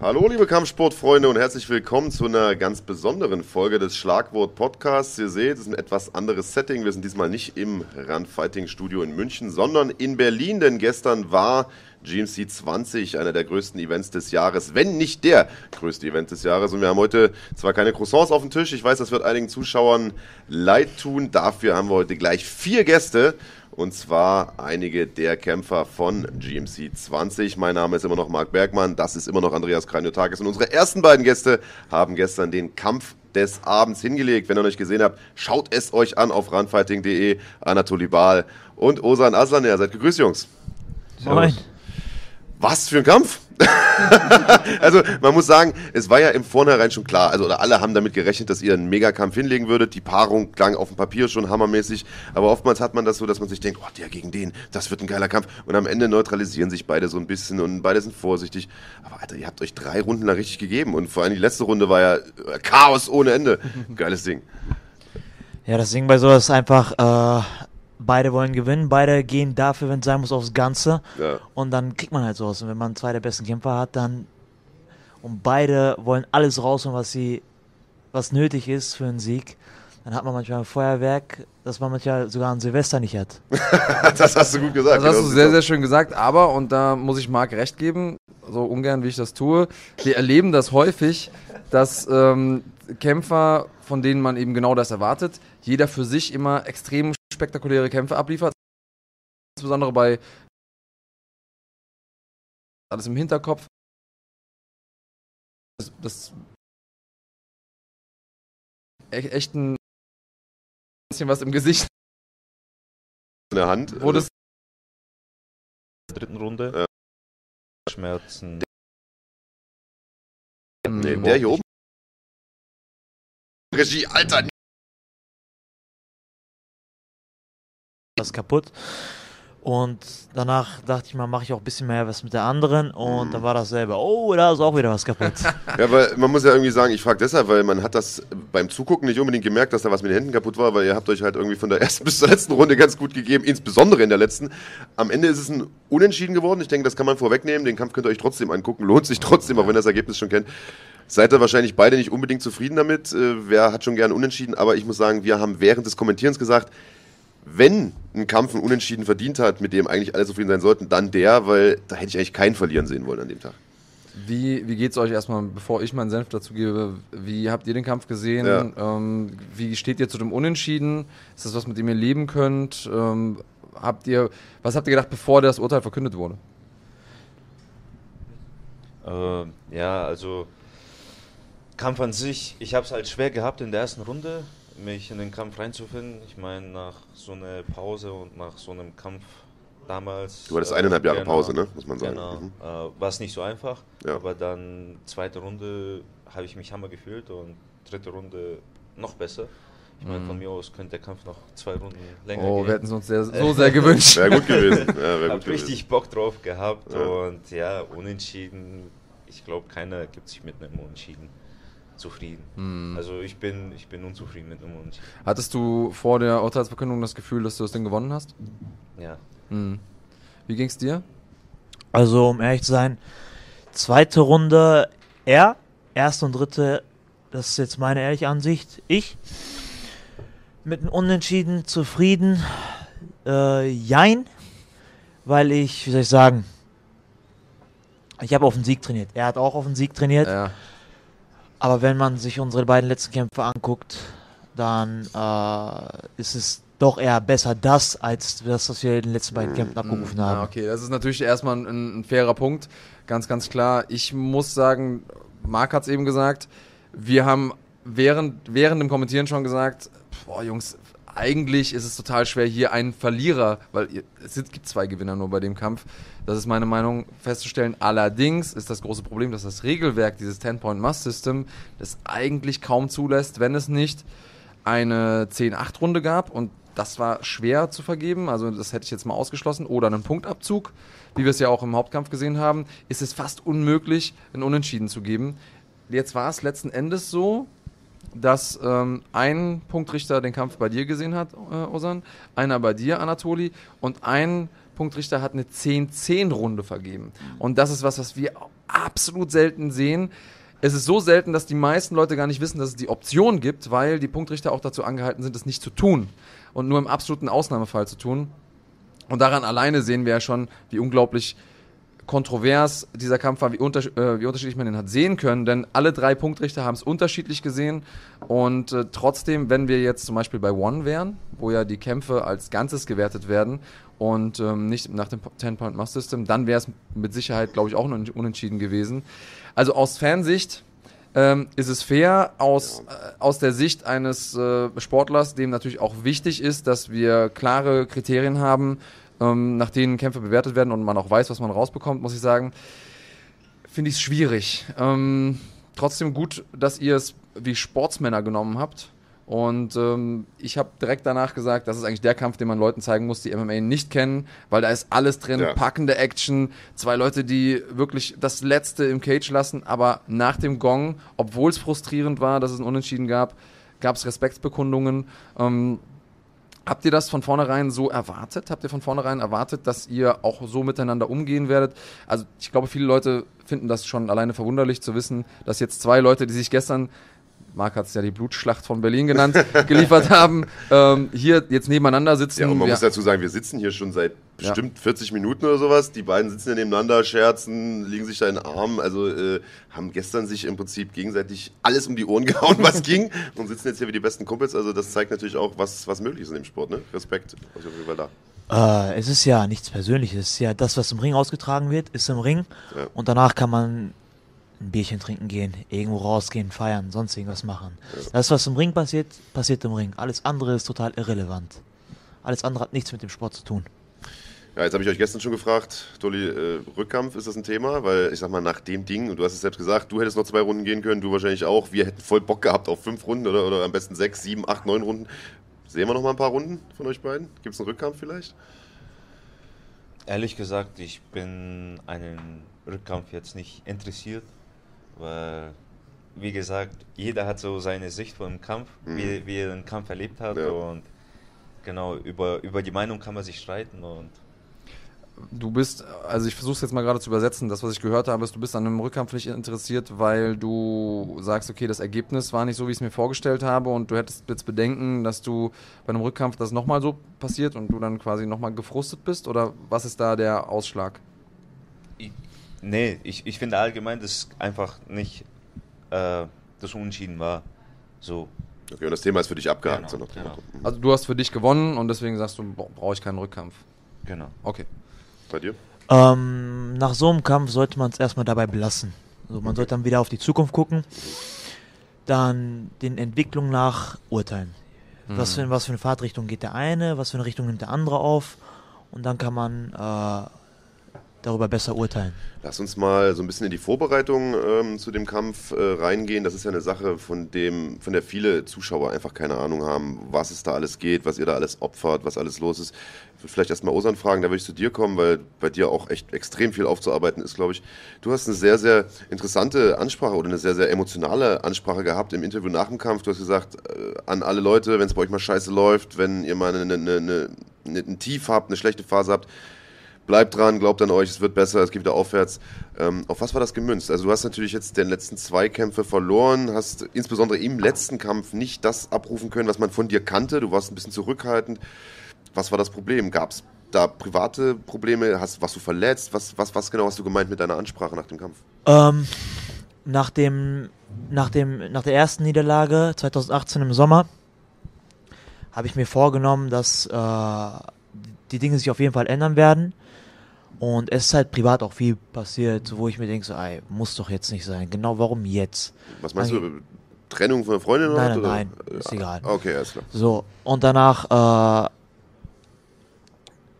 Hallo liebe Kampfsportfreunde und herzlich willkommen zu einer ganz besonderen Folge des Schlagwort Podcasts. Ihr seht, es ist ein etwas anderes Setting. Wir sind diesmal nicht im Run Fighting Studio in München, sondern in Berlin, denn gestern war GMC 20, einer der größten Events des Jahres, wenn nicht der größte Event des Jahres. Und wir haben heute zwar keine Croissants auf dem Tisch, ich weiß, das wird einigen Zuschauern leid tun. Dafür haben wir heute gleich vier Gäste. Und zwar einige der Kämpfer von GMC 20. Mein Name ist immer noch Marc Bergmann, das ist immer noch Andreas Kranjotakis. Und unsere ersten beiden Gäste haben gestern den Kampf des Abends hingelegt. Wenn ihr noch nicht gesehen habt, schaut es euch an auf runfighting.de. Anatoly Baal und Osan Aslan. Ja, seid gegrüßt, Jungs. Moin. Was für ein Kampf! also man muss sagen, es war ja im Vornherein schon klar, also alle haben damit gerechnet, dass ihr einen Megakampf hinlegen würdet. Die Paarung klang auf dem Papier schon hammermäßig, aber oftmals hat man das so, dass man sich denkt, oh, der gegen den, das wird ein geiler Kampf. Und am Ende neutralisieren sich beide so ein bisschen und beide sind vorsichtig. Aber Alter, ihr habt euch drei Runden da richtig gegeben und vor allem die letzte Runde war ja äh, Chaos ohne Ende. Geiles Ding. Ja, das Ding bei sowas ist einfach, äh, beide wollen gewinnen, beide gehen dafür, wenn es sein muss, aufs Ganze. Ja. Und dann kriegt man halt sowas. Und wenn man zwei der besten Kämpfer hat, dann und beide wollen alles rausholen, was sie, was nötig ist für einen Sieg, dann hat man manchmal ein Feuerwerk, das man manchmal sogar an Silvester nicht hat. das hast du gut gesagt. Das hast Genau du so sehr, sehr schön gesagt, aber, und da muss ich Marc recht geben, so ungern wie ich das tue, wir erleben das häufig, dass ähm, Kämpfer, von denen man eben genau das erwartet, jeder für sich immer extrem spektakuläre Kämpfe abliefert. Insbesondere bei alles im Hinterkopf. Das, das e- echt ein bisschen was im Gesicht, in der Hand. wo das dritten Runde. Ja. Schmerzen. nee, Mm, der hier oben. Regie, Alter, Das ist kaputt. Und danach dachte ich mal, mache ich auch ein bisschen mehr was mit der anderen. Und dann war dasselbe. Oh, da ist auch wieder was kaputt. Ja, weil man muss ja irgendwie sagen, ich frage deshalb, weil man hat das beim Zugucken nicht unbedingt gemerkt, dass da was mit den Händen kaputt war, weil ihr habt euch halt irgendwie von der ersten bis zur letzten Runde ganz gut gegeben, insbesondere in der letzten. Am Ende ist es ein Unentschieden geworden. Ich denke, das kann man vorwegnehmen. Den Kampf könnt ihr euch trotzdem angucken. Lohnt sich trotzdem, auch wenn ihr das Ergebnis schon kennt. Seid ihr wahrscheinlich beide nicht unbedingt zufrieden damit. Äh, wer hat schon gern Unentschieden? Aber ich muss sagen, wir haben während des Kommentierens gesagt, wenn ein Kampf einen Unentschieden verdient hat, mit dem eigentlich alle zufrieden sein sollten, dann der, weil da hätte ich eigentlich keinen verlieren sehen wollen an dem Tag. Wie, wie geht es euch erstmal, bevor ich meinen Senf dazu gebe, wie habt ihr den Kampf gesehen? Ja. Ähm, wie steht ihr zu dem Unentschieden? Ist das was, mit dem ihr leben könnt? Ähm, habt ihr, was habt ihr gedacht, bevor das Urteil verkündet wurde? Äh, ja, also Kampf an sich, ich habe es halt schwer gehabt in der ersten Runde, mich in den Kampf reinzufinden. Ich meine, nach so einer Pause und nach so einem Kampf damals. Du hattest äh, eineinhalb Jahre genau, Pause, ne? muss man sagen. Genau, Mhm. äh, war es nicht so einfach, Ja. aber dann zweite Runde habe ich mich hammer gefühlt und dritte Runde noch besser. Ich meine, von mir aus könnte der Kampf noch zwei Runden länger Oh, gehen. wir hätten es uns sehr, so sehr gewünscht. Wäre gut gewesen. Ja, Hab gut gewesen. richtig Bock drauf gehabt Ja. und ja, unentschieden. Ich glaube, keiner gibt sich mit einem Unentschieden zufrieden. Hm. Also ich bin, ich bin unzufrieden mit einem Unentschieden. Hattest du vor der Urteilsverkündung das Gefühl, dass du das Ding gewonnen hast? Ja. Hm. Wie ging's dir? Also, um ehrlich zu sein, zweite Runde er, erste und dritte, das ist jetzt meine ehrliche Ansicht. Ich mit einem Unentschieden zufrieden. Äh, jein, weil ich, wie soll ich sagen, ich habe auf den Sieg trainiert. Er hat auch auf den Sieg trainiert. Ja. Aber wenn man sich unsere beiden letzten Kämpfe anguckt, dann äh, ist es doch eher besser das, als das, was wir in den letzten beiden Kämpfen abgerufen haben. Ah, okay, das ist natürlich erstmal ein, ein fairer Punkt. Ganz, ganz klar. Ich muss sagen, Marc hat es eben gesagt, wir haben während, während dem Kommentieren schon gesagt, boah Jungs, eigentlich ist es total schwer, hier einen Verlierer, weil es gibt zwei Gewinner nur bei dem Kampf. Das ist meine Meinung festzustellen. Allerdings ist das große Problem, dass das Regelwerk, dieses 10-Point-Must-System, das eigentlich kaum zulässt, wenn es nicht eine 10-8-Runde gab und das war schwer zu vergeben, also das hätte ich jetzt mal ausgeschlossen, oder einen Punktabzug, wie wir es ja auch im Hauptkampf gesehen haben, ist es fast unmöglich, einen Unentschieden zu geben. Jetzt war es letzten Endes so, dass ähm, ein Punktrichter den Kampf bei dir gesehen hat, äh, Osan, einer bei dir, Anatoli, und ein Punktrichter hat eine 10-10-Runde vergeben. Und das ist was, was wir absolut selten sehen. Es ist so selten, dass die meisten Leute gar nicht wissen, dass es die Option gibt, weil die Punktrichter auch dazu angehalten sind, es nicht zu tun und nur im absoluten Ausnahmefall zu tun. Und daran alleine sehen wir ja schon, wie unglaublich kontrovers dieser Kampf war, wie, unter, äh, wie unterschiedlich man den hat sehen können, denn alle drei Punktrichter haben es unterschiedlich gesehen und äh, trotzdem, wenn wir jetzt zum Beispiel bei One wären, wo ja die Kämpfe als Ganzes gewertet werden und ähm, nicht nach dem 10-Point-Must-System, dann wäre es mit Sicherheit, glaube ich, auch un unentschieden gewesen. Also aus Fansicht ähm, ist es fair aus, äh, aus der Sicht eines äh, Sportlers, dem natürlich auch wichtig ist, dass wir klare Kriterien haben, ähm, nach denen Kämpfe bewertet werden und man auch weiß, was man rausbekommt, muss ich sagen, finde ich es schwierig. Ähm, trotzdem gut, dass ihr es wie Sportsmänner genommen habt. Und ähm, ich habe direkt danach gesagt, das ist eigentlich der Kampf, den man Leuten zeigen muss, die MMA nicht kennen, weil da ist alles drin, ja. packende Action, zwei Leute, die wirklich das Letzte im Cage lassen, aber nach dem Gong, obwohl es frustrierend war, dass es ein Unentschieden gab, gab es Respektsbekundungen. Ähm, Habt ihr das von vornherein so erwartet? Habt ihr von vornherein erwartet, dass ihr auch so miteinander umgehen werdet? Also ich glaube, viele Leute finden das schon alleine verwunderlich zu wissen, dass jetzt zwei Leute, die sich gestern Marc hat es ja die Blutschlacht von Berlin genannt, geliefert haben, ähm, hier jetzt nebeneinander sitzen. Ja, und man wir muss dazu sagen, wir sitzen hier schon seit bestimmt ja. 40 Minuten oder sowas. Die beiden sitzen ja nebeneinander, scherzen, liegen sich da in den Armen. Also äh, haben gestern sich im Prinzip gegenseitig alles um die Ohren gehauen, was ging. Und sitzen jetzt hier wie die besten Kumpels. Also das zeigt natürlich auch, was, was möglich ist in dem Sport. Ne? Respekt. auf jeden Fall da. Äh, es ist ja nichts Persönliches. Es ist ja das, was im Ring ausgetragen wird, ist im Ring. Ja. Und danach kann man ein Bierchen trinken gehen, irgendwo rausgehen, feiern, sonst irgendwas machen. Ja. Das, was im Ring passiert, passiert im Ring. Alles andere ist total irrelevant. Alles andere hat nichts mit dem Sport zu tun. Ja, jetzt habe ich euch gestern schon gefragt, Dolly, äh, Rückkampf, ist das ein Thema? Weil ich sag mal, nach dem Ding, und du hast es selbst gesagt, du hättest noch zwei Runden gehen können, du wahrscheinlich auch. Wir hätten voll Bock gehabt auf fünf Runden oder, oder am besten sechs, sieben, acht, neun Runden. Sehen wir noch mal ein paar Runden von euch beiden? Gibt es einen Rückkampf vielleicht? Ehrlich gesagt, ich bin einen Rückkampf jetzt nicht interessiert. Weil, wie gesagt, jeder hat so seine Sicht vom Kampf, mhm. wie, wie er den Kampf erlebt hat. Ja. Und genau, über, über die Meinung kann man sich streiten und du bist, also ich versuche es jetzt mal gerade zu übersetzen, das, was ich gehört habe, ist, du bist an einem Rückkampf nicht interessiert, weil du sagst, okay, das Ergebnis war nicht so, wie ich es mir vorgestellt habe und du hättest jetzt Bedenken, dass du bei einem Rückkampf das nochmal so passiert und du dann quasi nochmal gefrustet bist oder was ist da der Ausschlag? Nee, ich, ich finde allgemein, dass einfach nicht äh, das Unentschieden war. So. Okay, und das Thema ist für dich abgehakt. Genau, genau. Mhm. Also du hast für dich gewonnen und deswegen sagst du, brauche ich keinen Rückkampf. Genau. Okay. Bei dir? Ähm, nach so einem Kampf sollte man es erstmal dabei belassen. Also man okay. sollte dann wieder auf die Zukunft gucken, dann den Entwicklungen nach urteilen. Mhm. Was, für, was für eine Fahrtrichtung geht der eine, was für eine Richtung nimmt der andere auf und dann kann man äh, darüber besser urteilen. Lass uns mal so ein bisschen in die Vorbereitung ähm, zu dem Kampf äh, reingehen. Das ist ja eine Sache, von, dem, von der viele Zuschauer einfach keine Ahnung haben, was es da alles geht, was ihr da alles opfert, was alles los ist. Würde vielleicht erstmal Osan fragen, da würde ich zu dir kommen, weil bei dir auch echt extrem viel aufzuarbeiten ist, glaube ich. Du hast eine sehr, sehr interessante Ansprache oder eine sehr, sehr emotionale Ansprache gehabt im Interview nach dem Kampf. Du hast gesagt, äh, an alle Leute, wenn es bei euch mal scheiße läuft, wenn ihr mal eine, eine, eine, ein Tief habt, eine schlechte Phase habt, bleibt dran, glaubt an euch, es wird besser, es geht wieder aufwärts. Ähm, auf was war das gemünzt? Also du hast natürlich jetzt den letzten zwei Kämpfe verloren, hast insbesondere im letzten Kampf nicht das abrufen können, was man von dir kannte. Du warst ein bisschen zurückhaltend. Was war das Problem? Gab es da private Probleme? Hast, warst du verletzt? Was, was, was genau hast du gemeint mit deiner Ansprache nach dem Kampf? Ähm, nach, dem, nach, dem, nach der ersten Niederlage 2018 im Sommer habe ich mir vorgenommen, dass äh, die Dinge sich auf jeden Fall ändern werden. Und es ist halt privat auch viel passiert, wo ich mir denke, so, ey, muss doch jetzt nicht sein. Genau, warum jetzt? Was meinst also, du? Trennung von der Freundin? Nein, nein, oder? nein, ist ja. egal. Okay, alles klar. So, und danach, äh,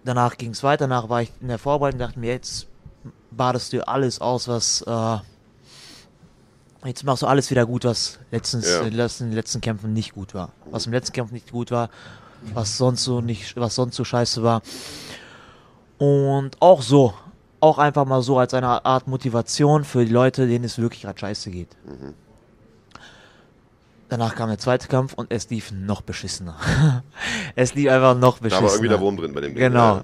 danach ging es weiter, danach war ich in der Vorbereitung und dachte mir, jetzt badest du alles aus, was, äh, jetzt machst du alles wieder gut, was letztens, ja. in den letzten, letzten Kämpfen nicht gut war. Was im letzten Kampf nicht gut war, was sonst so nicht, was sonst so scheiße war. Und auch so, auch einfach mal so als eine Art Motivation für die Leute, denen es wirklich gerade scheiße geht. Mhm. Danach kam der zweite Kampf und es lief noch beschissener. es lief einfach noch beschissener. Da war irgendwie der Wurm drin bei dem Ding. Genau.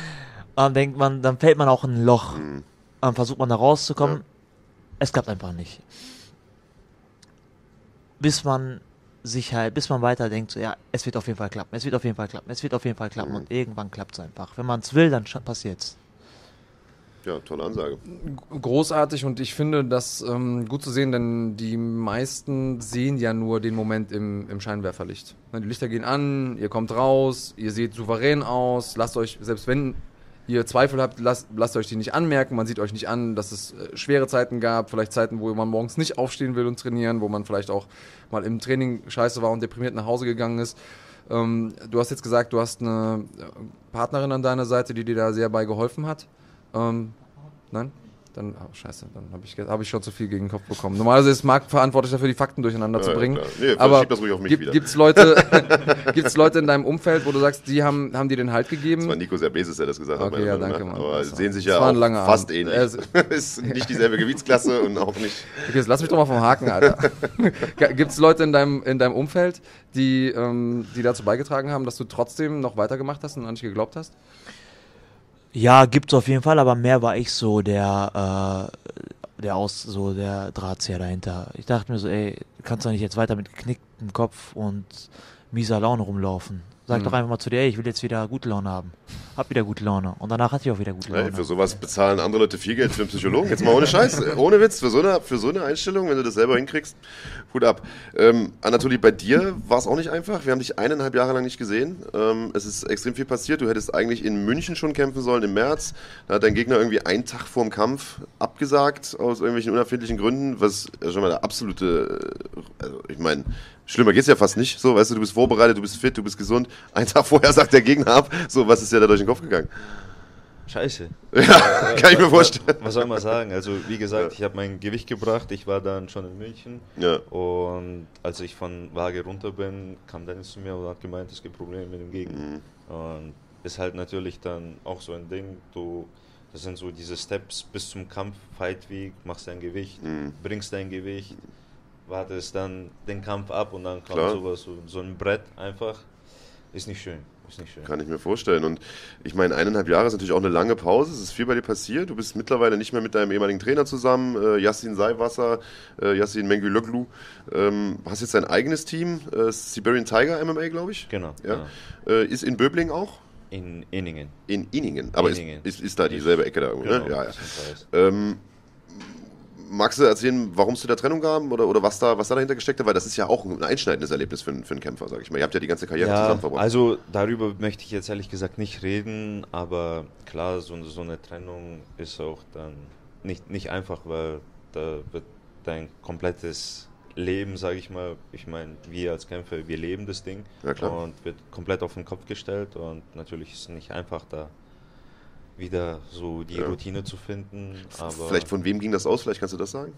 dann denkt man, dann fällt man auch in ein Loch. Dann versucht man da rauszukommen. Ja. Es klappt einfach nicht. Bis man sich halt, bis man weiter denkt, so, ja, es wird auf jeden Fall klappen, es wird auf jeden Fall klappen, es wird auf jeden Fall klappen und irgendwann klappt es einfach. Wenn man es will, dann passiert es. Ja, tolle Ansage. großartig und ich finde das ähm, gut zu sehen, denn die meisten sehen ja nur den Moment im, im Scheinwerferlicht. Ne, Die Lichter gehen an, ihr kommt raus, ihr seht souverän aus, lasst euch, selbst wenn ihr Zweifel habt, lasst, lasst euch die nicht anmerken, man sieht euch nicht an, dass es äh, schwere Zeiten gab, vielleicht Zeiten, wo man morgens nicht aufstehen will und trainieren, wo man vielleicht auch mal im Training scheiße war und deprimiert nach Hause gegangen ist. Ähm, du hast jetzt gesagt, du hast eine äh, Partnerin an deiner Seite, die dir da sehr bei geholfen hat. Ähm, nein? Dann, oh, scheiße, dann habe ich, hab ich schon zu viel gegen den Kopf bekommen. Normalerweise ist Marc verantwortlich dafür, die Fakten durcheinander Ja, zu bringen. Nee, aber das ruhig auf mich wieder. Gibt es Leute, gibt's Leute in deinem Umfeld, wo du sagst, die haben, haben dir den Halt gegeben? Das war Nico Serbesis, der das gesagt hat. Okay, ja, Meinung danke, nach. Mann. Aber war- sehen sich ja auch fast Abend. ähnlich. Also- ist nicht dieselbe Gewichtsklasse und auch nicht. Okay, jetzt lass mich doch mal vom Haken, Alter. Gibt es Leute in deinem, in deinem Umfeld, die, ähm, die dazu beigetragen haben, dass du trotzdem noch weitergemacht hast und an dich geglaubt hast? Ja, gibt's auf jeden Fall, aber mehr war ich so der, äh, der aus, so der Drahtzieher dahinter. Ich dachte mir so, ey, du kannst doch nicht jetzt weiter mit geknicktem Kopf und mieser Laune rumlaufen. Sag Mhm. doch einfach mal zu dir, ey, ich will jetzt wieder gute Laune haben. Hab wieder gute Laune. Und danach hatte ich auch wieder gute Laune. Hey, für sowas bezahlen andere Leute viel Geld für einen Psychologen. Jetzt mal ohne Scheiß, ohne Witz, für so eine, für so eine Einstellung, wenn du das selber hinkriegst, Hut ab. Ähm, Anatoli, bei dir war es auch nicht einfach. Wir haben dich eineinhalb Jahre lang nicht gesehen. Ähm, es ist extrem viel passiert. Du hättest eigentlich in München schon kämpfen sollen im März. Da hat dein Gegner irgendwie einen Tag vorm Kampf abgesagt, aus irgendwelchen unerfindlichen Gründen, was schon mal der absolute, äh, also ich meine, schlimmer geht's ja fast nicht. So, weißt du, du bist vorbereitet, du bist fit, du bist gesund. Einen Tag vorher sagt der Gegner ab. So, was ist dir da durch den Kopf gegangen? Scheiße. Ja, kann ich mir vorstellen. Was soll man sagen? Also, wie gesagt, ich habe mein Gewicht gebracht. Ich war dann schon in München. Ja. Und als ich von Waage runter bin, kam Dennis zu mir und hat gemeint, es gibt Probleme mit dem Gegner. Mhm. Und ist halt natürlich dann auch so ein Ding, du, das sind so diese Steps bis zum Kampf, Fightweg, machst dein Gewicht, Mhm. bringst dein Gewicht, wartest dann den Kampf ab und dann kommt Klar. sowas, so, so ein Brett einfach. Ist nicht schön. Ist nicht schön. Kann ich mir vorstellen. Und ich meine, eineinhalb Jahre ist natürlich auch eine lange Pause. Es ist viel bei dir passiert. Du bist mittlerweile nicht mehr mit deinem ehemaligen Trainer zusammen, äh, Yassin Seiwasser, äh, Yassin Mengülöglu. Ähm, hast jetzt dein eigenes Team, äh, Siberian Tiger MMA, glaube ich. Genau. Ja. Äh, ist in Böbling auch? In Inningen. In Inningen. Aber Inningen. Ist, ist, ist da dieselbe Ecke da irgendwo, Genau, ne? Ja, ja. Ähm, magst du erzählen, warum es zu der Trennung kam oder, oder was, da, was da dahinter gesteckt hat? Weil das ist ja auch ein einschneidendes Erlebnis für, einen- für einen Kämpfer, sag ich mal. Ihr habt ja die ganze Karriere Ja, zusammen verbracht. also darüber möchte ich jetzt ehrlich gesagt nicht reden, aber klar, so, eine- so eine Trennung ist auch dann nicht, nicht einfach, weil da wird dein komplettes Leben, sage ich mal, ich meine, wir als Kämpfer, wir leben das Ding Ja, und wird komplett auf den Kopf gestellt und natürlich ist es nicht einfach da wieder so die Ja. Routine zu finden, aber Vielleicht von wem ging das aus? Vielleicht kannst du das sagen?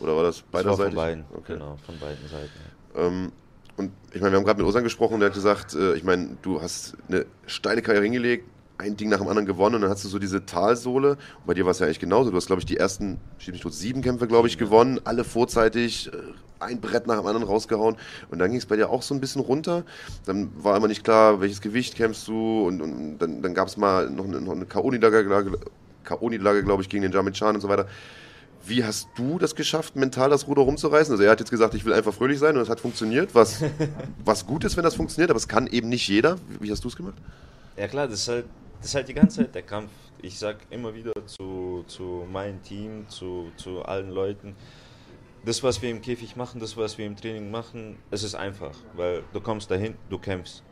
Oder war das beiderseitig? von beiden, Okay. genau, von beiden Seiten. Ähm, und ich meine, wir haben gerade mit Osan gesprochen und der hat gesagt, äh, ich meine, du hast eine steile Karriere hingelegt, ein Ding nach dem anderen gewonnen und dann hast du so diese Talsohle. Und bei dir war es ja eigentlich genauso. Du hast, glaube ich, die ersten, mich tot, sieben Kämpfe, glaube ich, gewonnen, alle vorzeitig, äh, ein Brett nach dem anderen rausgehauen. Und dann ging es bei dir auch so ein bisschen runter. Dann war immer nicht klar, welches Gewicht kämpfst du und, und dann, dann gab es mal noch eine, noch eine K.O.-Niederlage, K.O.-Niederlage, glaube ich, gegen den Jamit Chan und so weiter. Wie hast du das geschafft, mental das Ruder rumzureißen? Also er hat jetzt gesagt, ich will einfach fröhlich sein und es hat funktioniert, was, was gut ist, wenn das funktioniert, aber es kann eben nicht jeder. Wie hast du es gemacht? Ja klar, das ist halt, das ist halt die ganze Zeit der Kampf. Ich sag immer wieder zu, zu meinem Team, zu, zu allen Leuten, das, was wir im Käfig machen, das, was wir im Training machen, es ist einfach, weil du kommst dahin, du kämpfst.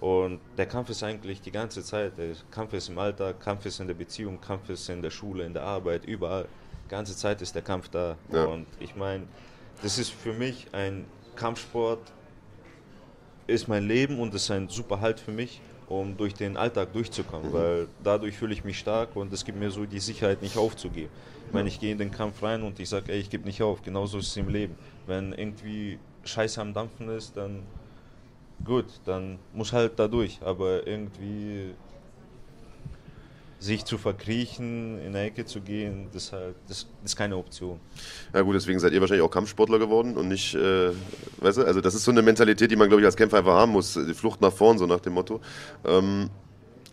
Und der Kampf ist eigentlich die ganze Zeit. Der Kampf ist im Alltag, Kampf ist in der Beziehung, Kampf ist in der Schule, in der Arbeit, überall. Die ganze Zeit ist der Kampf da. Ja. Und ich meine, das ist für mich ein Kampfsport, ist mein Leben und ist ein super Halt für mich, um durch den Alltag durchzukommen, weil dadurch fühle ich mich stark und es gibt mir so die Sicherheit, nicht aufzugeben. Meine, ich gehe in den Kampf rein und ich sage, ey, ich gebe nicht auf, genauso ist es im Leben. Wenn irgendwie Scheiße am Dampfen ist, dann gut, dann muss halt da durch, aber irgendwie sich zu verkriechen, in der Ecke zu gehen, das, ist halt, das ist keine Option. Ja gut, deswegen seid ihr wahrscheinlich auch Kampfsportler geworden und nicht, äh, weißt du, also das ist so eine Mentalität, die man, glaube ich, als Kämpfer einfach haben muss. Die Flucht nach vorn, so nach dem Motto. Ähm,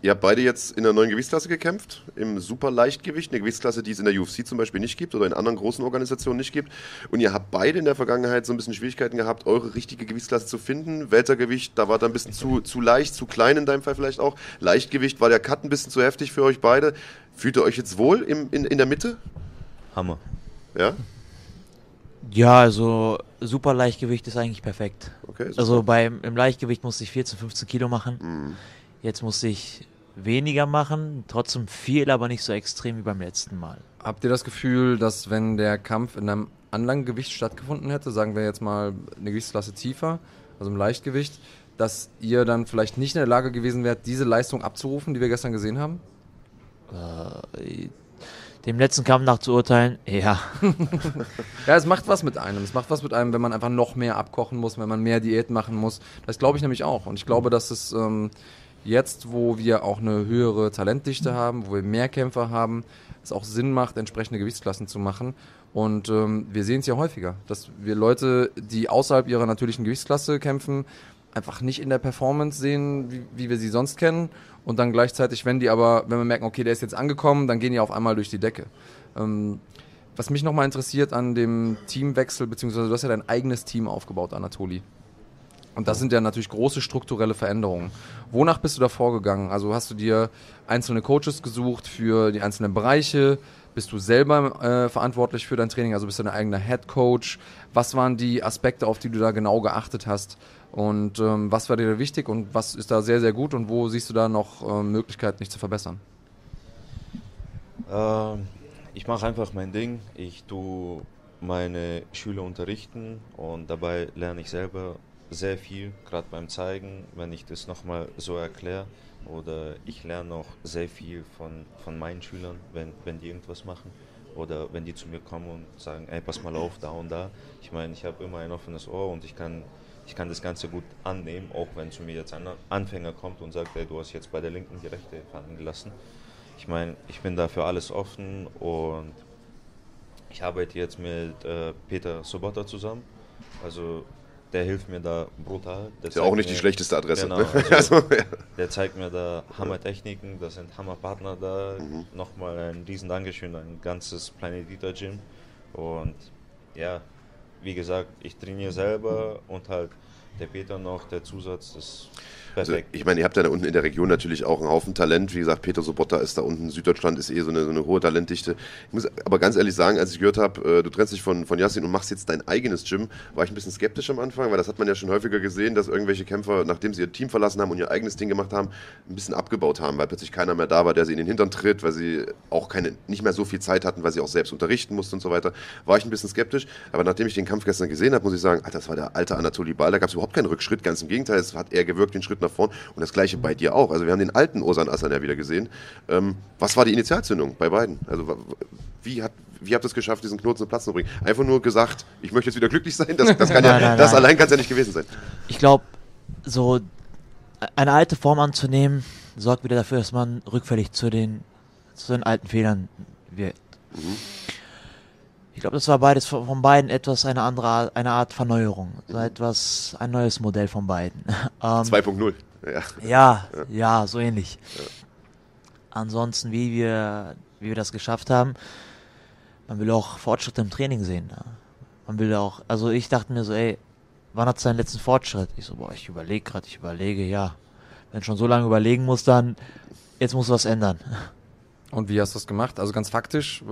Ihr habt beide jetzt in der neuen Gewichtsklasse gekämpft, im Superleichtgewicht, eine Gewichtsklasse, die es in der UFC zum Beispiel nicht gibt oder in anderen großen Organisationen nicht gibt. Und ihr habt beide in der Vergangenheit so ein bisschen Schwierigkeiten gehabt, eure richtige Gewichtsklasse zu finden. Weltergewicht, da war da ein bisschen zu, zu leicht, zu klein in deinem Fall vielleicht auch. Leichtgewicht war der Cut ein bisschen zu heftig für euch beide. Fühlt ihr euch jetzt wohl im, in, in der Mitte? Hammer. Ja? Ja, also super Leichtgewicht ist eigentlich perfekt. Okay, super. Also beim im Leichtgewicht musste ich 14, 15 Kilo machen. Mhm. Jetzt muss ich weniger machen, trotzdem viel, aber nicht so extrem wie beim letzten Mal. Habt ihr das Gefühl, dass wenn der Kampf in einem anderen Gewicht stattgefunden hätte, sagen wir jetzt mal eine Gewichtsklasse tiefer, also im Leichtgewicht, dass ihr dann vielleicht nicht in der Lage gewesen wärt, diese Leistung abzurufen, die wir gestern gesehen haben? Äh, dem letzten Kampf nach zu urteilen, ja. Ja, es macht was mit einem. Es macht was mit einem, wenn man einfach noch mehr abkochen muss, wenn man mehr Diät machen muss. Das glaube ich nämlich auch. Und ich glaube, dass es ähm, jetzt, wo wir auch eine höhere Talentdichte haben, wo wir mehr Kämpfer haben, es auch Sinn macht, entsprechende Gewichtsklassen zu machen. Und ähm, wir sehen es ja häufiger, dass wir Leute, die außerhalb ihrer natürlichen Gewichtsklasse kämpfen, einfach nicht in der Performance sehen, wie, wie wir sie sonst kennen. Und dann gleichzeitig, wenn die aber, wenn wir merken, okay, der ist jetzt angekommen, dann gehen die auf einmal durch die Decke. Ähm, was mich nochmal interessiert an dem Teamwechsel, beziehungsweise du hast ja dein eigenes Team aufgebaut, Anatoli. Und das sind ja natürlich große strukturelle Veränderungen. Wonach bist du da vorgegangen? Also hast du dir einzelne Coaches gesucht für die einzelnen Bereiche? Bist du selber äh, verantwortlich für dein Training? Also bist du dein eigener Head Coach? Was waren die Aspekte, auf die du da genau geachtet hast? Und ähm, was war dir wichtig und was ist da sehr, sehr gut und wo siehst du da noch ähm, Möglichkeiten, dich zu verbessern? Ähm, ich mache einfach mein Ding. Ich tue meine Schüler unterrichten und dabei lerne ich selber sehr viel, gerade beim Zeigen, wenn ich das nochmal so erkläre. Oder ich lerne auch sehr viel von, von meinen Schülern, wenn, wenn die irgendwas machen. Oder wenn die zu mir kommen und sagen, ey, pass mal auf, da und da. Ich meine, ich habe immer ein offenes Ohr und ich kann, ich kann das Ganze gut annehmen, auch wenn zu mir jetzt ein Anfänger kommt und sagt, ey, du hast jetzt bei der Linken die Rechte fallen gelassen. Ich meine, ich bin da für alles offen und ich arbeite jetzt mit äh, Peter Sobota zusammen. Also der hilft mir da brutal. Der Ist ja auch nicht die mir- schlechteste Adresse. Genau, also- also, ja. Der zeigt mir da Hammertechniken, das sind Hammerpartner da. Mhm. Nochmal ein riesen Dankeschön, ein ganzes Planet Eater Gym. Und ja, wie gesagt, ich trainiere selber und halt der Peter noch, der Zusatz, das Also, ich meine, ihr habt ja da unten in der Region natürlich auch einen Haufen Talent. Wie gesagt, Peter Sobotta ist da unten. Süddeutschland ist eh so eine, so eine hohe Talentdichte. Ich muss aber ganz ehrlich sagen, als ich gehört habe, äh, du trennst dich von, von Yassin und machst jetzt dein eigenes Gym, war ich ein bisschen skeptisch am Anfang, weil das hat man ja schon häufiger gesehen, dass irgendwelche Kämpfer, nachdem sie ihr Team verlassen haben und ihr eigenes Ding gemacht haben, ein bisschen abgebaut haben, weil plötzlich keiner mehr da war, der sie in den Hintern tritt, weil sie auch keine, nicht mehr so viel Zeit hatten, weil sie auch selbst unterrichten mussten und so weiter. War ich ein bisschen skeptisch. Aber nachdem ich den Kampf gestern gesehen habe, muss ich sagen, Alter, das war der alte Anatoly Bal, da gab es überhaupt keinen Rückschritt, ganz im Gegenteil, es hat eher gewirkt ein Schritt nach vorn und das gleiche bei dir auch. Also wir haben den alten Osan Aslan ja wieder gesehen. Ähm, was war die Initialzündung bei beiden? Also wie hat wie habt ihr es geschafft, diesen Knoten zum Platz zu bringen? Einfach nur gesagt, ich möchte jetzt wieder glücklich sein. Das, das, kann ja, Nein, nein, das nein. allein kann es ja nicht gewesen sein. Ich glaube, so eine alte Form anzunehmen, sorgt wieder dafür, dass man rückfällig zu den, zu den alten Fehlern wird. Ich glaube, das war beides von beiden etwas eine andere Art, eine Art Verneuerung. So etwas, ein neues Modell von beiden. Ähm, 2.0. Ja. ja, ja, so ähnlich. Ansonsten, wie wir, wie wir das geschafft haben, man will auch Fortschritte im Training sehen. Ne? Man will auch, also ich dachte mir so, ey, wann hat seinen letzten Fortschritt? Ich so, boah, ich überlege gerade, ich überlege, ja. Wenn schon so lange überlegen muss, dann jetzt muss was ändern. Und wie hast du das gemacht? Also ganz faktisch,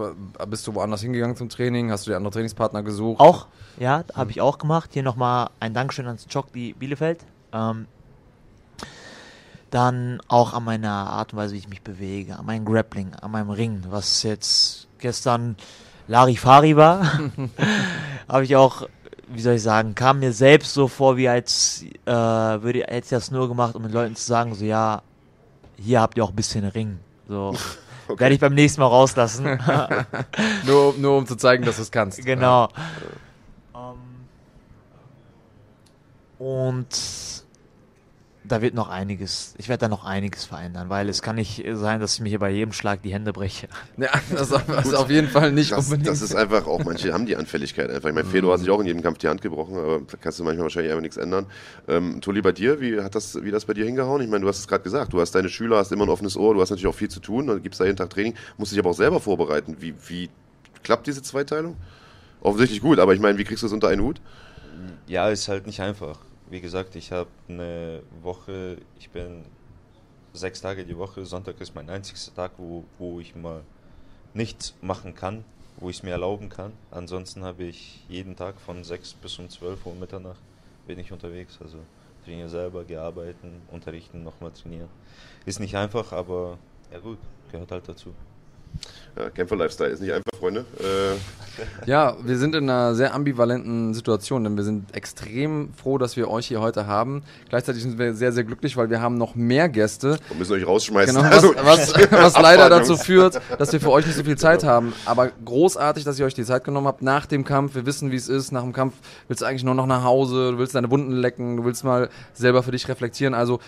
bist du woanders hingegangen zum Training? Hast du dir andere Trainingspartner gesucht? Auch, ja, habe ich auch gemacht. Hier nochmal ein Dankeschön ans Chokli Bielefeld. Ähm, dann auch an meiner Art und Weise, wie ich mich bewege, an meinem Grappling, an meinem Ring, was jetzt gestern Larifari war. habe ich auch, wie soll ich sagen, kam mir selbst so vor, wie als äh, würde ich das nur gemacht, um den Leuten zu sagen, so ja, hier habt ihr auch ein bisschen Ring. So werde ich beim nächsten Mal rauslassen. Nur, nur um zu zeigen, dass du es kannst. Genau. Ähm, und da wird noch einiges, ich werde da noch einiges verändern, weil es kann nicht sein, dass ich mir hier bei jedem Schlag die Hände breche. Ja, das ist auf jeden Fall nicht Das, unbedingt. das ist einfach auch, manche haben die Anfälligkeit einfach. Ich meine, Fedor hat sich auch in jedem Kampf die Hand gebrochen, aber da kannst du manchmal wahrscheinlich einfach nichts ändern. Ähm, Tulli, bei dir, wie hat das, wie das bei dir hingehauen? Ich meine, du hast es gerade gesagt, du hast deine Schüler, hast immer ein offenes Ohr, du hast natürlich auch viel zu tun, du gibst da jeden Tag Training, musst dich aber auch selber vorbereiten. Wie, wie klappt diese Zweiteilung? Offensichtlich gut, aber ich meine, wie kriegst du es unter einen Hut? Ja, ist halt nicht einfach. Wie gesagt, ich habe eine Woche, ich bin sechs Tage die Woche, Sonntag ist mein einzigster Tag, wo, wo ich mal nichts machen kann, wo ich es mir erlauben kann. Ansonsten habe ich jeden Tag von 6 bis um 12 Uhr Mitternacht bin ich unterwegs. Also trainiere selber, gearbeitet, unterrichten, nochmal trainieren. Ist nicht einfach, aber ja gut, gehört halt dazu. Ja, Kämpfer-Lifestyle ist nicht einfach, Freunde. Äh, Ja, wir sind in einer sehr ambivalenten Situation, denn wir sind extrem froh, dass wir euch hier heute haben. Gleichzeitig sind wir sehr, sehr glücklich, weil wir haben noch mehr Gäste. wir müssen euch rausschmeißen. Genau, Also, was, was, was leider dazu führt, dass wir für euch nicht so viel Zeit haben. Aber großartig, dass ihr euch die Zeit genommen habt nach dem Kampf. Wir wissen, wie es ist. Nach dem Kampf willst du eigentlich nur noch nach Hause, du willst deine Wunden lecken, du willst mal selber für dich reflektieren. Also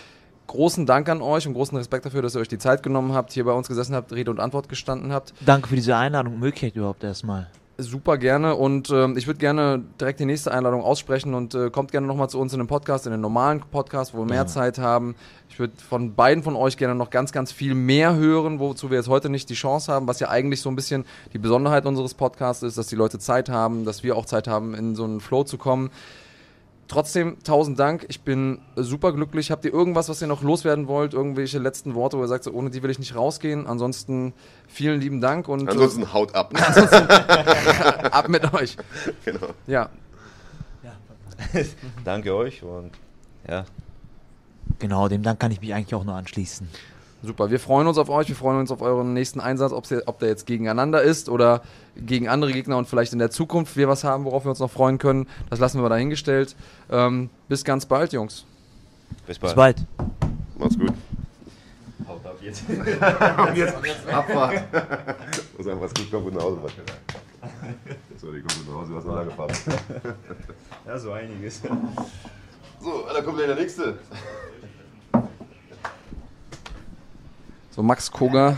großen Dank an euch und großen Respekt dafür, dass ihr euch die Zeit genommen habt, hier bei uns gesessen habt, Rede und Antwort gestanden habt. Danke für diese Einladung und Möglichkeit überhaupt erstmal. Super gerne und ähm, ich würde gerne direkt die nächste Einladung aussprechen und äh, kommt gerne nochmal zu uns in den Podcast, in den normalen Podcast, wo wir mehr Ja. Zeit haben. Ich würde von beiden von euch gerne noch ganz, ganz viel mehr hören, wozu wir jetzt heute nicht die Chance haben, was ja eigentlich so ein bisschen die Besonderheit unseres Podcasts ist, dass die Leute Zeit haben, dass wir auch Zeit haben, in so einen Flow zu kommen. Trotzdem, tausend Dank. Ich bin super glücklich. Habt ihr irgendwas, was ihr noch loswerden wollt? Irgendwelche letzten Worte, wo ihr sagt, so, ohne die will ich nicht rausgehen? Ansonsten vielen lieben Dank und äh, Ansonsten haut ab. ab mit euch. genau. Ja, Danke euch und ja, Genau, dem Dank kann ich mich eigentlich auch nur anschließen. Super. Wir freuen uns auf euch. Wir freuen uns auf euren nächsten Einsatz, jetzt- ob der jetzt gegeneinander ist oder gegen andere Gegner und vielleicht in der Zukunft wir was haben, worauf wir uns noch freuen können. Das lassen wir dahingestellt. Ähm, bis ganz bald, Jungs. bis Bis bald. bald. Macht's gut. Haut ab jetzt. Abfahrt. Muss sagen, was gut kommt, gut nach Hause. So, die kommt nach Hause, du hast noch lange Fahrt. Ja, so einiges. So, da kommt gleich der nächste. So, Max Koga.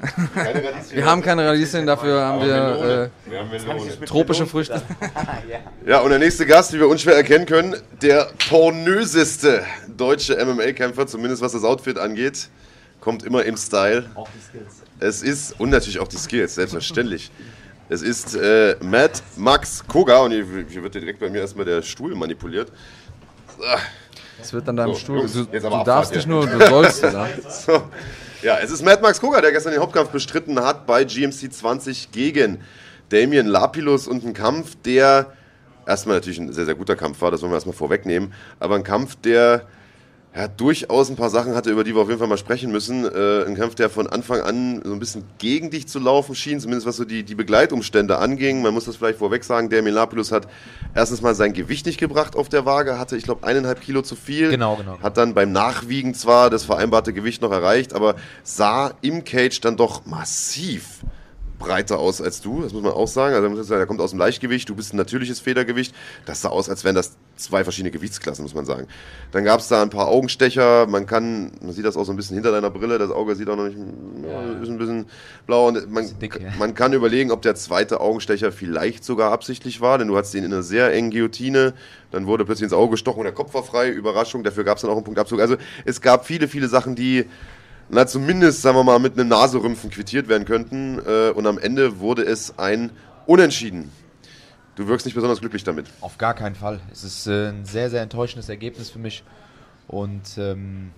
Wir haben keine Radieschen, dafür haben wir äh, Wir haben tropische Früchte. Ja, und der nächste Gast, wie wir unschwer erkennen können, der pornöseste deutsche MMA-Kämpfer, zumindest was das Outfit angeht, kommt immer im Style. Auch die Skills. Es ist, und natürlich auch die Skills, selbstverständlich. Es ist äh, Matt Max Koga und hier, hier wird direkt bei mir erstmal der Stuhl manipuliert. Es wird an deinem So, Stuhl. Jungs, Du, du darfst nicht hier. nur, du sollst. So. Ja, es ist Matt Max Koga, der gestern den Hauptkampf bestritten hat bei GMC 20 gegen Damien Lapilus und ein Kampf, der erstmal natürlich ein sehr, sehr guter Kampf war, das wollen wir erstmal vorwegnehmen, aber ein Kampf, der ja, durchaus ein paar Sachen hatte, über die wir auf jeden Fall mal sprechen müssen. Äh, ein Kampf, der von Anfang an so ein bisschen gegen dich zu laufen schien, zumindest was so die, die Begleitumstände anging. Man muss das vielleicht vorweg sagen, Damien Lapilus hat erstens mal sein Gewicht nicht gebracht auf der Waage, hatte, ich glaube, eineinhalb Kilo zu viel. Genau, genau. Hat dann beim Nachwiegen zwar das vereinbarte Gewicht noch erreicht, aber sah im Cage dann doch massiv breiter aus als du, das muss man auch sagen. Also, man muss sagen, er kommt aus dem Leichtgewicht, du bist ein natürliches Federgewicht. Das sah aus, als wären das zwei verschiedene Gewichtsklassen, muss man sagen. Dann gab es da ein paar Augenstecher, man kann, man sieht das auch so ein bisschen hinter deiner Brille, das Auge sieht auch noch nicht, ja, ist ein bisschen blau. Und man, dick, ja. man kann überlegen, ob der zweite Augenstecher vielleicht sogar absichtlich war, denn du hattest ihn in einer sehr engen Guillotine, dann wurde plötzlich ins Auge gestochen und der Kopf war frei, Überraschung, dafür gab es dann auch einen Punktabzug. Also es gab viele, viele Sachen, die na, zumindest, sagen wir mal, mit einem Naserümpfen quittiert werden könnten. Äh, und am Ende wurde es ein Unentschieden. Du wirkst nicht besonders glücklich damit. Auf gar keinen Fall. Es ist äh, ein sehr, sehr enttäuschendes Ergebnis für mich. Und ähm,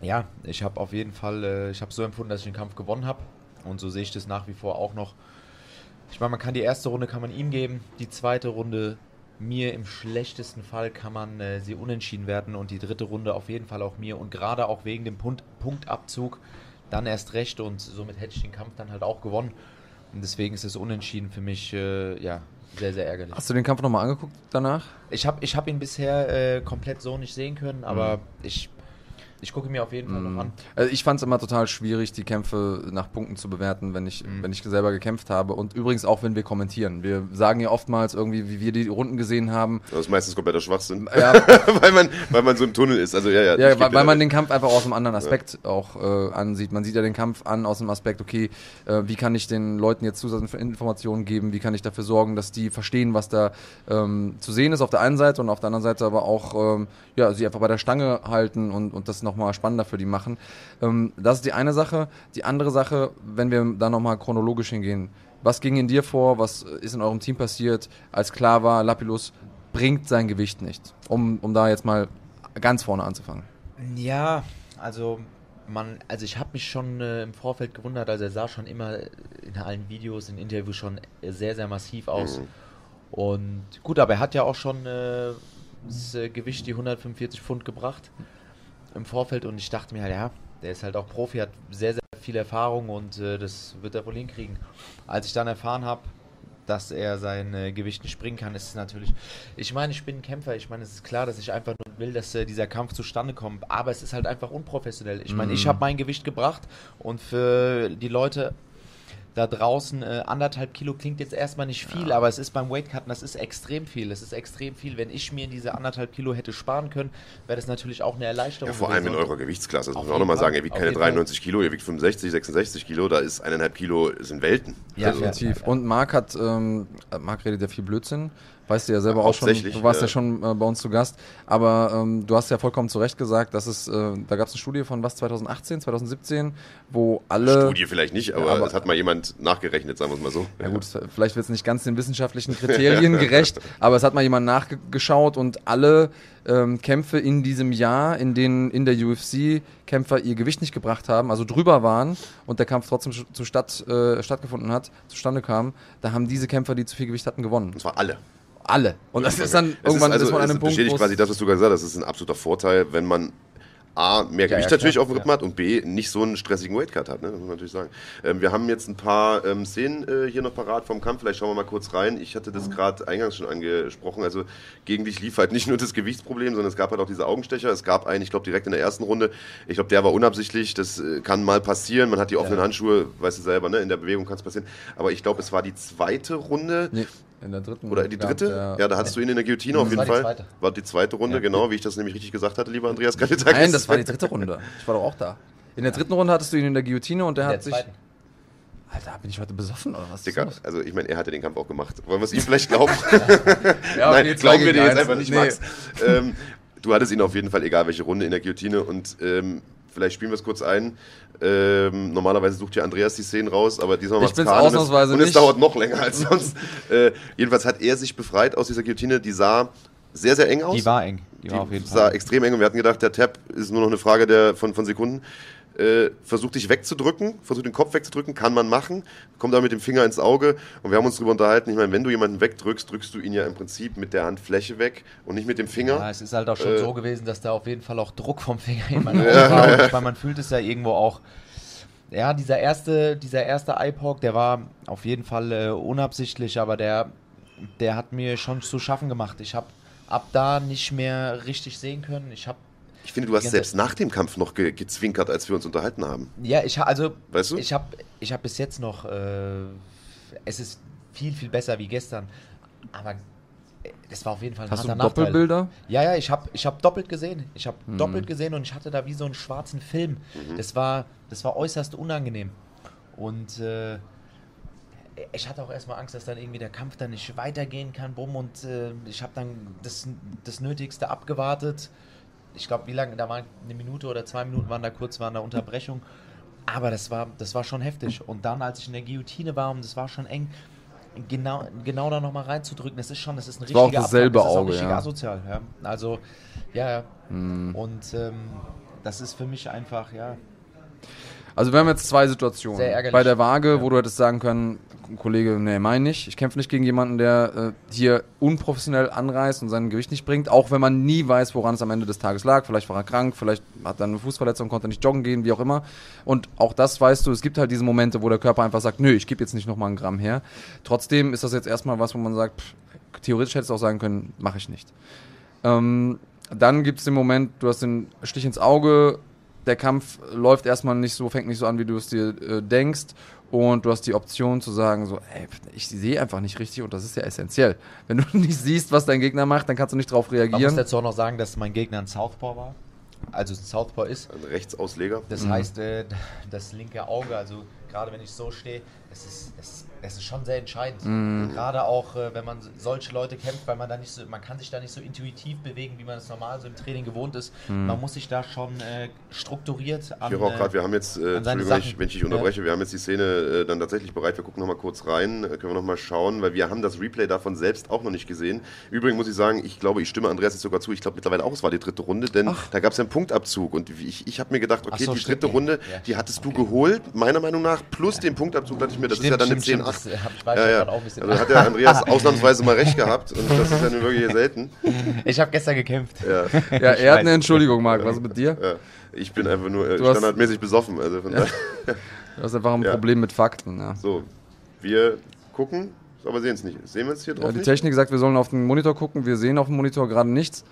ja, ich habe auf jeden Fall, äh, ich habe so empfunden, dass ich den Kampf gewonnen habe. Und so sehe ich das nach wie vor auch noch. Ich meine, man kann die erste Runde kann man ihm geben, die zweite Runde mir im schlechtesten Fall kann man äh, sie unentschieden werden und die dritte Runde auf jeden Fall auch mir und gerade auch wegen dem Punkt, Punktabzug dann erst recht und somit hätte ich den Kampf dann halt auch gewonnen. Und deswegen ist es unentschieden für mich äh, ja sehr, sehr ärgerlich. Hast du den Kampf nochmal angeguckt danach? Ich habe ich hab ihn bisher äh, komplett so nicht sehen können, aber Mhm. ich ich gucke mir auf jeden Fall noch an. Also ich fand es immer total schwierig, die Kämpfe nach Punkten zu bewerten, wenn ich, Mhm. wenn ich selber gekämpft habe. Und übrigens auch, wenn wir kommentieren. Wir sagen ja oftmals irgendwie, wie wir die Runden gesehen haben. Das ist meistens kompletter Schwachsinn. Ja, weil, man, weil man so im Tunnel ist. Also ja, ja. ja weil, weil man den Kampf einfach aus einem anderen Aspekt auch äh, ansieht. Man sieht ja den Kampf an aus dem Aspekt, okay, äh, wie kann ich den Leuten jetzt Zusatzinformationen geben, wie kann ich dafür sorgen, dass die verstehen, was da ähm, zu sehen ist auf der einen Seite und auf der anderen Seite aber auch, ähm, ja, sie einfach bei der Stange halten und, und das nochmal spannender für die machen. Ähm, das ist die eine Sache. Die andere Sache, wenn wir da nochmal chronologisch hingehen, was ging in dir vor, was ist in eurem Team passiert, als klar war, Lapilus bringt sein Gewicht nicht, um, um da jetzt mal ganz vorne anzufangen. Ja, also man, also ich habe mich schon äh, im Vorfeld gewundert, also er sah schon immer in allen Videos, in Interviews schon sehr, sehr massiv aus. Mhm. Und gut, aber er hat ja auch schon äh, das äh, Gewicht die 145 Pfund gebracht im Vorfeld und ich dachte mir halt, ja, der ist halt auch Profi, hat sehr, sehr viel Erfahrung und äh, das wird er wohl hinkriegen. Als ich dann erfahren habe, dass er sein äh, Gewicht nicht bringen kann, ist es natürlich. Ich meine, ich bin ein Kämpfer. Ich meine, es ist klar, dass ich einfach nur will, dass äh, dieser Kampf zustande kommt. Aber es ist halt einfach unprofessionell. Ich meine, ich Mhm. habe mein Gewicht gebracht und für die Leute da draußen äh, anderthalb Kilo klingt jetzt erstmal nicht viel, aber es ist beim Weightcutten, das ist extrem viel. Es ist extrem viel. Wenn ich mir diese anderthalb Kilo hätte sparen können, wäre das natürlich auch eine Erleichterung. Ja, vor allem in eurer Gewichtsklasse. Das Auf muss man auch nochmal sagen. Ihr wiegt keine jeden Fall. 93 Kilo, ihr wiegt 65, 66 Kilo. Da ist eineinhalb Kilo, sind Welten. Ja, also, ja. Definitiv. Und Marc hat, ähm, Marc redet ja viel Blödsinn. Weißt du ja selber auch schon, du warst ja, schon äh, bei uns zu Gast. Aber ähm, du hast ja vollkommen zu Recht gesagt, dass es, äh, da gab es eine Studie von was, 2018, 2017, wo alle. Studie vielleicht nicht, aber, Ja, aber- es hat mal jemand nachgerechnet, sagen wir es mal so. Ja gut, vielleicht wird es nicht ganz den wissenschaftlichen Kriterien gerecht, aber es hat mal jemand nachgeschaut und alle ähm, Kämpfe in diesem Jahr, in denen in der UFC Kämpfer ihr Gewicht nicht gebracht haben, also drüber waren und der Kampf trotzdem zu statt, äh, stattgefunden hat, zustande kam, da haben diese Kämpfer, die zu viel Gewicht hatten, gewonnen. Und zwar alle. Alle. Und das ist dann Es irgendwann also, ist man an einem Punkt, bestätigt quasi das, was du gesagt hast. Das ist ein absoluter Vorteil, wenn man A, mehr Ja, Gewicht ja, natürlich klar, auf dem Rippen hat und B, nicht so einen stressigen Weightcut hat, ne? das muss man natürlich sagen. Ähm, wir haben jetzt ein paar ähm, Szenen äh, hier noch parat vom Kampf, vielleicht schauen wir mal kurz rein. Ich hatte das gerade eingangs schon angesprochen, also gegen dich lief halt nicht nur das Gewichtsproblem, sondern es gab halt auch diese Augenstecher. Es gab einen, ich glaube direkt in der ersten Runde, ich glaube der war unabsichtlich, das äh, kann mal passieren, man hat die offenen Handschuhe, weißt du selber, ne? in der Bewegung kann es passieren. Aber ich glaube, es war die zweite Runde, Nee, in der dritten. oder die dritte? der- ja, da hattest du ihn in der Guillotine auf Das jeden war Fall. zweite. War die zweite Runde, Ja. genau, wie ich das nämlich richtig gesagt hatte, lieber Andreas Kalitakis. Nein, das war die dritte Runde. Ich war doch auch da. In der dritten Runde hattest du ihn in der Guillotine und der, Der hat sich. zweiten. Alter, bin ich heute besoffen oder was? ist Digga, also ich meine, er hatte den Kampf auch gemacht. Wollen wir es ihm vielleicht glauben? Ja, Nein, zwei glauben wir dir jetzt einfach nicht, Nee. Max. Ähm, du hattest ihn auf jeden Fall, egal welche Runde, in der Guillotine und ähm, vielleicht spielen wir es kurz ein. Ähm, normalerweise sucht ja Andreas die Szenen raus, aber diesmal und es- ausnahmsweise Und es nicht. dauert noch länger als sonst. äh, jedenfalls hat er sich befreit aus dieser Guillotine, die sah sehr, sehr eng aus. Die war eng. Die, Die war auf jeden sah Fall. extrem eng und wir hatten gedacht, der Tap ist nur noch eine Frage der, von, von Sekunden. Äh, versucht dich wegzudrücken, versucht den Kopf wegzudrücken, kann man machen, kommt da mit dem Finger ins Auge und wir haben uns darüber unterhalten, ich meine, wenn du jemanden wegdrückst, drückst du ihn ja im Prinzip mit der Handfläche weg und nicht mit dem Finger. Ja, es ist halt auch schon Äh, so gewesen, dass da auf jeden Fall auch Druck vom Finger in meinen Augen war. Meine, man fühlt es ja irgendwo auch. Ja, dieser erste, dieser erste Eye-Poke, der war auf jeden Fall äh, unabsichtlich, aber der, der hat mir schon zu schaffen gemacht. Ich habe ab da nicht mehr richtig sehen können. Ich habe Ich finde, du hast selbst nach dem Kampf noch ge gezwinkert, als wir uns unterhalten haben. Ja, ich ha- also Weißt du? ich habe ich hab bis jetzt noch äh, es ist viel viel besser wie gestern, aber äh, das war auf jeden Fall ein Hast du harter Nachteil. Doppelbilder? Ja, ja, ich habe ich hab doppelt gesehen. Ich habe Mhm. doppelt gesehen und ich hatte da wie so einen schwarzen Film. Das war das war äußerst unangenehm. Und äh, ich hatte auch erstmal Angst, dass dann irgendwie der Kampf dann nicht weitergehen kann, bumm, und äh, ich habe dann das, das Nötigste abgewartet. Ich glaube, wie lange, da war eine Minute oder zwei Minuten waren da kurz, war eine Unterbrechung. Aber das war, das war schon heftig. Und dann, als ich in der Guillotine war und es war schon eng, genau, genau da nochmal reinzudrücken, das ist schon, das ist ein Das war auch richtiger dasselbe Abfuck, das ist auch Auge, richtig ja. asozial. Ja. Also, ja, ja. Hm. Und ähm, das ist für mich einfach, ja, Also wir haben jetzt zwei Situationen. Sehr. Bei der Waage, Ja. wo du hättest sagen können, Kollege, nee, mein nicht. Ich kämpfe nicht gegen jemanden, der äh, hier unprofessionell anreißt und sein Gewicht nicht bringt, auch wenn man nie weiß, woran es am Ende des Tages lag. Vielleicht war er krank, vielleicht hat er eine Fußverletzung, konnte nicht joggen gehen, wie auch immer. Und auch das weißt du, es gibt halt diese Momente, wo der Körper einfach sagt, nö, ich gebe jetzt nicht nochmal einen Gramm her. Trotzdem ist das jetzt erstmal was, wo man sagt, pff, theoretisch hättest du auch sagen können, mache ich nicht. Ähm, dann gibt es den Moment, du hast den Stich ins Auge, der Kampf läuft erstmal nicht so, fängt nicht so an, wie du es dir äh, denkst. Und du hast die Option zu sagen, so, ey, ich sehe einfach nicht richtig und das ist ja essentiell. Wenn du nicht siehst, was dein Gegner macht, dann kannst du nicht drauf Man muss reagieren. dazu auch noch sagen, dass mein Gegner ein Southpaw war. Also ein Southpaw ist. Ein Rechtsausleger. Das Mhm. heißt, äh, das linke Auge, also gerade wenn ich so stehe, es ist, es, es ist schon sehr entscheidend. Mhm. Gerade auch, äh, wenn man solche Leute kämpft, weil man da nicht so, man kann sich da nicht so intuitiv bewegen, wie man es normal so im Training gewohnt ist. Mhm. Man muss sich da schon äh, strukturiert an. Ich höre auch äh, gerade, wir haben jetzt, äh, Entschuldigung, wenn ich, wenn ich dich unterbreche, wir haben jetzt die Szene äh, dann tatsächlich bereit. Wir gucken nochmal kurz rein, äh, können wir nochmal schauen, weil wir haben das Replay davon selbst auch noch nicht gesehen. Übrigens muss ich sagen, ich glaube, ich stimme Andreas jetzt sogar zu. Ich glaube mittlerweile auch, es war die dritte Runde, denn da gab es ja einen Punktabzug. Und ich, ich habe mir gedacht, okay, Ach so, die stimmt, dritte ja. Runde, Ja. die hattest du geholt, meiner Meinung nach, plus den Punktabzug dachte ich mir, das ist ja dann eine 10-8. Das, äh, Ja, ja. auch ein bisschen. Also hat der Andreas ausnahmsweise mal recht gehabt und das ist ja nun wirklich selten. ich habe gestern gekämpft. Ja, Ja, er hat eine. Entschuldigung, Marc. Was ist mit dir? ja. Ich bin einfach nur äh, Du hast- standardmäßig besoffen. Also. Du hast einfach ein Ja. Problem mit Fakten. Ja. So, wir gucken, aber sehen es nicht. Sehen wir es hier drauf? Ja, die nicht? Technik sagt, wir sollen auf den Monitor gucken. Wir sehen auf dem Monitor gerade nichts.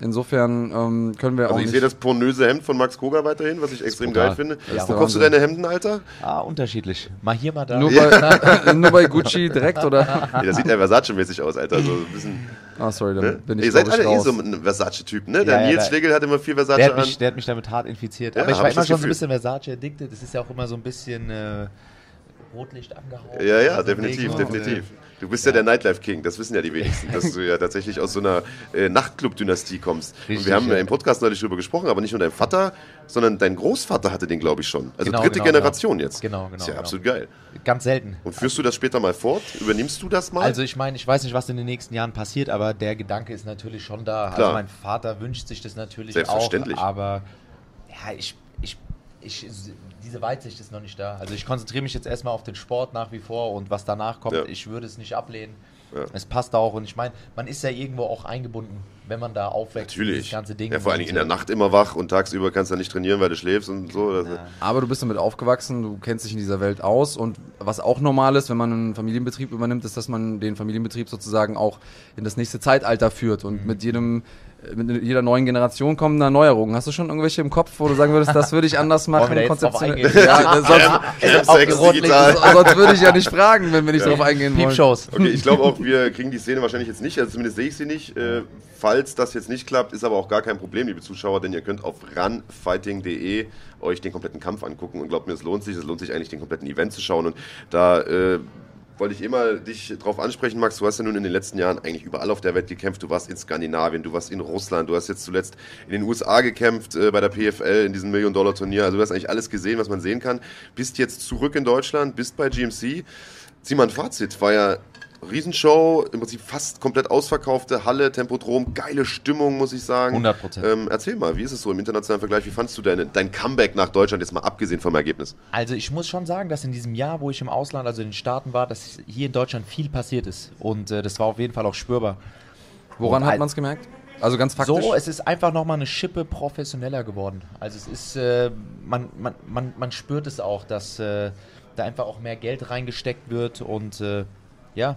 Insofern ähm, können wir Also auch ich nicht. sehe das pornöse Hemd von Max Koga weiterhin, was ich extrem geil finde. Ja. Wo kaufst du deine Hemden, Alter? Ah, unterschiedlich. Mal hier, mal da. nur, bei, nur bei Gucci direkt oder? Nee, das sieht ja Versace-mäßig aus, Alter. So ein bisschen, Ah, sorry, dann ne? bin ich Ihr seid ich, alle eh raus. so ein Versace-Typ, ne? Der Ja, ja, Nils Schlegel hat immer viel Versace Der hat, an. mich, der hat mich damit hart infiziert. Ja, Aber ich war ich immer schon so ein bisschen Versace addicted. Das ist ja auch immer so ein bisschen äh, Rotlicht angehaucht. Ja, ja, Also definitiv, Ding. definitiv. Du bist ja, der Nightlife King, das wissen ja die wenigsten, dass du ja tatsächlich aus so einer äh, Nachtclub-Dynastie kommst. und Richtig, wir haben ja ja. im Podcast neulich drüber gesprochen, aber nicht nur dein Vater, sondern dein Großvater hatte den, glaube ich, schon. Also Genau, dritte genau, Generation genau. jetzt. Genau, genau, Ist ja genau. absolut geil. Ganz selten. Und führst du das später mal fort? Übernimmst du das mal? Also ich meine, ich weiß nicht, was in den nächsten Jahren passiert, aber der Gedanke ist natürlich schon da. Klar. Also mein Vater wünscht sich das natürlich Selbstverständlich. auch, aber ja, ich, ich, ich, diese Weitsicht ist noch nicht da. Also ich konzentriere mich jetzt erstmal auf den Sport nach wie vor und was danach kommt, Ja. ich würde es nicht ablehnen. Ja. Es passt auch und ich meine, man ist ja irgendwo auch eingebunden, wenn man da aufwächst. Natürlich. Das ganze Ding. Ja, vor allen Dingen in der Nacht immer wach und tagsüber kannst du nicht trainieren, weil du schläfst und so. Das, Aber du bist damit aufgewachsen, du kennst dich in dieser Welt aus und was auch normal ist, wenn man einen Familienbetrieb übernimmt, ist, dass man den Familienbetrieb sozusagen auch in das nächste Zeitalter führt und mit jedem mit jeder neuen Generation kommen da Neuerungen. Hast du schon irgendwelche im Kopf, wo du sagen würdest, das würde ich anders machen? drauf konzeptionell? Ja, das- sonst, Auch digital. sonst würde ich ja nicht fragen, wenn wir nicht drauf eingehen wollen. Piepshows. Okay, ich glaube auch, wir kriegen die Szene wahrscheinlich jetzt nicht, also zumindest sehe ich sie nicht. Äh, falls das jetzt nicht klappt, ist aber auch gar kein Problem, liebe Zuschauer, denn ihr könnt auf runfighting.de euch den kompletten Kampf angucken und glaubt mir, es lohnt sich, es lohnt sich eigentlich, den kompletten Event zu schauen und da äh, wollte ich immer dich drauf ansprechen, Max. Du hast ja nun in den letzten Jahren eigentlich überall auf der Welt gekämpft. Du warst in Skandinavien, du warst in Russland, du hast jetzt zuletzt in den USA gekämpft äh, bei der PFL in diesem Million-Dollar-Turnier. Also du hast eigentlich alles gesehen, was man sehen kann. Bist jetzt zurück in Deutschland, bist bei GMC. Zieh mal ein Fazit. War ja Riesenshow, im Prinzip fast komplett ausverkaufte Halle, Tempodrom, geile Stimmung, muss ich sagen. 100%. Ähm, erzähl mal, wie ist es so im internationalen Vergleich? Wie fandst du deine, dein Comeback nach Deutschland, jetzt mal abgesehen vom Ergebnis? Also ich muss schon sagen, dass in diesem Jahr, wo ich im Ausland, also in den Staaten war, dass hier in Deutschland viel passiert ist. Und äh, das war auf jeden Fall auch spürbar. Woran Und hat man es gemerkt? Also ganz faktisch. So, es ist einfach nochmal eine Schippe professioneller geworden. Also es ist, äh, man, man, man, man spürt es auch, dass äh, da einfach auch mehr Geld reingesteckt wird und äh, ja,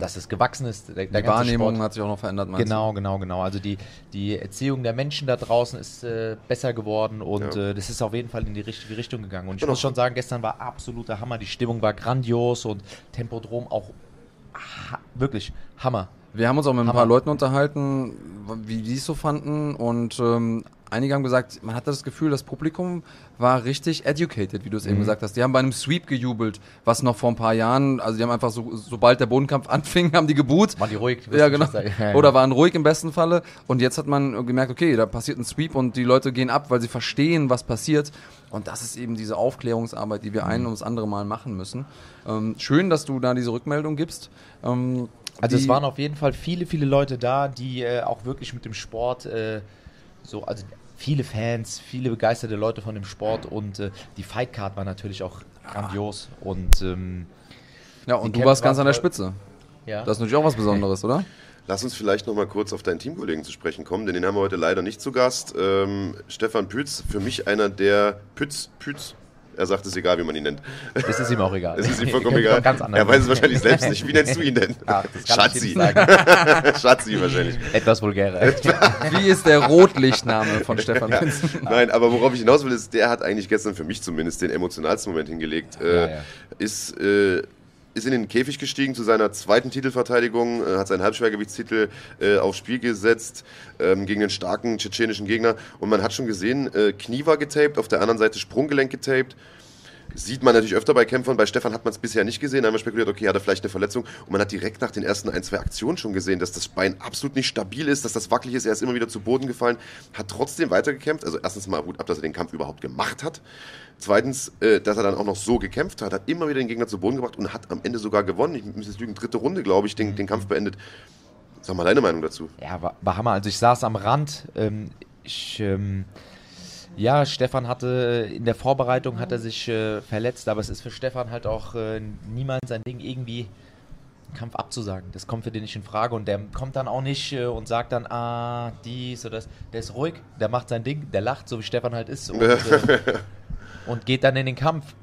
dass es gewachsen ist. Der, der die Wahrnehmung Sport. hat sich auch noch verändert, meinst Genau, genau, genau. Also die, die Erziehung der Menschen da draußen ist äh, besser geworden und Ja. äh, das ist auf jeden Fall in die richtige Richtung gegangen. Und ich Genau. muss schon sagen, gestern war absoluter Hammer. Die Stimmung war grandios und Tempodrom auch ha wirklich Hammer. du? Wir haben uns auch mit ein Hammer. paar Leuten unterhalten, wie die es so fanden und ähm, einige haben gesagt, man hatte das Gefühl, das Publikum war richtig educated, wie du es Mhm. eben gesagt hast. Die haben bei einem Sweep gejubelt, was noch vor ein paar Jahren, also die haben einfach so, sobald der Bodenkampf anfing, haben die geboot. Waren die ruhig? Ja, genau. Oder waren ruhig im besten Falle. Und jetzt hat man gemerkt, okay, da passiert ein Sweep und die Leute gehen ab, weil sie verstehen, was passiert. Und das ist eben diese Aufklärungsarbeit, die wir ein und das andere Mal machen müssen. Ähm, schön, dass du da diese Rückmeldung gibst. Ähm, Also es waren auf jeden Fall viele, viele Leute da, die äh, auch wirklich mit dem Sport äh, so, also viele Fans, viele begeisterte Leute von dem Sport und äh, die Fightcard war natürlich auch grandios und ähm, ja, und du warst ganz an der Spitze. ja. Das ist natürlich auch was Besonderes, oder? Lass uns vielleicht noch mal kurz auf deinen Teamkollegen zu sprechen kommen, denn den haben wir heute leider nicht zu Gast. Ähm, Stefan Pütz, für mich einer der Pütz, Pütz, Er sagt, es ist egal, wie man ihn nennt. Das ist ihm auch egal. Es ist ihm vollkommen egal. Ganz anders er weiß es wahrscheinlich selbst nicht. Wie nennst du ihn denn? Ach, Schatzi. Schatzi wahrscheinlich. Etwas vulgärer. Wie ist der Rotlichtname von Stefan Vincent? Nein, aber worauf ich hinaus will, ist, der hat eigentlich gestern für mich zumindest den emotionalsten Moment hingelegt. Äh, Ja, ja. Ist, äh, ist in den Käfig gestiegen zu seiner zweiten Titelverteidigung, äh, hat seinen Halbschwergewichtstitel äh, aufs Spiel gesetzt ähm, gegen den starken tschetschenischen Gegner. Und man hat schon gesehen, äh, Knie war getaped, auf der anderen Seite Sprunggelenk getaped. Sieht man natürlich öfter bei Kämpfern. Bei Stefan hat man es bisher nicht gesehen. Da haben wir spekuliert, okay, hat er vielleicht eine Verletzung. Und man hat direkt nach den ersten ein, zwei Aktionen schon gesehen, dass das Bein absolut nicht stabil ist, dass das wackelig ist. Er ist immer wieder zu Boden gefallen, hat trotzdem weitergekämpft. Also erstens mal gut ab, dass er den Kampf überhaupt gemacht hat. Zweitens, äh, dass er dann auch noch so gekämpft hat, hat immer wieder den Gegner zu Boden gebracht und hat am Ende sogar gewonnen. Ich muss jetzt lügen, dritte Runde, glaube ich, den, den Kampf beendet. Sag mal deine Meinung dazu. Ja, war, war Hammer. Also ich saß am Rand. Ähm, ich, ähm, ja, Stefan hatte in der Vorbereitung hat er sich äh, verletzt, aber es ist für Stefan halt auch äh, niemals sein Ding irgendwie einen Kampf abzusagen. Das kommt für den nicht in Frage und der kommt dann auch nicht äh, und sagt dann, ah, dies oder das. Der ist ruhig, der macht sein Ding, der lacht, so wie Stefan halt ist und, äh, und geht dann in den Kampf.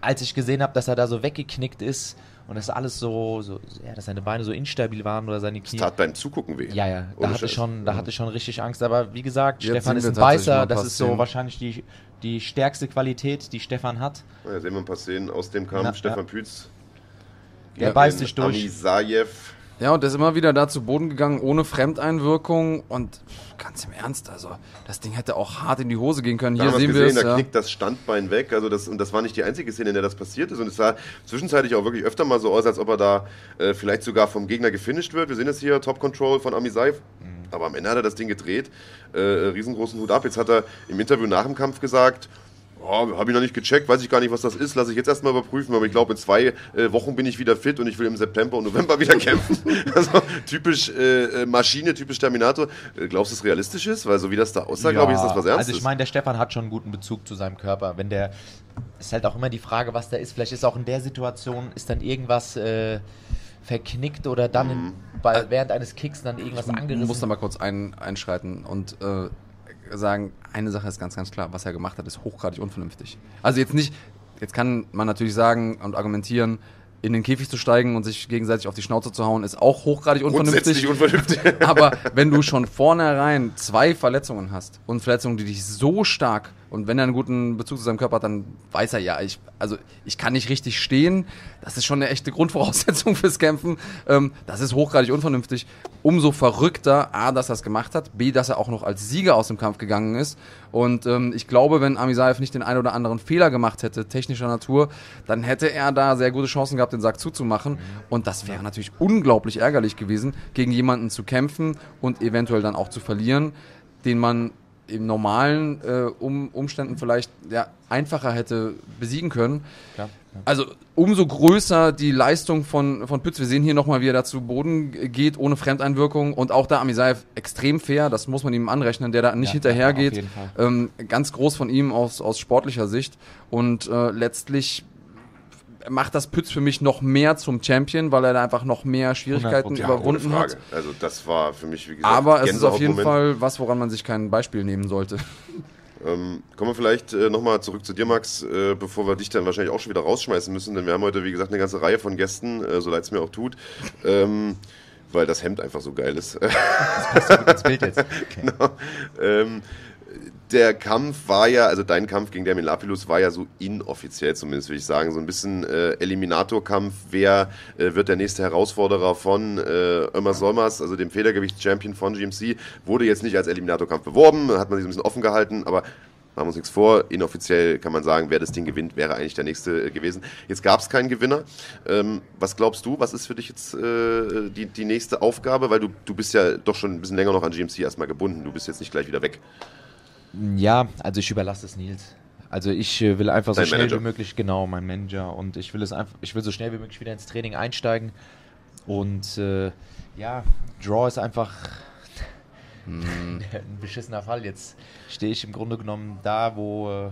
Als ich gesehen habe, dass er da so weggeknickt ist und dass alles so, so ja, dass seine Beine so instabil waren oder seine Knie. tat beim Zugucken weh. Ja, ja, da hatte, schon, da hatte ich schon richtig Angst. Aber wie gesagt, Jetzt Stefan ist ein Beißer. Das ist so wahrscheinlich die, die stärkste Qualität, die Stefan hat. Ja, sehen wir ein paar Szenen aus dem Kampf. Ja, Stefan ja. Pütz. Der beißt sich durch. Amisajev. Ja, und der ist immer wieder da zu Boden gegangen, ohne Fremdeinwirkung. Und ganz im Ernst, also, das Ding hätte auch hart in die Hose gehen können. Da Hier sehen es wir gesehen, es. da Ja. knickt das Standbein weg. Also das, und das war nicht die einzige Szene, in der das passiert ist. Und es sah zwischenzeitlich auch wirklich öfter mal so aus, als ob er da äh, vielleicht sogar vom Gegner gefinisht wird. Wir sehen es hier, Top Control von Amisaif. Mhm. Aber am Ende hat er das Ding gedreht. Äh, riesengroßen Hut ab. Jetzt hat er im Interview nach dem Kampf gesagt, oh, habe ich noch nicht gecheckt, weiß ich gar nicht, was das ist, lasse ich jetzt erstmal überprüfen, aber ich glaube, in zwei äh, Wochen bin ich wieder fit und ich will im September und November wieder kämpfen. also typisch äh, äh, Maschine, typisch Terminator. Äh, glaubst du, es realistisch ist? Weil so wie das da aussah, glaube ich, ist das was Ernstes. Also ich meine, der Stefan hat schon einen guten Bezug zu seinem Körper. Wenn der ist halt auch immer die Frage, was da ist. Vielleicht ist auch in der Situation ist dann irgendwas äh, verknickt oder dann in, bei, während eines Kicks dann irgendwas Ich angerissen. muss da mal kurz ein, einschreiten und äh, sagen, eine Sache ist ganz, ganz klar, was er gemacht hat, ist hochgradig unvernünftig. Also jetzt nicht, jetzt kann man natürlich sagen und argumentieren, in den Käfig zu steigen und sich gegenseitig auf die Schnauze zu hauen, ist auch hochgradig unvernünftig. unvernünftig. Aber wenn du schon vornherein zwei Verletzungen hast und Verletzungen, die dich so stark und wenn er einen guten Bezug zu seinem Körper hat, dann weiß er ja, ich, also ich kann nicht richtig stehen. Das ist schon eine echte Grundvoraussetzung fürs Kämpfen. Ähm, das ist hochgradig unvernünftig. Umso verrückter, A, dass er es gemacht hat, B, dass er auch noch als Sieger aus dem Kampf gegangen ist. Und ähm, ich glaube, wenn Amisaev nicht den einen oder anderen Fehler gemacht hätte, technischer Natur, dann hätte er da sehr gute Chancen gehabt, den Sack zuzumachen. Und das wäre natürlich unglaublich ärgerlich gewesen, gegen jemanden zu kämpfen und eventuell dann auch zu verlieren, den man in normalen äh, um, Umständen vielleicht ja, einfacher hätte besiegen können. Klar. Also umso größer die Leistung von, von Pütz. Wir sehen hier nochmal, wie er da zu Boden geht, ohne Fremdeinwirkung. Und auch da Amisaev extrem fair, das muss man ihm anrechnen, der da nicht Ja, hinterhergeht. Ähm, ganz groß von ihm aus, aus sportlicher Sicht. Und äh, letztlich macht das Pütz für mich noch mehr zum Champion, weil er da einfach noch mehr Schwierigkeiten 100%. Ja, überwunden hat. Also das war für mich, wie gesagt, Aber es ist auf jeden. Fall was, woran man sich kein Beispiel nehmen sollte. Ähm, kommen wir vielleicht äh, nochmal zurück zu dir, Max, äh, bevor wir dich dann wahrscheinlich auch schon wieder rausschmeißen müssen, denn wir haben heute, wie gesagt, eine ganze Reihe von Gästen, äh, so leid es mir auch tut, ähm, weil das Hemd einfach so geil ist. Das Bild jetzt. genau. ähm, der Kampf war ja, also dein Kampf gegen Damien Lapillus war ja so inoffiziell zumindest, würde ich sagen, so ein bisschen äh, Eliminatorkampf. Wer äh, wird der nächste Herausforderer von äh, Ömer Solmers, also dem Federgewichts-Champion von GMC, wurde jetzt nicht als Eliminatorkampf beworben, hat man sich so ein bisschen offen gehalten, aber machen wir uns nichts vor, inoffiziell kann man sagen, wer das Ding gewinnt, wäre eigentlich der nächste äh, gewesen. Jetzt gab es keinen Gewinner. Ähm, was glaubst du, was ist für dich jetzt äh, die, die nächste Aufgabe? Weil du, du bist ja doch schon ein bisschen länger noch an GMC erstmal gebunden, du bist jetzt nicht gleich wieder weg. Ja, also ich überlasse es Nils. Also ich äh, will einfach so Dein schnell Manager. wie möglich, genau, mein Manager. Und ich will es einfach, ich will so schnell wie möglich wieder ins Training einsteigen. Und äh, ja, Draw ist einfach ein beschissener Fall. Jetzt stehe ich im Grunde genommen da, wo äh,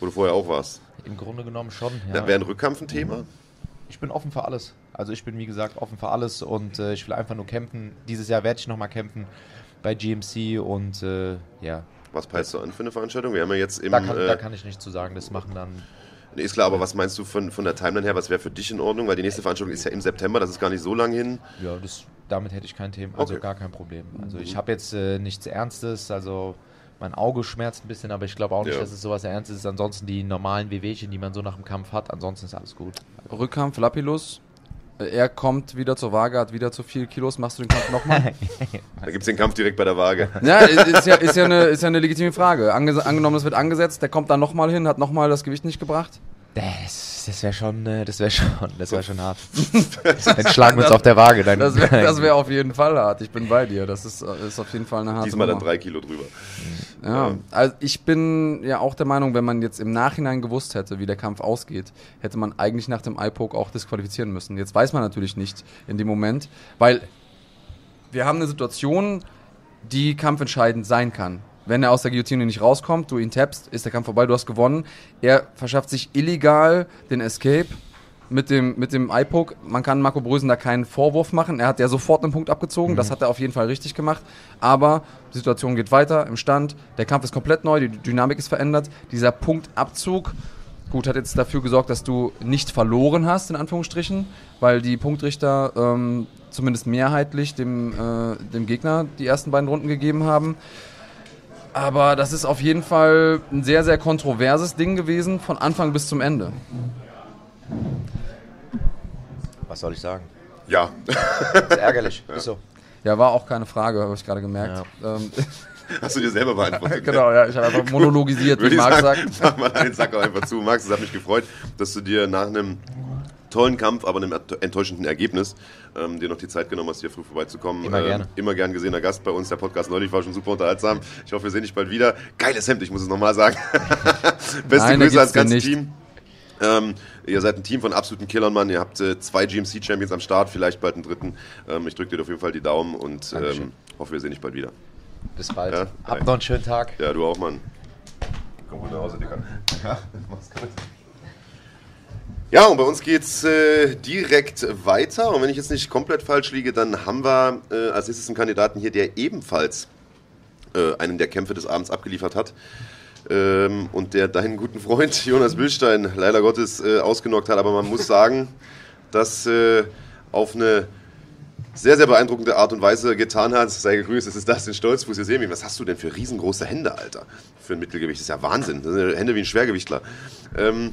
Wo du vorher auch warst. im Grunde genommen schon. Ja. Ja. Wäre ein Rückkampf ein Thema? Ich bin offen für alles. Also ich bin wie gesagt offen für alles und äh, ich will einfach nur kämpfen. Dieses Jahr werde ich nochmal kämpfen bei GMC und äh, ja, Was peilst du an für eine Veranstaltung? Wir haben ja jetzt im. da kann, äh, da kann ich nichts zu sagen. Das machen dann Nee, ist klar, aber was meinst du von, von der Timeline her? Was wäre für dich in Ordnung? Weil die nächste Veranstaltung ist ja im September, das ist gar nicht so lang hin. Ja, das, damit hätte ich kein Thema, also Okay. gar kein Problem. Also ich habe jetzt äh, nichts Ernstes, also mein Auge schmerzt ein bisschen, aber ich glaube auch nicht, Ja. dass es sowas Ernstes ist. Ansonsten die normalen Wehwehchen, die man so nach dem Kampf hat, ansonsten ist alles gut. Rückkampf, Lapilus. Er kommt wieder zur Waage, hat wieder zu viel Kilos. Machst du den Kampf nochmal? Da gibt es den Kampf direkt bei der Waage. ja, ist ist ja, ist, ja eine, ist ja eine legitime Frage. Ange angenommen, es wird angesetzt, der kommt dann nochmal hin, hat nochmal das Gewicht nicht gebracht. Das, das wäre schon, äh, das wäre schon, das wäre schon hart. dann schlagen wir uns auf der Waage. Dann, Das wäre das wär auf jeden Fall hart. Ich bin bei dir. Das ist, äh, ist auf jeden Fall eine harte Diesmal dann Nummer. drei Kilo drüber. Ja, also ich bin ja auch der Meinung, wenn man jetzt im Nachhinein gewusst hätte, wie der Kampf ausgeht, hätte man eigentlich nach dem Eye-Poke auch disqualifizieren müssen. Jetzt weiß man natürlich nicht in dem Moment, weil wir haben eine Situation, die kampfentscheidend sein kann. Wenn er aus der Guillotine nicht rauskommt, du ihn tappst, ist der Kampf vorbei, du hast gewonnen. Er verschafft sich illegal den Escape mit dem, mit dem Eye-Poke. Man kann Marco Brösen da keinen Vorwurf machen. Er hat ja sofort einen Punkt abgezogen. Das hat er auf jeden Fall richtig gemacht. Aber die Situation geht weiter im Stand. Der Kampf ist komplett neu, die Dynamik ist verändert. Dieser Punktabzug, gut, hat jetzt dafür gesorgt, dass du nicht verloren hast, in Anführungsstrichen, weil die Punktrichter ähm, zumindest mehrheitlich dem, äh, dem Gegner die ersten beiden Runden gegeben haben. Aber das ist auf jeden Fall ein sehr, sehr kontroverses Ding gewesen, von Anfang bis zum Ende. Was soll ich sagen? Ja, ist ärgerlich. Ist so. Ja, war auch keine Frage, habe ich gerade gemerkt. Ähm, hast du dir selber beantwortet. genau, ja, ich habe einfach monologisiert, Würde wie Marc sagen, sagt. mach mal den Sack auch einfach zu. Max, es hat mich gefreut, dass du dir nach einem tollen Kampf, aber einem enttäuschenden Ergebnis, ähm, dir noch die Zeit genommen hast, hier früh vorbeizukommen. Immer ähm, gerne. Immer gern gesehener Gast bei uns. Der Podcast neulich war schon super unterhaltsam. Ich hoffe, wir sehen dich bald wieder. Geiles Hemd, ich muss es nochmal sagen. Beste Nein, Grüße ans ganze. Team. Ähm, ihr seid ein Team von absoluten Killern, Mann. Ihr habt äh, zwei GMC-Champions am Start, vielleicht bald einen dritten. Ähm, ich drücke dir auf jeden Fall die Daumen und ähm, hoffe, wir sehen dich bald wieder. Bis bald. Ja, Habt noch einen schönen Tag. Ja, du auch, Mann. Komm gut nach Hause, Dicker. Ja, mach's gut. Ja, und bei uns geht's äh, direkt weiter. Und wenn ich jetzt nicht komplett falsch liege, dann haben wir äh, als nächstes einen Kandidaten hier, der ebenfalls äh, einen der Kämpfe des Abends abgeliefert hat. Ähm, und der deinen guten Freund Jonas Billstein leider Gottes äh, ausgenockt hat. Aber man muss sagen, dass äh, auf eine sehr, sehr beeindruckende Art und Weise getan hat. Sei gegrüßt, es ist das den Stolzfuß. Wir sehen ihn. Was hast du denn für riesengroße Hände, Alter? Für ein Mittelgewicht. Das ist ja Wahnsinn. Das sind Hände wie ein Schwergewichtler. Ähm,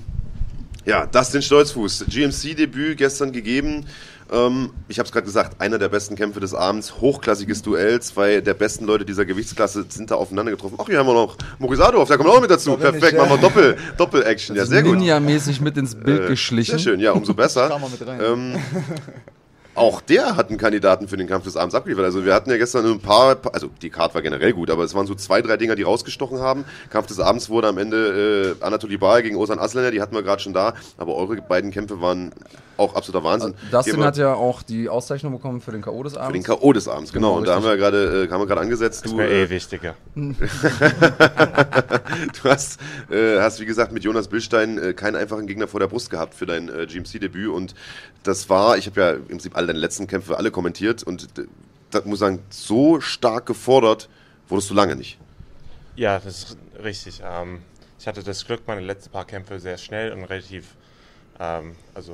ja, das den Stolzfuß. GMC-Debüt gestern gegeben. Ähm, ich habe es gerade gesagt, einer der besten Kämpfe des Abends. Hochklassiges Duell. Zwei der besten Leute dieser Gewichtsklasse sind da aufeinander getroffen. Ach, hier haben wir noch Morisadov, der kommt auch mit dazu. Perfekt, ja? machen wir Doppel, Doppel-Action. Ja, sehr gut. Ninja-mäßig mit ins Bild Äh, geschlichen. Sehr schön, ja, umso besser. Ähm, auch der hat einen Kandidaten für den Kampf des Abends abgeliefert. Also wir hatten ja gestern ein paar, also die Card war generell gut, aber es waren so zwei, drei Dinger, die rausgestochen haben. Kampf des Abends wurde am Ende äh, Anatoly Baal gegen Osan Asländer, die hatten wir gerade schon da, aber eure beiden Kämpfe waren auch absoluter Wahnsinn. Gehen Dustin wir hat ja auch die Auszeichnung bekommen für den K.O. des für den Abends. K.O. des Abends, genau. Genau, Und da haben wir gerade, äh, haben wir gerade angesetzt. Das Du, wäre eh äh, wichtiger. du hast, äh, hast, wie gesagt, mit Jonas Billstein äh, keinen einfachen Gegner vor der Brust gehabt für dein äh, GMC-Debüt. Und das war, ich habe ja im Prinzip alle deine letzten Kämpfe alle kommentiert und das muss ich sagen, so stark gefordert wurdest du lange nicht. Ja, das ist richtig. Ähm, ich hatte das Glück, meine letzten paar Kämpfe sehr schnell und relativ ähm, also,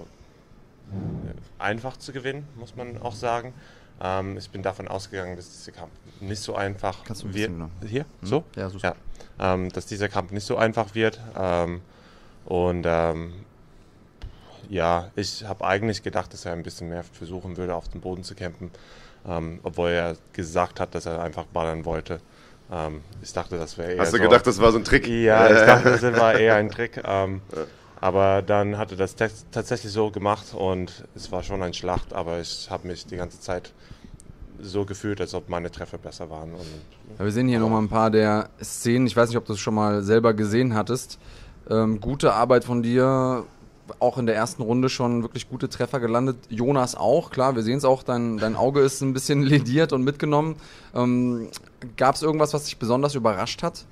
äh, einfach zu gewinnen, muss man auch sagen. Ähm, ich bin davon ausgegangen, dass dieser Kampf nicht so einfach Kannst du ein wird. genau. Hier? So? Ja, so ja. Ähm, dass dieser Kampf nicht so einfach wird. Ähm, und ähm, ja, ich habe eigentlich gedacht, dass er ein bisschen mehr versuchen würde, auf dem Boden zu kämpfen, ähm, obwohl er gesagt hat, dass er einfach ballern wollte. Ähm, ich dachte, das wäre eher Hast du so gedacht, das war so ein Trick? ja, ich dachte, das war eher ein Trick. Ähm, aber dann hat er das tats- tatsächlich so gemacht und es war schon ein Schlacht, aber ich habe mich die ganze Zeit so gefühlt, als ob meine Treffer besser waren. Und, Ja, wir sehen hier nochmal ein paar der Szenen. Ich weiß nicht, ob du es schon mal selber gesehen hattest. Ähm, gute Arbeit von dir. Auch in der ersten Runde schon wirklich gute Treffer gelandet. Jonas auch, klar, wir sehen es auch. Dein, dein Auge ist ein bisschen lediert und mitgenommen. Ähm, Gab es irgendwas, was dich besonders überrascht hat?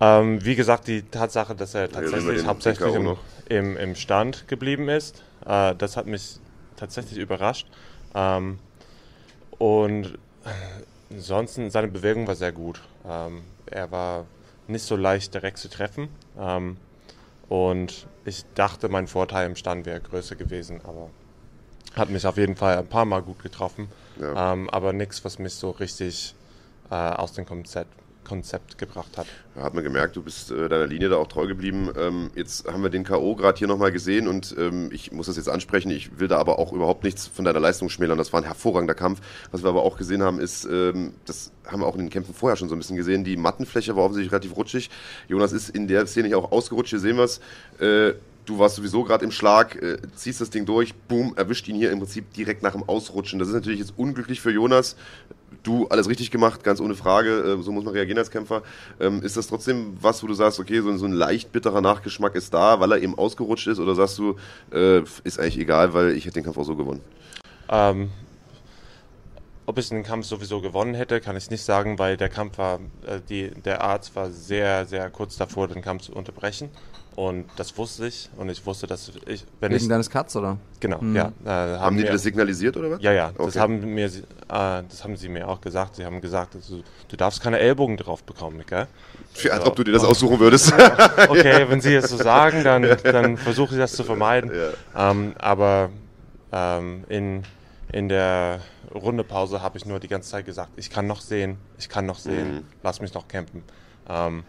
ähm, wie gesagt, die Tatsache, dass er tatsächlich hauptsächlich im, noch. im, im Stand geblieben ist, äh, das hat mich tatsächlich überrascht. Ähm, und ansonsten, seine Bewegung war sehr gut. Ähm, er war nicht so leicht direkt zu treffen. Und ich dachte, mein Vorteil im Stand wäre größer gewesen, aber hat mich auf jeden Fall ein paar Mal gut getroffen. Ja. Ähm, aber nichts, was mich so richtig äh, aus dem Konzept, Konzept gebracht hat. Hat man gemerkt, du bist äh, deiner Linie da auch treu geblieben. Ähm, jetzt haben wir den K.O. gerade hier nochmal gesehen und ähm, ich muss das jetzt ansprechen. Ich will da aber auch überhaupt nichts von deiner Leistung schmälern. Das war ein hervorragender Kampf. Was wir aber auch gesehen haben, ist, ähm, das haben wir auch in den Kämpfen vorher schon so ein bisschen gesehen, die Mattenfläche war offensichtlich relativ rutschig. Jonas ist in der Szene auch ausgerutscht, hier sehen wir es. Äh, Du warst sowieso gerade im Schlag, äh, ziehst das Ding durch, boom, erwischt ihn hier im Prinzip direkt nach dem Ausrutschen. Das ist natürlich jetzt unglücklich für Jonas. Du alles richtig gemacht, ganz ohne Frage. Äh, so muss man reagieren als Kämpfer. Ähm, ist das trotzdem was, wo du sagst, okay, so, so ein leicht bitterer Nachgeschmack ist da, weil er eben ausgerutscht ist? Oder sagst du, äh, ist eigentlich egal, weil ich hätte den Kampf auch so gewonnen? Ähm, ob ich den Kampf sowieso gewonnen hätte, kann ich nicht sagen, weil der Kampf war, äh, die, der Arzt war sehr, sehr kurz davor, den Kampf zu unterbrechen. Und das wusste ich. Und ich wusste, dass ich, wenn Wegen ich. deines Cuts, oder? Genau, Mhm. ja. Äh, Haben die dir mir- das signalisiert oder was? Ja, ja, das, Okay. haben mir, sie- äh, das haben sie mir auch gesagt. Sie haben gesagt, also, du darfst keine Ellbogen drauf bekommen, gell? Ja, als ob du dir das aussuchen würdest. Okay, wenn sie es so sagen, dann, dann versuche ich das zu vermeiden. Ja. Ähm, aber ähm, in, in der Rundepause habe ich nur die ganze Zeit gesagt, ich kann noch sehen, ich kann noch sehen, Mhm. lass mich noch campen. Ähm,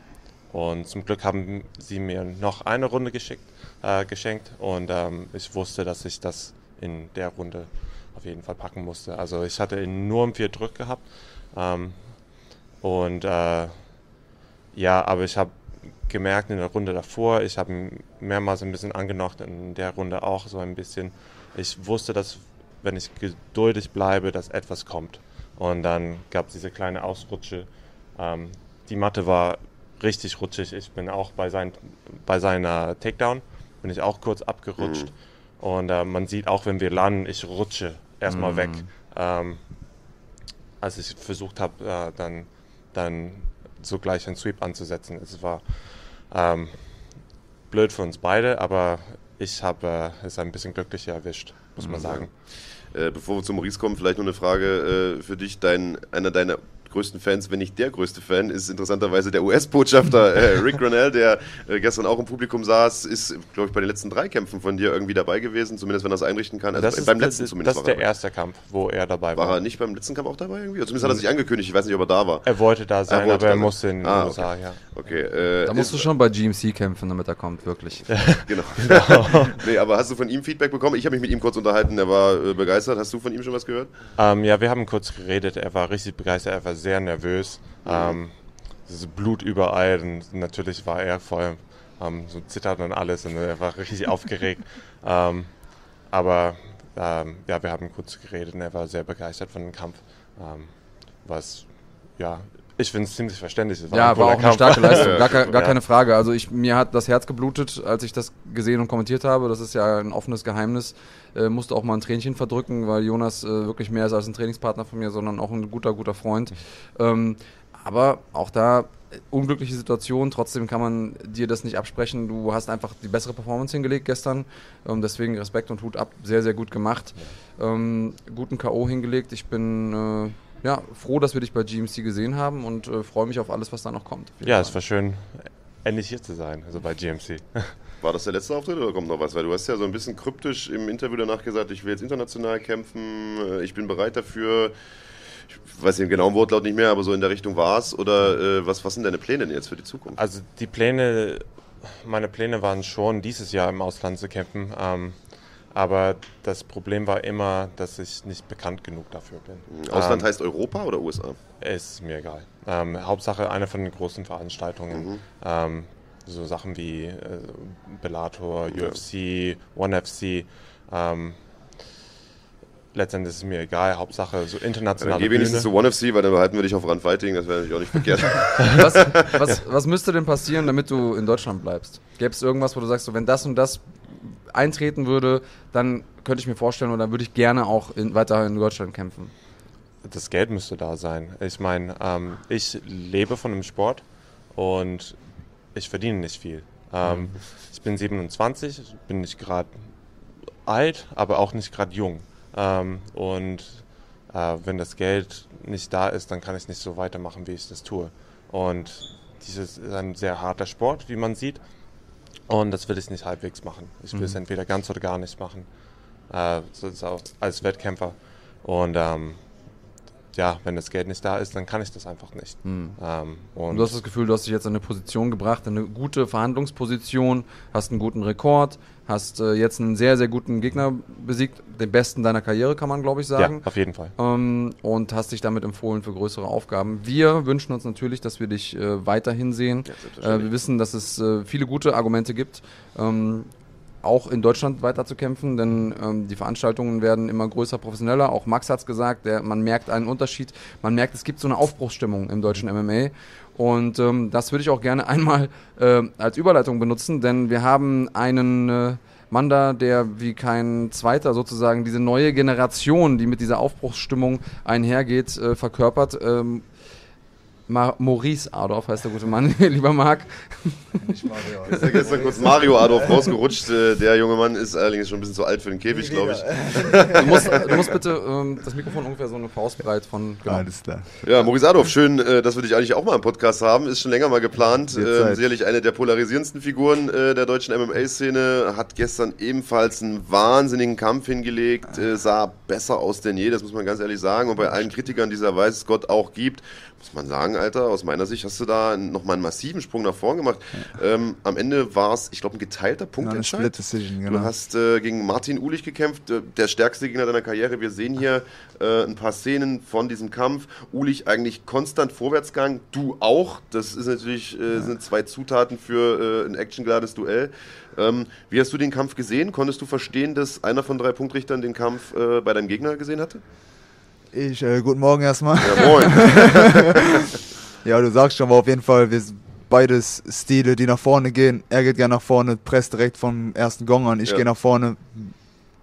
und zum Glück haben sie mir noch eine Runde geschickt, äh, geschenkt und ähm, ich wusste, dass ich das in der Runde auf jeden Fall packen musste. Also ich hatte im vier Drück gehabt ähm, und äh, ja, aber ich habe gemerkt in der Runde davor, ich habe mehrmals ein bisschen angenockt, in der Runde auch so ein bisschen. Ich wusste, dass wenn ich geduldig bleibe, dass etwas kommt. Und dann gab es diese kleine Ausrutsche. Ähm, die Matte war richtig rutschig. Ich bin auch bei, sein, bei seiner Takedown, bin ich auch kurz abgerutscht. Und äh, man sieht auch, wenn wir landen, ich rutsche erstmal weg. Ähm, als ich versucht habe, äh, dann, dann so gleich einen Sweep anzusetzen. Es war ähm, blöd für uns beide, aber ich habe äh, es ein bisschen glücklicher erwischt, muss man sagen. Äh, bevor wir zu Maurice kommen, vielleicht noch eine Frage äh, für dich. Dein, einer deiner größten Fans, wenn nicht der größte Fan, ist interessanterweise der US-Botschafter äh, Rick Granell, der äh, gestern auch im Publikum saß, ist, glaube ich, bei den letzten drei Kämpfen von dir irgendwie dabei gewesen, zumindest wenn er es einrichten kann. Also das ist, beim letzten das, zumindest das ist war der er erste Kampf, wo er dabei war. War er nicht beim letzten Kampf auch dabei irgendwie? Oder zumindest hat er sich angekündigt, ich weiß nicht, ob er da war. Er wollte da sein, wollte aber er musste in den Ah, USA, ja. Okay, äh, Da musst du schon bei GMC kämpfen, damit er kommt, wirklich. Genau. nee, aber hast du von ihm Feedback bekommen? Ich habe mich mit ihm kurz unterhalten, er war äh, begeistert. Hast du von ihm schon was gehört? Ähm, ja, wir haben kurz geredet. Er war richtig begeistert, er war sehr nervös. Ähm, es ist Blut überall und natürlich war er voll ähm, so zittert und alles und er war richtig aufgeregt. Ähm, aber ähm, ja, wir haben kurz geredet und er war sehr begeistert von dem Kampf. Ähm, was, ja, ich finde es ziemlich verständlich. Es Ja, ein war auch eine Kampf. starke Leistung, gar, gar Ja. keine Frage. Also ich, mir hat das Herz geblutet, als ich das gesehen und kommentiert habe. Das ist ja ein offenes Geheimnis. Äh, musste auch mal ein Tränchen verdrücken, weil Jonas äh, wirklich mehr ist als ein Trainingspartner von mir, sondern auch ein guter, guter Freund. Ähm, aber auch da äh, unglückliche Situation. Trotzdem kann man dir das nicht absprechen. Du hast einfach die bessere Performance hingelegt gestern. Ähm, deswegen Respekt und Hut ab. Sehr, sehr gut gemacht. Ähm, guten K.O. hingelegt. Ich bin äh, ja, froh, dass wir dich bei GMC gesehen haben und äh, freue mich auf alles, was da noch kommt. Ja, Fall. es war schön, endlich hier zu sein, also bei GMC. War das der letzte Auftritt oder kommt noch was? Weil du hast ja so ein bisschen kryptisch im Interview danach gesagt, ich will jetzt international kämpfen, äh, ich bin bereit dafür. Ich weiß den genauen Wortlaut nicht mehr, aber so in der Richtung war es. Oder äh, was, was sind deine Pläne denn jetzt für die Zukunft? Also die Pläne, meine Pläne waren schon, dieses Jahr im Ausland zu kämpfen. Ähm, aber das Problem war immer, dass ich nicht bekannt genug dafür bin. Ausland ähm, heißt Europa oder USA? Ist mir egal. Ähm, Hauptsache eine von den großen Veranstaltungen. Ähm, so Sachen wie äh, Bellator, UFC, ONE FC. Ähm, letztendlich ist es mir egal. Hauptsache so Dann internationale geh wenigstens Bühne. zu ONE FC, weil dann behalten wir dich auf Run Fighting, das wäre natürlich auch nicht verkehrt. was, was, was müsste denn passieren, damit du in Deutschland bleibst? Gäbe es irgendwas, wo du sagst, so, wenn das und das eintreten würde, dann könnte ich mir vorstellen, oder dann würde ich gerne auch in, weiter in Deutschland kämpfen. das Geld müsste da sein. Ich meine, ähm, ich lebe von dem Sport und ich verdiene nicht viel. Ähm, ich bin 27, ich bin nicht gerade alt, aber auch nicht gerade jung. Ähm, und äh, wenn das Geld nicht da ist, dann kann ich nicht so weitermachen, wie ich das tue. Und dieses ist ein sehr harter Sport, wie man sieht. Und das will ich nicht halbwegs machen. Ich will es entweder ganz oder gar nicht machen. Äh, so ist auch als Wettkämpfer. Und ähm, ja, wenn das Geld nicht da ist, dann kann ich das einfach nicht. Ähm, und du hast das Gefühl, du hast dich jetzt in eine Position gebracht, in eine gute Verhandlungsposition, hast einen guten Rekord, hast äh, jetzt einen sehr, sehr guten Gegner besiegt, den besten deiner Karriere, kann man glaube ich ja, sagen. auf jeden Fall. Ähm, und hast dich damit empfohlen für größere Aufgaben. Wir wünschen uns natürlich, dass wir dich äh, weiterhin sehen. äh, wir wissen, dass es äh, viele gute Argumente gibt, ähm, auch in Deutschland weiter zu kämpfen, denn ähm, die Veranstaltungen werden immer größer, professioneller. Auch Max hat es gesagt, der, man merkt einen Unterschied. Man merkt, es gibt so eine Aufbruchsstimmung im deutschen MMA. Und ähm, das würde ich auch gerne einmal äh, als Überleitung benutzen, denn wir haben einen äh, Mann da, der wie kein zweiter sozusagen diese neue Generation, die mit dieser Aufbruchsstimmung einhergeht, äh, verkörpert. Ähm, Ma Maurice Adorf heißt der gute Mann, lieber Marc. Ist ja gestern kurz Mario Adolf rausgerutscht. Äh, Der junge Mann ist allerdings schon ein bisschen zu alt für den Käfig, glaube ich. Du musst, du musst bitte ähm, das Mikrofon ungefähr so eine Faustbreit von. Genau. Alles klar. Ja, Maurice Adolf, schön, äh, dass wir dich eigentlich auch mal im Podcast haben. Ist schon länger mal geplant. Zeit. sicherlich eine der polarisierendsten Figuren äh, der deutschen MMA-Szene. Hat gestern ebenfalls einen wahnsinnigen Kampf hingelegt. Äh, sah besser aus denn je, das muss man ganz ehrlich sagen. Und bei allen Kritikern, die es ja weiß Gott auch gibt, muss man sagen, Alter, aus meiner Sicht hast du da nochmal einen massiven Sprung nach vorn gemacht. Ähm, am Ende war es, ich glaube, ein geteilter Punkt. eine Split Decision, Du genau. hast äh, gegen Martin Ulich gekämpft, äh, der stärkste Gegner deiner Karriere. Wir sehen hier äh, ein paar Szenen von diesem Kampf. Ulich eigentlich konstant Vorwärtsgang, du auch. Das ist natürlich äh, sind zwei Zutaten für äh, ein actionglades Duell. Ähm, wie hast du den Kampf gesehen? Konntest du verstehen, dass einer von drei Punktrichtern den Kampf bei deinem Gegner gesehen hatte? Ich, äh, guten Morgen erstmal. Ja, moin. Ja, du sagst schon, aber auf jeden Fall, wir sind beides Stile, die nach vorne gehen. Er geht gerne nach vorne, presst direkt vom ersten Gong an. Ich Ja. gehe nach vorne,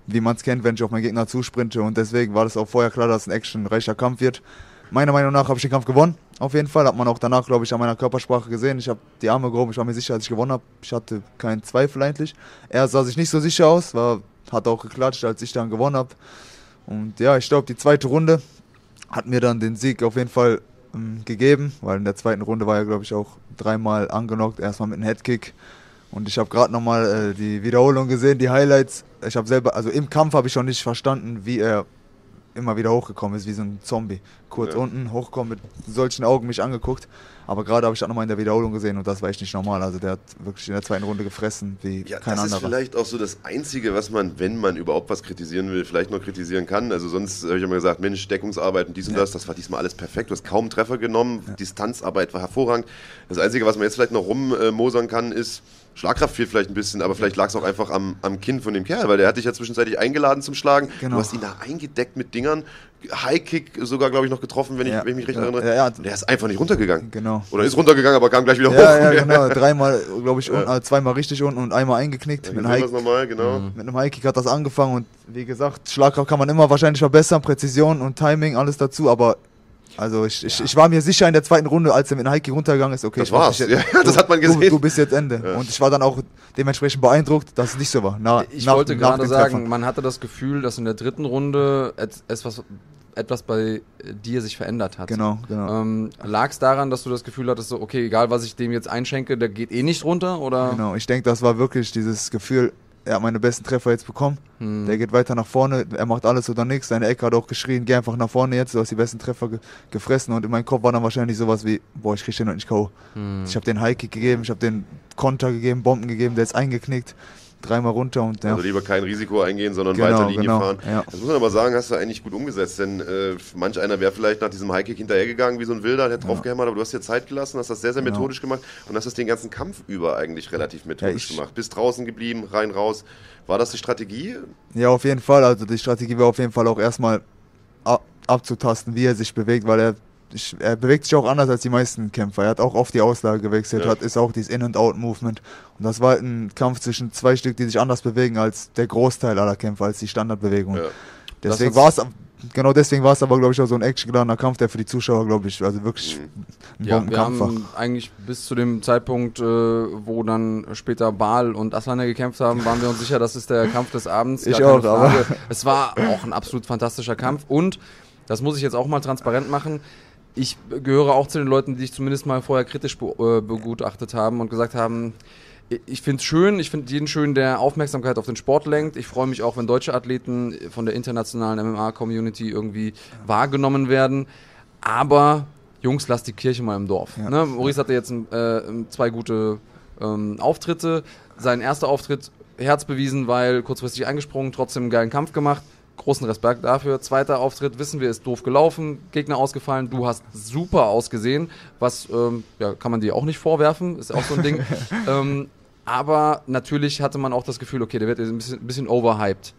wie man es kennt, wenn ich auf meinen Gegner zusprinte. Und deswegen war das auch vorher klar, dass es ein actionreicher Kampf wird. Meiner Meinung nach habe ich den Kampf gewonnen. Auf jeden Fall hat man auch danach, glaube ich, an meiner Körpersprache gesehen. Ich habe die Arme gehoben, ich war mir sicher, als ich gewonnen habe. Ich hatte keinen Zweifel eigentlich. Er sah sich nicht so sicher aus, war, hat auch geklatscht, als ich dann gewonnen habe. Und ja, ich glaube, die zweite Runde hat mir dann den Sieg auf jeden Fall ähm, gegeben, weil in der zweiten Runde war er, glaube ich, auch dreimal angenockt. Erstmal mit einem Headkick. Und ich habe gerade nochmal äh, die Wiederholung gesehen, die Highlights. Ich habe selber, also im Kampf habe ich schon nicht verstanden, wie er immer wieder hochgekommen ist, wie so ein Zombie. Kurz Ja. unten, hochkommen, mit solchen Augen mich angeguckt. Aber gerade habe ich das nochmal in der Wiederholung gesehen und das war echt nicht normal. Also der hat wirklich in der zweiten Runde gefressen, wie Ja, kein das ist anderer. vielleicht auch so das Einzige, was man, wenn man überhaupt was kritisieren will, vielleicht noch kritisieren kann. Also sonst habe ich immer gesagt, Mensch, Deckungsarbeit und dies und das, das war diesmal alles perfekt. Du hast kaum Treffer genommen, Distanzarbeit war hervorragend. Das Einzige, was man jetzt vielleicht noch rummosern kann, ist, Schlagkraft fehlt vielleicht ein bisschen, aber vielleicht lag es auch einfach am, am Kinn von dem Kerl, weil der hat dich ja zwischenzeitlich eingeladen zum Schlagen. Genau. Du hast ihn da eingedeckt mit Dingern. Highkick sogar, glaube ich, noch getroffen, wenn, ich, Ja. wenn ich mich recht Ja, erinnere. ja, der ist einfach nicht runtergegangen. Genau. Oder ist runtergegangen, aber kam gleich wieder Ja, hoch. ja, genau. Dreimal, glaube ich, unten, äh, zweimal richtig unten und einmal eingeknickt. Mit einem nochmal, genau. mit einem Highkick hat das angefangen und wie gesagt, Schlagkraft kann man immer wahrscheinlich verbessern, Präzision und Timing, alles dazu, aber also ich, ich, ich war mir sicher in der zweiten Runde, als er mit Highkick runtergegangen ist, okay, Das war's. jetzt- Ja, das hat man du, gesehen. Du bist jetzt Ende. Und ich war dann auch dementsprechend beeindruckt, dass es nicht so war. Na, Ich nach- wollte nach gerade sagen, Treffer. man hatte das Gefühl, dass in der dritten Runde et- etwas, etwas bei dir sich verändert hat. Genau, genau. Ähm, Lag es daran, dass du das Gefühl hattest, so, okay, egal was ich dem jetzt einschenke, der geht eh nicht runter? Oder? Genau, ich denke, das war wirklich dieses Gefühl, er hat meine besten Treffer jetzt bekommen. Hm. Der geht weiter nach vorne, er macht alles oder nichts. Seine Ecke hat auch geschrien, geh einfach nach vorne jetzt, du hast die besten Treffer ge gefressen. Und in meinem Kopf war dann wahrscheinlich sowas wie, boah, ich krieg den noch nicht K.O. Hm. Ich habe den Highkick gegeben, ich habe den Konter gegeben, Bomben gegeben, der ist eingeknickt, dreimal runter und ja. Also lieber kein Risiko eingehen, sondern Genau, weiter Linie genau, fahren. ja. Das muss man aber sagen, hast du eigentlich gut umgesetzt, denn äh, manch einer wäre vielleicht nach diesem Highkick hinterhergegangen wie so ein Wilder, hätte draufgehämmert, aber du hast dir Zeit gelassen, hast das sehr, sehr Genau. methodisch gemacht und hast das den ganzen Kampf über eigentlich relativ methodisch ich- gemacht. Bist draußen geblieben, rein, raus. War das die Strategie? Ja, auf jeden Fall. Also die Strategie war auf jeden Fall auch erstmal ab, abzutasten, wie er sich bewegt, weil er, er bewegt sich auch anders als die meisten Kämpfer. Er hat auch oft die Auslage gewechselt, Ja. hat ist auch dieses In-and-Out-Movement. Und das war halt ein Kampf zwischen zwei Stück, die sich anders bewegen als der Großteil aller Kämpfer, als die Standardbewegung. Ja. Deswegen war es, genau deswegen war es aber, glaube ich, auch so ein actiongeladener Kampf, der für die Zuschauer, glaube ich, also wirklich ein Ja, wir Bombenkampf war. haben eigentlich bis zu dem Zeitpunkt, äh, wo dann später Baal und Aslana gekämpft haben, waren wir uns sicher, das ist der Kampf des Abends. Ich auch, aber-. Es war auch ein absolut fantastischer Kampf und, das muss ich jetzt auch mal transparent machen, ich gehöre auch zu den Leuten, die dich zumindest mal vorher kritisch be äh, begutachtet haben und gesagt haben, ich finde es schön, ich finde jeden schön, der Aufmerksamkeit auf den Sport lenkt. Ich freue mich auch, wenn deutsche Athleten von der internationalen MMA-Community irgendwie wahrgenommen werden. Aber Jungs, lasst die Kirche mal im Dorf. Ja. Ne? Maurice hatte jetzt äh, zwei gute ähm, Auftritte. Sein erster Auftritt Herz bewiesen, weil kurzfristig eingesprungen, trotzdem einen geilen Kampf gemacht. Großen Respekt dafür. Zweiter Auftritt, wissen wir, ist doof gelaufen, Gegner ausgefallen. Du hast super ausgesehen, was ähm, ja, kann man dir auch nicht vorwerfen, ist auch so ein Ding. ähm, aber natürlich hatte man auch das Gefühl, okay, der wird jetzt ein bisschen, ein bisschen overhyped.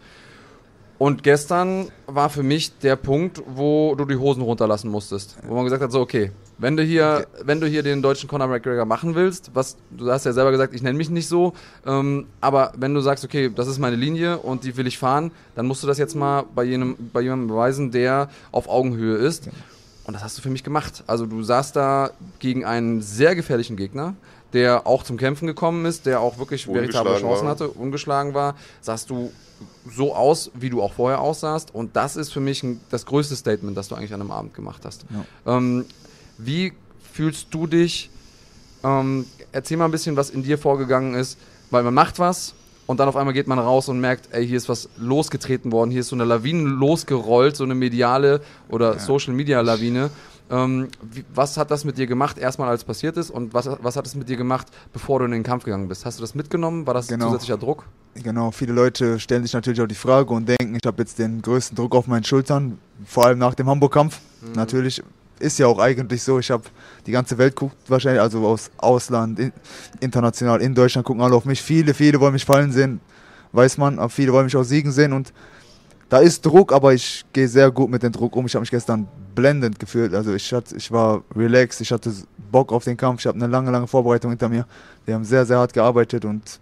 Und gestern war für mich der Punkt, wo du die Hosen runterlassen musstest. Wo man gesagt hat, so, okay, wenn du hier, wenn du hier den deutschen Conor McGregor machen willst, was, du hast ja selber gesagt, ich nenne mich nicht so, ähm, aber wenn du sagst, okay, das ist meine Linie und die will ich fahren, dann musst du das jetzt mal bei, jenem, bei jemandem beweisen, der auf Augenhöhe ist. Und das hast du für mich gemacht. Also du saßt da gegen einen sehr gefährlichen Gegner, der auch zum Kämpfen gekommen ist, der auch wirklich veritable Chancen war. hatte, ungeschlagen war, sahst du so aus, wie du auch vorher aussahst. Und das ist für mich ein, das größte Statement, das du eigentlich an einem Abend gemacht hast. Ähm, wie fühlst du dich? Ähm, erzähl mal ein bisschen, was in dir vorgegangen ist, weil man macht was und dann auf einmal geht man raus und merkt, ey, hier ist was losgetreten worden, hier ist so eine Lawine losgerollt, so eine mediale oder Social Media Lawine. Ähm, wie, was hat das mit dir gemacht, erstmal als passiert ist und was, was hat es mit dir gemacht, bevor du in den Kampf gegangen bist? Hast du das mitgenommen? War das Genau. zusätzlicher Druck? Genau, viele Leute stellen sich natürlich auch die Frage und denken, ich habe jetzt den größten Druck auf meinen Schultern, vor allem nach dem Hamburg-Kampf. Natürlich ist ja auch eigentlich so, ich habe die ganze Welt guckt wahrscheinlich, also aus Ausland, in, international, in Deutschland gucken alle auf mich. Viele, viele wollen mich fallen sehen, weiß man, aber viele wollen mich auch siegen sehen und da ist Druck, aber ich gehe sehr gut mit dem Druck um. Ich habe mich gestern blendend gefühlt. Also ich, hatte, ich war relaxed, ich hatte Bock auf den Kampf, ich habe eine lange, lange Vorbereitung hinter mir. Wir haben sehr, sehr hart gearbeitet und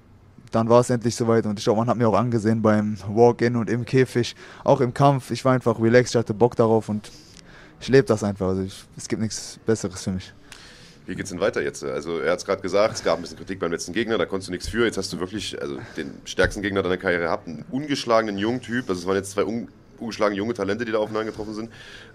dann war es endlich soweit und ich glaube, man hat mir auch angesehen beim Walk-In und im Käfig, auch im Kampf. Ich war einfach relaxed, ich hatte Bock darauf und ich lebe das einfach. Also ich, es gibt nichts Besseres für mich. Wie geht's denn weiter jetzt? Also er hat es gerade gesagt, es gab ein bisschen Kritik beim letzten Gegner, da konntest du nichts für. Jetzt hast du wirklich also den stärksten Gegner deiner Karriere gehabt, einen ungeschlagenen jungen Typ. Also es waren jetzt zwei un ungeschlagene junge Talente, die da aufeinander getroffen sind.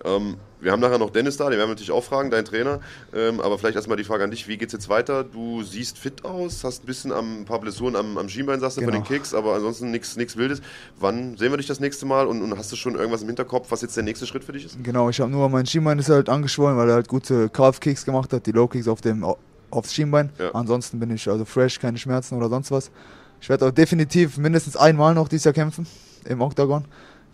Ähm, wir haben nachher noch Dennis da, den werden wir natürlich auch fragen, dein Trainer. Ähm, aber vielleicht erstmal die Frage an dich, wie geht's jetzt weiter? Du siehst fit aus, hast ein bisschen am, ein paar Blessuren am, am Schienbein, sagst du, bei den Genau. Kicks, aber ansonsten nichts nichts Wildes. Wann sehen wir dich das nächste Mal und, und hast du schon irgendwas im Hinterkopf, was jetzt der nächste Schritt für dich ist? Genau, ich habe nur mein Schienbein ist halt angeschwollen, weil er halt gute Calf-Kicks gemacht hat, die Low-Kicks auf dem, aufs Schienbein. Ja. Ansonsten bin ich also fresh, keine Schmerzen oder sonst was. Ich werde auch definitiv mindestens einmal noch dieses Jahr kämpfen im Octagon.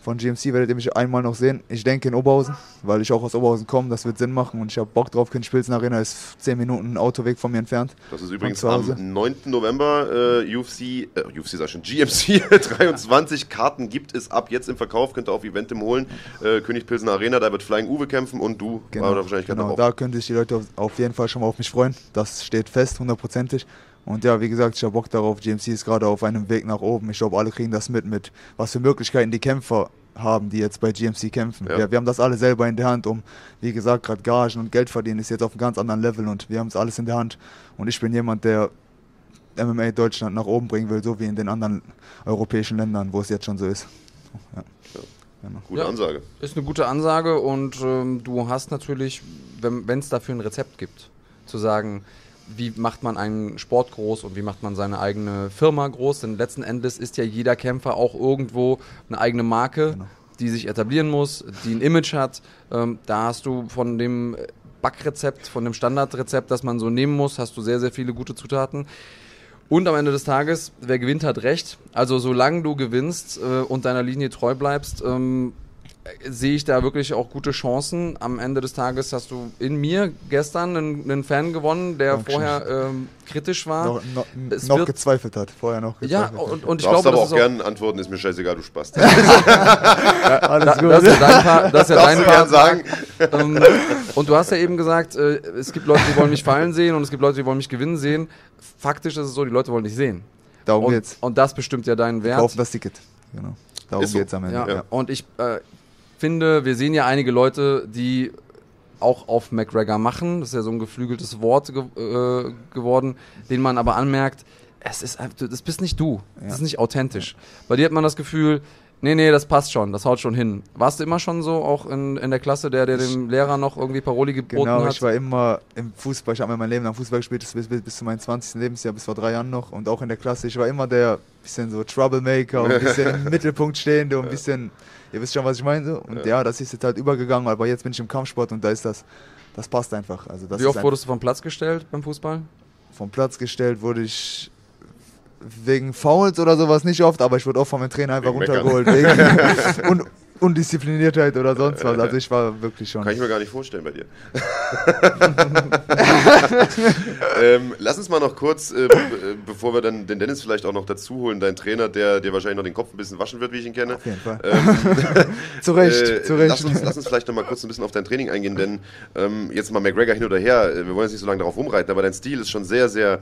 Von GMC werdet ihr mich einmal noch sehen. Ich denke in Oberhausen, weil ich auch aus Oberhausen komme. Das wird Sinn machen und ich habe Bock drauf. Königsspilzen Arena ist 10 Minuten Autoweg von mir entfernt. Das ist übrigens am 9. November äh, UFC, äh, UFC sag ich schon, GMC 23 Karten gibt es ab jetzt im Verkauf, könnt ihr auf Eventim holen. Äh, König Pilsen Arena, da wird Flying Uwe kämpfen und du Genau, Wahrscheinlichkeit genau. da können sich die Leute auf, auf jeden Fall schon mal auf mich freuen. Das steht fest, hundertprozentig. Und ja, wie gesagt, ich habe Bock darauf. GMC ist gerade auf einem Weg nach oben. Ich glaube, alle kriegen das mit, mit was für Möglichkeiten die Kämpfer haben, die jetzt bei GMC kämpfen. Ja. Wir, wir haben das alle selber in der Hand, um, wie gesagt, gerade Gagen und Geld verdienen ist jetzt auf einem ganz anderen Level und wir haben es alles in der Hand. Und ich bin jemand, der MMA Deutschland nach oben bringen will, so wie in den anderen europäischen Ländern, wo es jetzt schon so ist. Ja. Genau. Gute Ja. Ansage. Ist eine gute Ansage und ähm, du hast natürlich, wenn es dafür ein Rezept gibt, zu sagen, wie macht man einen Sport groß und wie macht man seine eigene Firma groß, denn letzten Endes ist ja jeder Kämpfer auch irgendwo eine eigene Marke, Genau. die sich etablieren muss, die ein Image hat. Ähm, da hast du von dem Backrezept, von dem Standardrezept, das man so nehmen muss, hast du sehr, sehr viele gute Zutaten. Und am Ende des Tages, wer gewinnt, hat recht. Also solange du gewinnst äh, und deiner Linie treu bleibst, ähm, äh, sehe ich da wirklich auch gute Chancen. Am Ende des Tages hast du in mir gestern einen, einen Fan gewonnen, der Dankeschön. vorher ähm, kritisch war. Noch, noch, Es noch wird- gezweifelt hat, vorher noch ja, gezweifelt und, hat. und ich glaube, aber das auch gerne antworten, ist mir scheißegal, du Spaß. Alles da, gut. das ist ja dein Part, das ist ja dein Part. gern sagen. ähm, und du hast ja eben gesagt, äh, es gibt Leute, die wollen mich fallen sehen und es gibt Leute, die wollen mich gewinnen sehen. Faktisch ist es so, die Leute wollen dich sehen. Darum Und, geht's. und das bestimmt ja deinen Wert. Kaufen das Ticket. Genau. Darum so. geht's am Ende. Ja. Ja. Und ich äh, finde, wir sehen ja einige Leute, die auch auf McGregor machen. Das ist ja so ein geflügeltes Wort ge äh, geworden, den man aber anmerkt, es ist, das bist nicht du. Das Ja. ist nicht authentisch. Bei dir hat man das Gefühl, Nee, nee, das passt schon, das haut schon hin. Warst du immer schon so, auch in, in der Klasse, der, der dem Lehrer noch irgendwie Paroli geboten Genau, hat? ich war immer im Fußball, ich habe mein Leben lang Fußball gespielt, bis, bis, bis zu meinem 20. Lebensjahr, bis vor drei Jahren noch. Und auch in der Klasse, ich war immer der bisschen so Troublemaker und ein bisschen im Mittelpunkt stehende und ein bisschen, ihr wisst schon, was ich meine. So. Und ja. das ist jetzt halt übergegangen, aber jetzt bin ich im Kampfsport und da ist das, das passt einfach. Also das Wie oft wurdest du vom Platz gestellt beim Fußball? vom Platz gestellt wurde ich wegen Fouls oder sowas nicht oft, aber ich wurde auch von meinem Trainer einfach Wegen runtergeholt. Wegen und Undiszipliniertheit oder sonst was. Also ich war wirklich schon. Kann ich mir gar nicht vorstellen bei dir. ähm, lass uns mal noch kurz, äh, äh, bevor wir dann den Dennis vielleicht auch noch dazu holen, dein Trainer, der dir wahrscheinlich noch den Kopf ein bisschen waschen wird, wie ich ihn kenne. Auf jeden Fall. Ähm, zu Recht, äh, zu Recht. Lass uns, lass uns vielleicht noch mal kurz ein bisschen auf dein Training eingehen, denn ähm, jetzt mal McGregor hin oder her, äh, wir wollen jetzt nicht so lange darauf rumreiten, aber dein Stil ist schon sehr, sehr,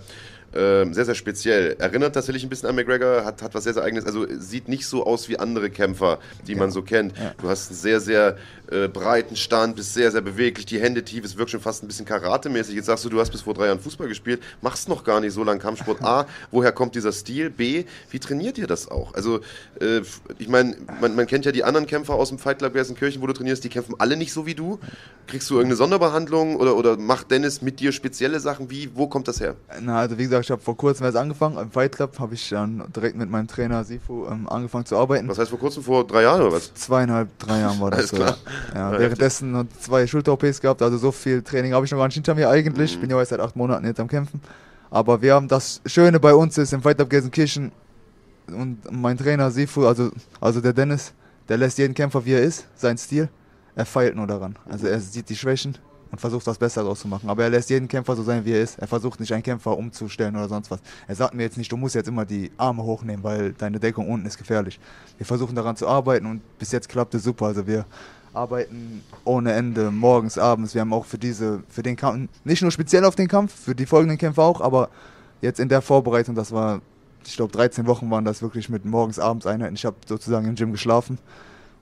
ähm, sehr, sehr speziell. Erinnert tatsächlich ein bisschen an McGregor, hat, hat was sehr, sehr eigenes, also sieht nicht so aus wie andere Kämpfer, die man so kennt. Du hast einen sehr, sehr äh, breiten Stand, bist sehr, sehr beweglich, die Hände tief, es wirkt schon fast ein bisschen karatemäßig. Jetzt sagst du, du hast bis vor drei Jahren Fußball gespielt, machst noch gar nicht so lange Kampfsport. A, woher kommt dieser Stil? B, wie trainiert ihr das auch? Also, äh, ich meine, man, man kennt ja die anderen Kämpfer aus dem Fight Club Gelsenkirchen, wo du trainierst, die kämpfen alle nicht so wie du. Kriegst du irgendeine Sonderbehandlung oder, oder macht Dennis mit dir spezielle Sachen? Wie, wo kommt das her? Na, also wie gesagt, ich habe vor kurzem erst angefangen. Im Fight Club habe ich dann direkt mit meinem Trainer Sifu ähm, angefangen zu arbeiten. Was heißt vor kurzem, vor drei Jahren oder was? Zweieinhalb, drei Jahren war das Alles so. klar. Ja, Ja, währenddessen noch zwei Schulter-OPs gehabt, also so viel Training habe ich noch gar nicht hinter mir eigentlich. Mhm. Ich bin ja jetzt seit acht Monaten jetzt am Kämpfen. Aber wir haben das Schöne bei uns ist im Fight Club Gelsenkirchen und mein Trainer Sifu, also, also der Dennis, der lässt jeden Kämpfer wie er ist, sein Stil. Er feilt nur daran. Also er sieht die Schwächen und versucht das Besser daraus zu machen. Aber er lässt jeden Kämpfer so sein, wie er ist. Er versucht nicht einen Kämpfer umzustellen oder sonst was. Er sagt mir jetzt nicht, du musst jetzt immer die Arme hochnehmen, weil deine Deckung unten ist gefährlich. Wir versuchen daran zu arbeiten und bis jetzt klappt es super. Also wir arbeiten ohne Ende, morgens, abends. Wir haben auch für diese, für den Kampf, nicht nur speziell auf den Kampf, für die folgenden Kämpfe auch, aber jetzt in der Vorbereitung, das war, ich glaube 13 Wochen waren das wirklich mit morgens, abends Einheiten. Ich habe sozusagen im Gym geschlafen.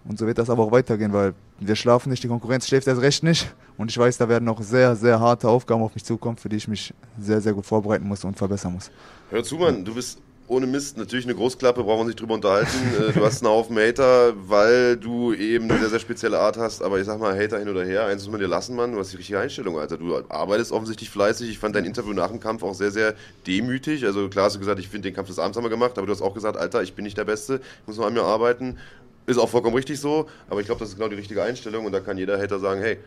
Und so wird das aber auch weitergehen, weil wir schlafen nicht, die Konkurrenz schläft erst recht nicht. Und ich weiß, da werden noch sehr, sehr harte Aufgaben auf mich zukommen, für die ich mich sehr, sehr gut vorbereiten muss und verbessern muss. Hör zu, Mann, du bist ohne Mist natürlich eine Großklappe, brauchen wir uns nicht drüber unterhalten. Äh, du hast einen Haufen Hater, weil du eben eine sehr, sehr spezielle Art hast. Aber ich sag mal, Hater hin oder her, eins muss man dir lassen, Mann. Du hast die richtige Einstellung, Alter. Du arbeitest offensichtlich fleißig. Ich fand dein Interview nach dem Kampf auch sehr, sehr demütig. Also klar hast du gesagt, ich finde den Kampf des Abends haben wir gemacht, aber du hast auch gesagt, Alter, ich bin nicht der Beste, ich muss noch an mir arbeiten. Ist auch vollkommen richtig so, aber ich glaube, das ist genau die richtige Einstellung und da kann jeder Hater sagen, hey,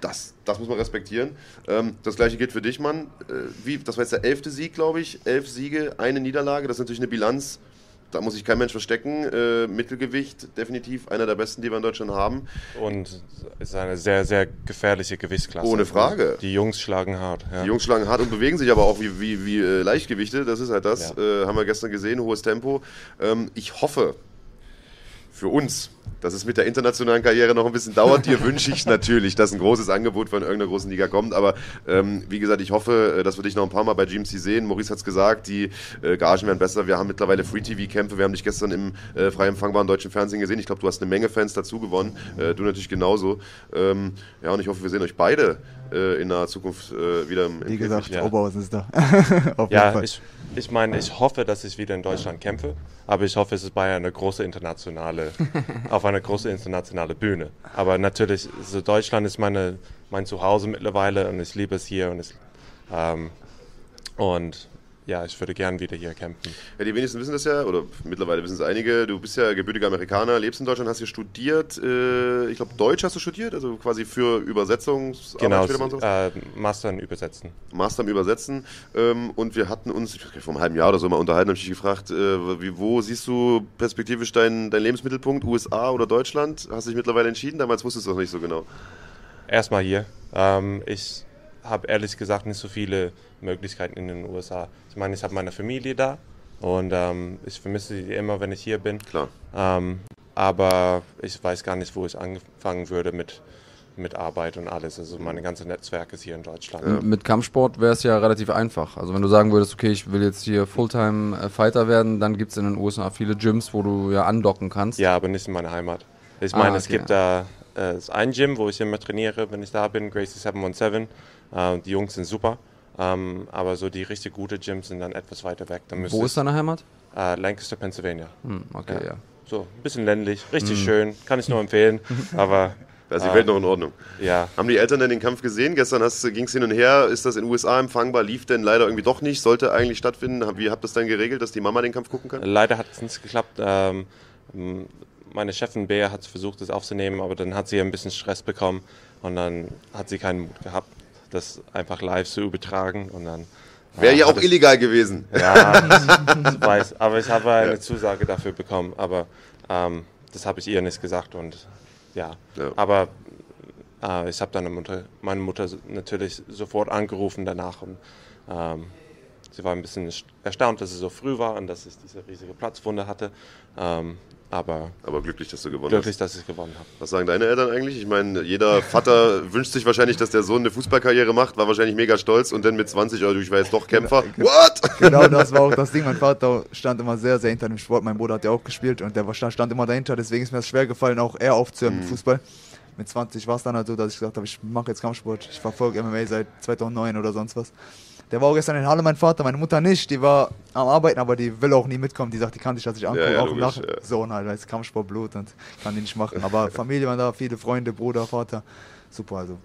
das, das muss man respektieren. Ähm, das gleiche gilt für dich, Mann. Äh, wie, das war jetzt der elfte Sieg, glaube ich. Elf Siege, eine Niederlage. Das ist natürlich eine Bilanz. Da muss sich kein Mensch verstecken. Äh, Mittelgewicht, definitiv einer der besten, die wir in Deutschland haben. Und es ist eine sehr, sehr gefährliche Gewichtsklasse. Ohne Frage. Die Jungs schlagen hart. Ja. Die Jungs schlagen hart und bewegen sich aber auch wie, wie, wie äh, Leichtgewichte. Das ist halt das. Ja. Äh, haben wir gestern gesehen, hohes Tempo. Ähm, ich hoffe, für uns, dass es mit der internationalen Karriere noch ein bisschen dauert. Dir wünsche ich natürlich, dass ein großes Angebot von irgendeiner großen Liga kommt. Aber ähm, wie gesagt, ich hoffe, äh, dass wir dich noch ein paar Mal bei GMC sehen. Maurice hat es gesagt, die äh, Gagen werden besser. Wir haben mittlerweile Free-TV-Kämpfe. Wir haben dich gestern im äh, frei empfangbaren deutschen Fernsehen gesehen. Ich glaube, du hast eine Menge Fans dazu gewonnen. Äh, du natürlich genauso. Ähm, ja, und ich hoffe, wir sehen euch beide äh, in naher Zukunft äh, wieder im, im Wie gesagt, ja. Oberhausen ist da. Auf jeden Ja, Fall. ich, ich meine, ich hoffe, dass ich wieder in Deutschland kämpfe, aber ich hoffe, es ist bei einer großen internationale, auf einer großen internationale Bühne. Aber natürlich, so Deutschland ist meine, mein Zuhause mittlerweile und ich liebe es hier und es, ähm, und ja, ich würde gern wieder hier kämpfen. Ja, die wenigsten wissen das ja, oder mittlerweile wissen es einige. Du bist ja gebürtiger Amerikaner, lebst in Deutschland, hast hier studiert. Äh, ich glaube, Deutsch hast du studiert, also quasi für Übersetzungsarbeit Genau, später mal so. äh, Mastern übersetzen. Master im Übersetzen. Ähm, und wir hatten uns vor einem halben Jahr oder so mal unterhalten, habe ich dich gefragt, äh, wie, wo siehst du perspektivisch deinen dein Lebensmittelpunkt, USA oder Deutschland? Hast du dich mittlerweile entschieden? Damals wusstest du es noch nicht so genau. Erstmal hier. Ähm, ich habe ehrlich gesagt nicht so viele Möglichkeiten in den USA. Ich meine, ich habe meine Familie da und ähm, ich vermisse sie immer, wenn ich hier bin. Klar. Ähm, aber ich weiß gar nicht, wo ich anfangen würde mit, mit Arbeit und alles. Also mein ganzes Netzwerk ist hier in Deutschland. M- Mit Kampfsport wäre es ja relativ einfach. Also wenn du sagen würdest, okay, ich will jetzt hier Fulltime-Fighter werden, dann gibt es in den USA viele Gyms, wo du ja andocken kannst. Ja, aber nicht in meiner Heimat. Ich Ah, meine, es okay. gibt da äh, es ein Gym, wo ich immer trainiere, wenn ich da bin, Gracie 717. Äh, die Jungs sind super. Ähm, aber so die richtig gute Gyms sind dann etwas weiter weg. Wo ist deine Heimat? Äh, Lancaster, Pennsylvania. Hm, okay, ja. so ein bisschen ländlich, richtig schön, kann ich nur empfehlen. Aber Da ist die. Welt noch in Ordnung. ja, Haben die Eltern denn den Kampf gesehen? Gestern ging es hin und her. Ist das in den USA empfangbar? Lief denn leider irgendwie doch nicht? Sollte eigentlich stattfinden? Wie habt ihr das dann geregelt, dass die Mama den Kampf gucken kann? leider hat es nicht geklappt. Ähm, meine Chefin Bea hat versucht, das aufzunehmen, aber dann hat sie ein bisschen Stress bekommen und dann hat sie keinen Mut gehabt, das einfach live zu übertragen. Und dann Wäre äh, ja hat auch illegal gewesen. Ja, ich weiß, aber ich habe eine Zusage dafür bekommen, aber ähm, das habe ich ihr nicht gesagt und ja, Ja. aber äh, ich habe dann meine Mutter, meine Mutter natürlich sofort angerufen danach und ähm, sie war ein bisschen erstaunt, dass es so früh war und dass ich diese riesige Platzwunde hatte, ähm, aber Aber glücklich, dass du gewonnen glücklich, hast. dass ich gewonnen habe. Was sagen deine Eltern eigentlich? Ich meine, jeder Vater wünscht sich wahrscheinlich, dass der Sohn eine Fußballkarriere macht, war wahrscheinlich mega stolz und dann mit 20, oh, ich war jetzt doch Kämpfer. What? Genau, das war auch das Ding. Mein Vater stand immer sehr, sehr hinter dem Sport. Mein Bruder hat ja auch gespielt und der war- stand, stand immer dahinter. Deswegen ist mir das schwer gefallen, auch eher aufzuhören Mhm. mit Fußball. Mit 20 war es dann halt so, dass ich gesagt habe, ich mache jetzt Kampfsport. Ich verfolge MMA seit 2009 oder sonst was. Der war auch gestern in Halle, mein Vater, meine Mutter nicht. Die war am Arbeiten, aber die will auch nie mitkommen. Die sagt, die kann sich das nicht angucken. ja, auch im logisch, Nach ja. Sohn halt, weil es Kampfsport, Blut und kann die nicht machen. Aber Familie waren da, viele Freunde, Bruder, Vater. Super, also.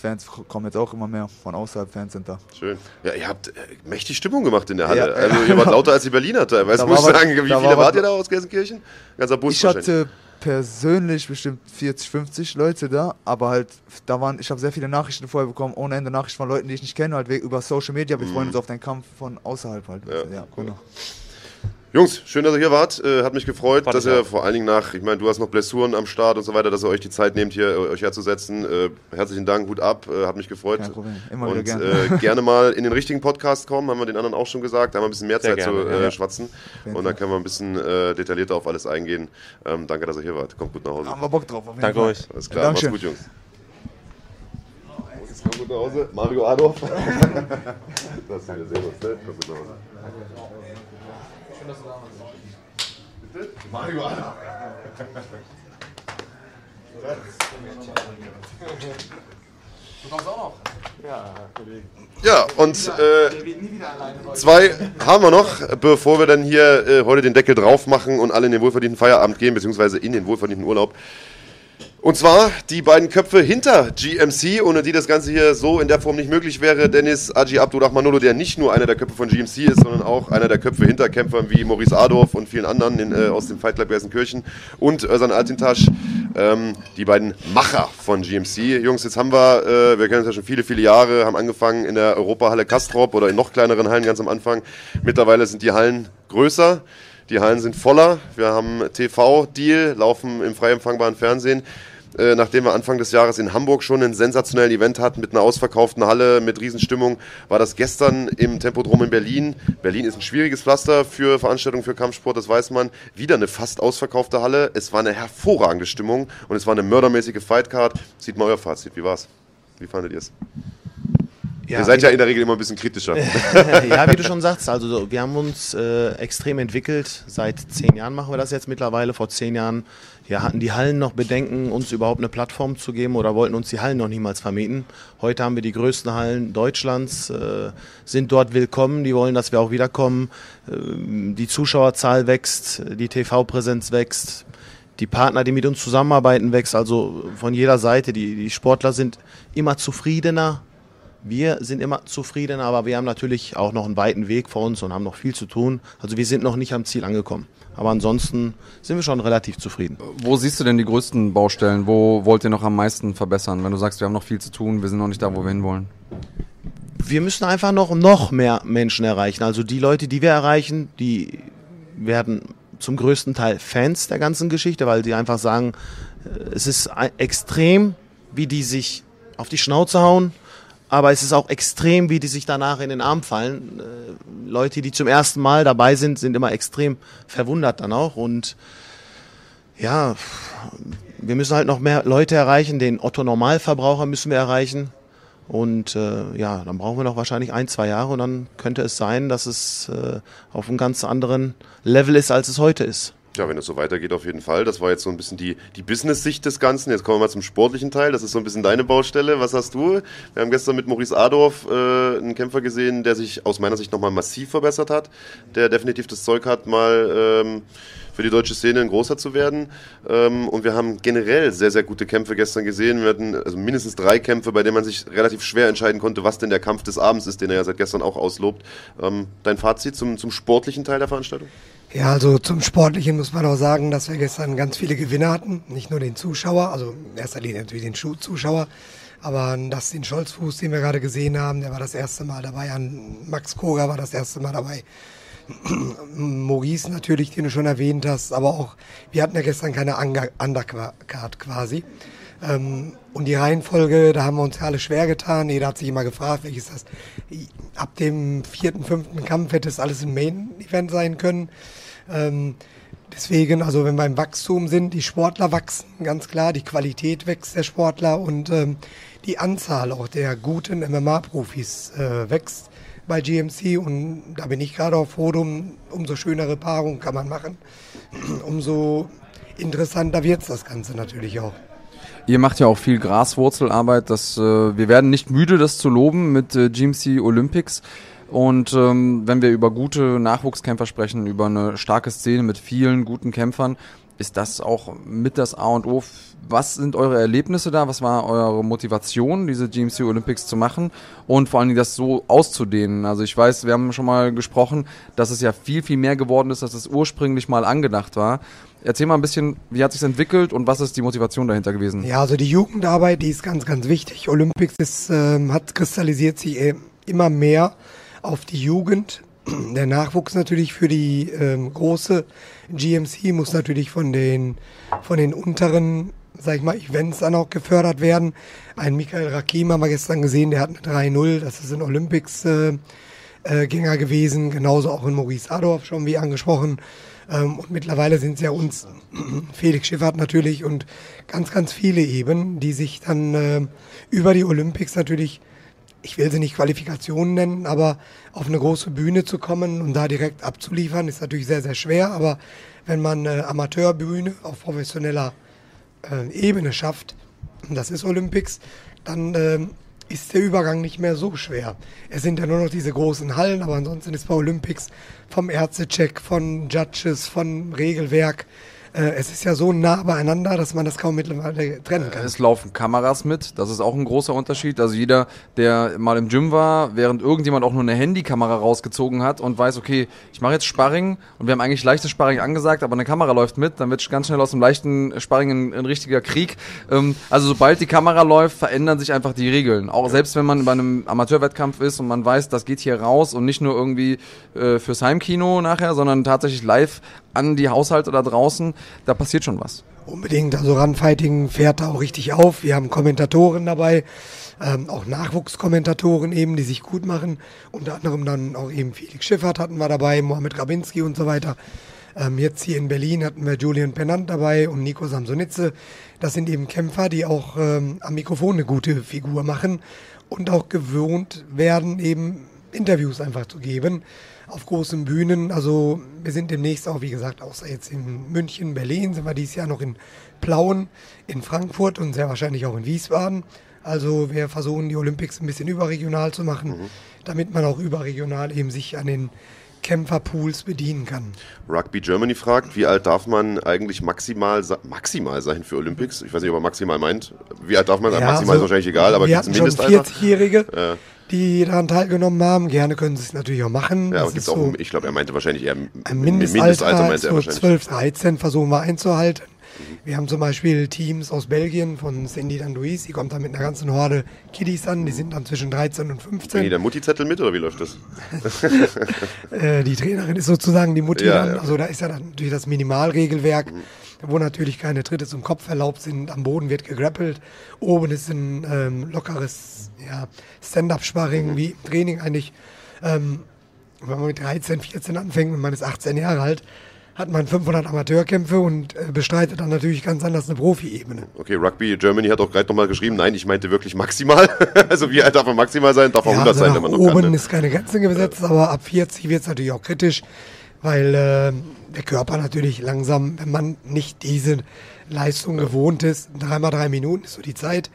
Fans kommen jetzt auch immer mehr. Von außerhalb Fans sind da. Schön. Ja, ihr habt äh, mächtig Stimmung gemacht in der Halle. Ja. also ihr wart lauter als die Berliner teilweise. Da Muss ich sagen, wie viele war wart ihr da aus Gelsenkirchen? Ganzer Bus Ich wahrscheinlich. hatte persönlich bestimmt 40, 50 Leute da, aber halt, da waren, ich habe sehr viele Nachrichten vorher bekommen, ohne Ende Nachrichten von Leuten, die ich nicht kenne, halt über Social Media, wir freuen uns auf den Kampf von außerhalb halt. Mhm. Ja, Ja, genau. Jungs, schön, dass ihr hier wart. Äh, hat mich gefreut, Fand dass ihr auch. vor allen Dingen nach, ich meine, du hast noch Blessuren am Start und so weiter, dass ihr euch die Zeit nehmt, hier euch herzusetzen. Äh, herzlichen Dank, Hut ab, äh, hat mich gefreut. Kein Problem, immer und wieder gerne. Äh, gerne mal in den richtigen Podcast kommen, haben wir den anderen auch schon gesagt. Da haben wir ein bisschen mehr Sehr Zeit gerne, zu äh, ja. schwatzen. jeden Und dann können wir ein bisschen äh, detaillierter auf alles eingehen. Ähm, danke, dass ihr hier wart. Kommt gut nach Hause. Haben wir Bock drauf. auf jeden Danke Fall. euch. Alles klar, Dankeschön. macht's gut, Jungs. Kommt gut nach Hause. Mario Adolf. das ist wieder sehr was, ne? Kommt gut nach Hause. Bitte? Mario Adolf. Ja, und äh, zwei haben wir noch, bevor wir dann hier äh, heute den Deckel drauf machen und alle in den wohlverdienten Feierabend gehen, beziehungsweise in den wohlverdienten Urlaub. Und zwar die beiden Köpfe hinter GMC, ohne die das Ganze hier so in der Form nicht möglich wäre. Dennis Aji Abdurrahmanolo, der nicht nur einer der Köpfe von GMC ist, sondern auch einer der Köpfe hinter Kämpfern wie Maurice Adorf und vielen anderen in, äh, aus dem Fight Club Gelsenkirchen und Özan Altintasch, ähm, die beiden Macher von GMC. Jungs, jetzt haben wir, äh, wir kennen uns ja schon viele, viele Jahre, haben angefangen in der Europahalle Kastrop oder in noch kleineren Hallen ganz am Anfang. Mittlerweile sind die Hallen größer. Die Hallen sind voller. Wir haben TV-Deal, laufen im frei empfangbaren Fernsehen. Äh, nachdem wir Anfang des Jahres in Hamburg schon einen sensationellen Event hatten mit einer ausverkauften Halle, mit Riesenstimmung, war das gestern im Tempodrom in Berlin. Berlin ist ein schwieriges Pflaster für Veranstaltungen für Kampfsport, das weiß man. Wieder eine fast ausverkaufte Halle. Es war eine hervorragende Stimmung und es war eine mördermäßige Fightcard. Sieht mal euer Fazit. Wie war's? Wie fandet ihr es? Ihr seid ja in der Regel immer ein bisschen kritischer. ja, wie du schon sagst, also so, wir haben uns äh, extrem entwickelt. Seit zehn Jahren machen wir das jetzt mittlerweile. Vor zehn Jahren ja, hatten die Hallen noch Bedenken, uns überhaupt eine Plattform zu geben oder wollten uns die Hallen noch niemals vermieten. Heute haben wir die größten Hallen Deutschlands, äh, sind dort willkommen. Die wollen, dass wir auch wiederkommen. Ähm, die Zuschauerzahl wächst, die TV-Präsenz wächst. Die Partner, die mit uns zusammenarbeiten, wächst. Also von jeder Seite. Die, die Sportler sind immer zufriedener, wir sind immer zufrieden, aber wir haben natürlich auch noch einen weiten Weg vor uns und haben noch viel zu tun. Also wir sind noch nicht am Ziel angekommen. Aber ansonsten sind wir schon relativ zufrieden. Wo siehst du denn die größten Baustellen? Wo wollt ihr noch am meisten verbessern? Wenn du sagst, wir haben noch viel zu tun, wir sind noch nicht da, wo wir hinwollen. Wir müssen einfach noch, noch mehr Menschen erreichen. Also die Leute, die wir erreichen, die werden zum größten Teil Fans der ganzen Geschichte, weil sie einfach sagen, äh, es ist extrem, wie die sich auf die Schnauze hauen, aber es ist auch extrem, wie die sich danach in den Arm fallen. Äh, Leute, die zum ersten Mal dabei sind, sind immer extrem verwundert dann auch und ja, wir müssen halt noch mehr Leute erreichen, den Otto Normalverbraucher müssen wir erreichen. Und äh, ja, dann brauchen wir noch wahrscheinlich ein, zwei Jahre und dann könnte es sein, dass es äh, auf einem ganz anderen Level ist, als es heute ist. Ja, wenn es so weitergeht, auf jeden Fall. Das war jetzt so ein bisschen die, die Business-Sicht des Ganzen. Jetzt kommen wir mal zum sportlichen Teil. Das ist so ein bisschen deine Baustelle. Was hast du? Wir haben gestern mit Maurice Adorf äh, einen Kämpfer gesehen, der sich aus meiner Sicht nochmal massiv verbessert hat, der definitiv das Zeug hat, mal ähm, für die deutsche Szene ein großer zu werden. Ähm, und wir haben generell sehr, sehr gute Kämpfe gestern gesehen. Wir hatten also mindestens drei Kämpfe, bei denen man sich relativ schwer entscheiden konnte, was denn der Kampf des Abends ist, den er ja seit gestern auch auslobt. Ähm, dein Fazit zum, zum sportlichen Teil der Veranstaltung? Ja, also zum Sportlichen muss man auch sagen, dass wir gestern ganz viele Gewinner hatten. Nicht nur den Zuschauer, also in erster Linie natürlich den Zuschauer, aber das den Scholzfuß, den wir gerade gesehen haben, der war das erste Mal dabei. Max Koga war das erste Mal dabei. Maurice natürlich, den du schon erwähnt hast, aber auch, wir hatten ja gestern keine Undercard quasi. Ähm, und die Reihenfolge, da haben wir uns ja alle schwer getan. Jeder hat sich immer gefragt, welches das. Ab dem vierten, fünften Kampf hätte es alles ein Main-Event sein können. Ähm, deswegen, also wenn wir im Wachstum sind, die Sportler wachsen, ganz klar, die Qualität wächst der Sportler und ähm, die Anzahl auch der guten MMA-Profis äh, wächst bei GMC und da bin ich gerade auf Rodum, umso schönere Paarungen kann man machen, umso interessanter wird das Ganze natürlich auch. Ihr macht ja auch viel Graswurzelarbeit. Das, äh, wir werden nicht müde, das zu loben mit äh, GMC Olympics. Und ähm, wenn wir über gute Nachwuchskämpfer sprechen, über eine starke Szene mit vielen guten Kämpfern, ist das auch mit das A und O. Was sind eure Erlebnisse da? Was war eure Motivation, diese GMC Olympics zu machen und vor allen Dingen das so auszudehnen? Also ich weiß, wir haben schon mal gesprochen, dass es ja viel, viel mehr geworden ist, als es ursprünglich mal angedacht war. Erzähl mal ein bisschen, wie hat sich entwickelt und was ist die Motivation dahinter gewesen? Ja, also die Jugendarbeit, die ist ganz, ganz wichtig. Olympics ist, ähm, hat kristallisiert sich immer mehr auf die Jugend. Der Nachwuchs natürlich für die ähm, große GMC muss natürlich von den, von den unteren, sag ich mal, Events dann auch gefördert werden. Ein Michael Rakim haben wir gestern gesehen, der hat eine 3-0, das ist ein Olympics äh, äh, Gänger gewesen, genauso auch in Maurice Adorf schon wie angesprochen. Ähm, und mittlerweile sind es ja uns, Felix Schiffert natürlich und ganz, ganz viele eben, die sich dann äh, über die Olympics natürlich ich will sie nicht Qualifikationen nennen, aber auf eine große Bühne zu kommen und da direkt abzuliefern, ist natürlich sehr, sehr schwer. Aber wenn man eine Amateurbühne auf professioneller äh, Ebene schafft, und das ist Olympics, dann äh, ist der Übergang nicht mehr so schwer. Es sind ja nur noch diese großen Hallen, aber ansonsten ist bei Olympics vom Ärztecheck, von Judges, von Regelwerk, es ist ja so nah beieinander, dass man das kaum mittlerweile trennen kann. Es laufen Kameras mit, das ist auch ein großer Unterschied. Also jeder, der mal im Gym war, während irgendjemand auch nur eine Handykamera rausgezogen hat und weiß, okay, ich mache jetzt Sparring und wir haben eigentlich leichtes Sparring angesagt, aber eine Kamera läuft mit, dann wird ganz schnell aus dem leichten Sparring ein, ein richtiger Krieg. Ähm, also sobald die Kamera läuft, verändern sich einfach die Regeln. Auch selbst wenn man bei einem Amateurwettkampf ist und man weiß, das geht hier raus und nicht nur irgendwie äh, fürs Heimkino nachher, sondern tatsächlich live an die Haushalte da draußen, da passiert schon was. Unbedingt, also Runfighting fährt da auch richtig auf. Wir haben Kommentatoren dabei, ähm, auch Nachwuchskommentatoren eben, die sich gut machen. Unter anderem dann auch eben Felix Schiffert hatten wir dabei, Mohamed Rabinski und so weiter. Ähm, jetzt hier in Berlin hatten wir Julian Pennant dabei und Nico Samsonitze. Das sind eben Kämpfer, die auch ähm, am Mikrofon eine gute Figur machen und auch gewohnt werden, eben Interviews einfach zu geben auf großen Bühnen. Also wir sind demnächst auch, wie gesagt, außer jetzt in München, Berlin, sind wir dieses Jahr noch in Plauen, in Frankfurt und sehr wahrscheinlich auch in Wiesbaden. Also wir versuchen die Olympics ein bisschen überregional zu machen, mhm. damit man auch überregional eben sich an den Kämpferpools bedienen kann. Rugby Germany fragt, wie alt darf man eigentlich maximal, maximal sein für Olympics? Ich weiß nicht, ob er maximal meint. Wie alt darf man sein? Ja, maximal also, ist wahrscheinlich egal, aber gibt es ein Mindestalter? 40-Jährige. Ja die daran teilgenommen haben. Gerne können sie es natürlich auch machen. Ja, aber gibt's auch, so ich glaube, er meinte wahrscheinlich eher ein Mindestalter, Mindestalter meinte so 12, 13 versuchen wir einzuhalten. Mhm. Wir haben zum Beispiel Teams aus Belgien von Cindy Danduis, die kommt dann mit einer ganzen Horde Kiddies an, die sind dann zwischen 13 und 15. Bringen die der Mutti-Zettel mit oder wie läuft das? Äh, die Trainerin ist sozusagen die Mutti ja, dann, ja. also da ist ja dann natürlich das Minimalregelwerk. Mhm wo natürlich keine Tritte zum Kopf erlaubt sind. Am Boden wird gegrappelt. Oben ist ein ähm, lockeres ja, Stand-up-Sparring, wie im Training eigentlich. Ähm, wenn man mit 13, 14 anfängt und man ist 18 Jahre alt, hat man 500 Amateurkämpfe und äh, bestreitet dann natürlich ganz anders eine Profi-Ebene. Okay, Rugby Germany hat auch gerade nochmal geschrieben, nein, ich meinte wirklich maximal. also wie alt darf man maximal sein? Darf man ja, 100 also sein, wenn man noch Oben kann, ne? ist keine Grenze gesetzt, aber ab 40 wird es natürlich auch kritisch weil äh, der Körper natürlich langsam, wenn man nicht diese Leistung gewohnt ist, dreimal drei Minuten ist so die Zeit,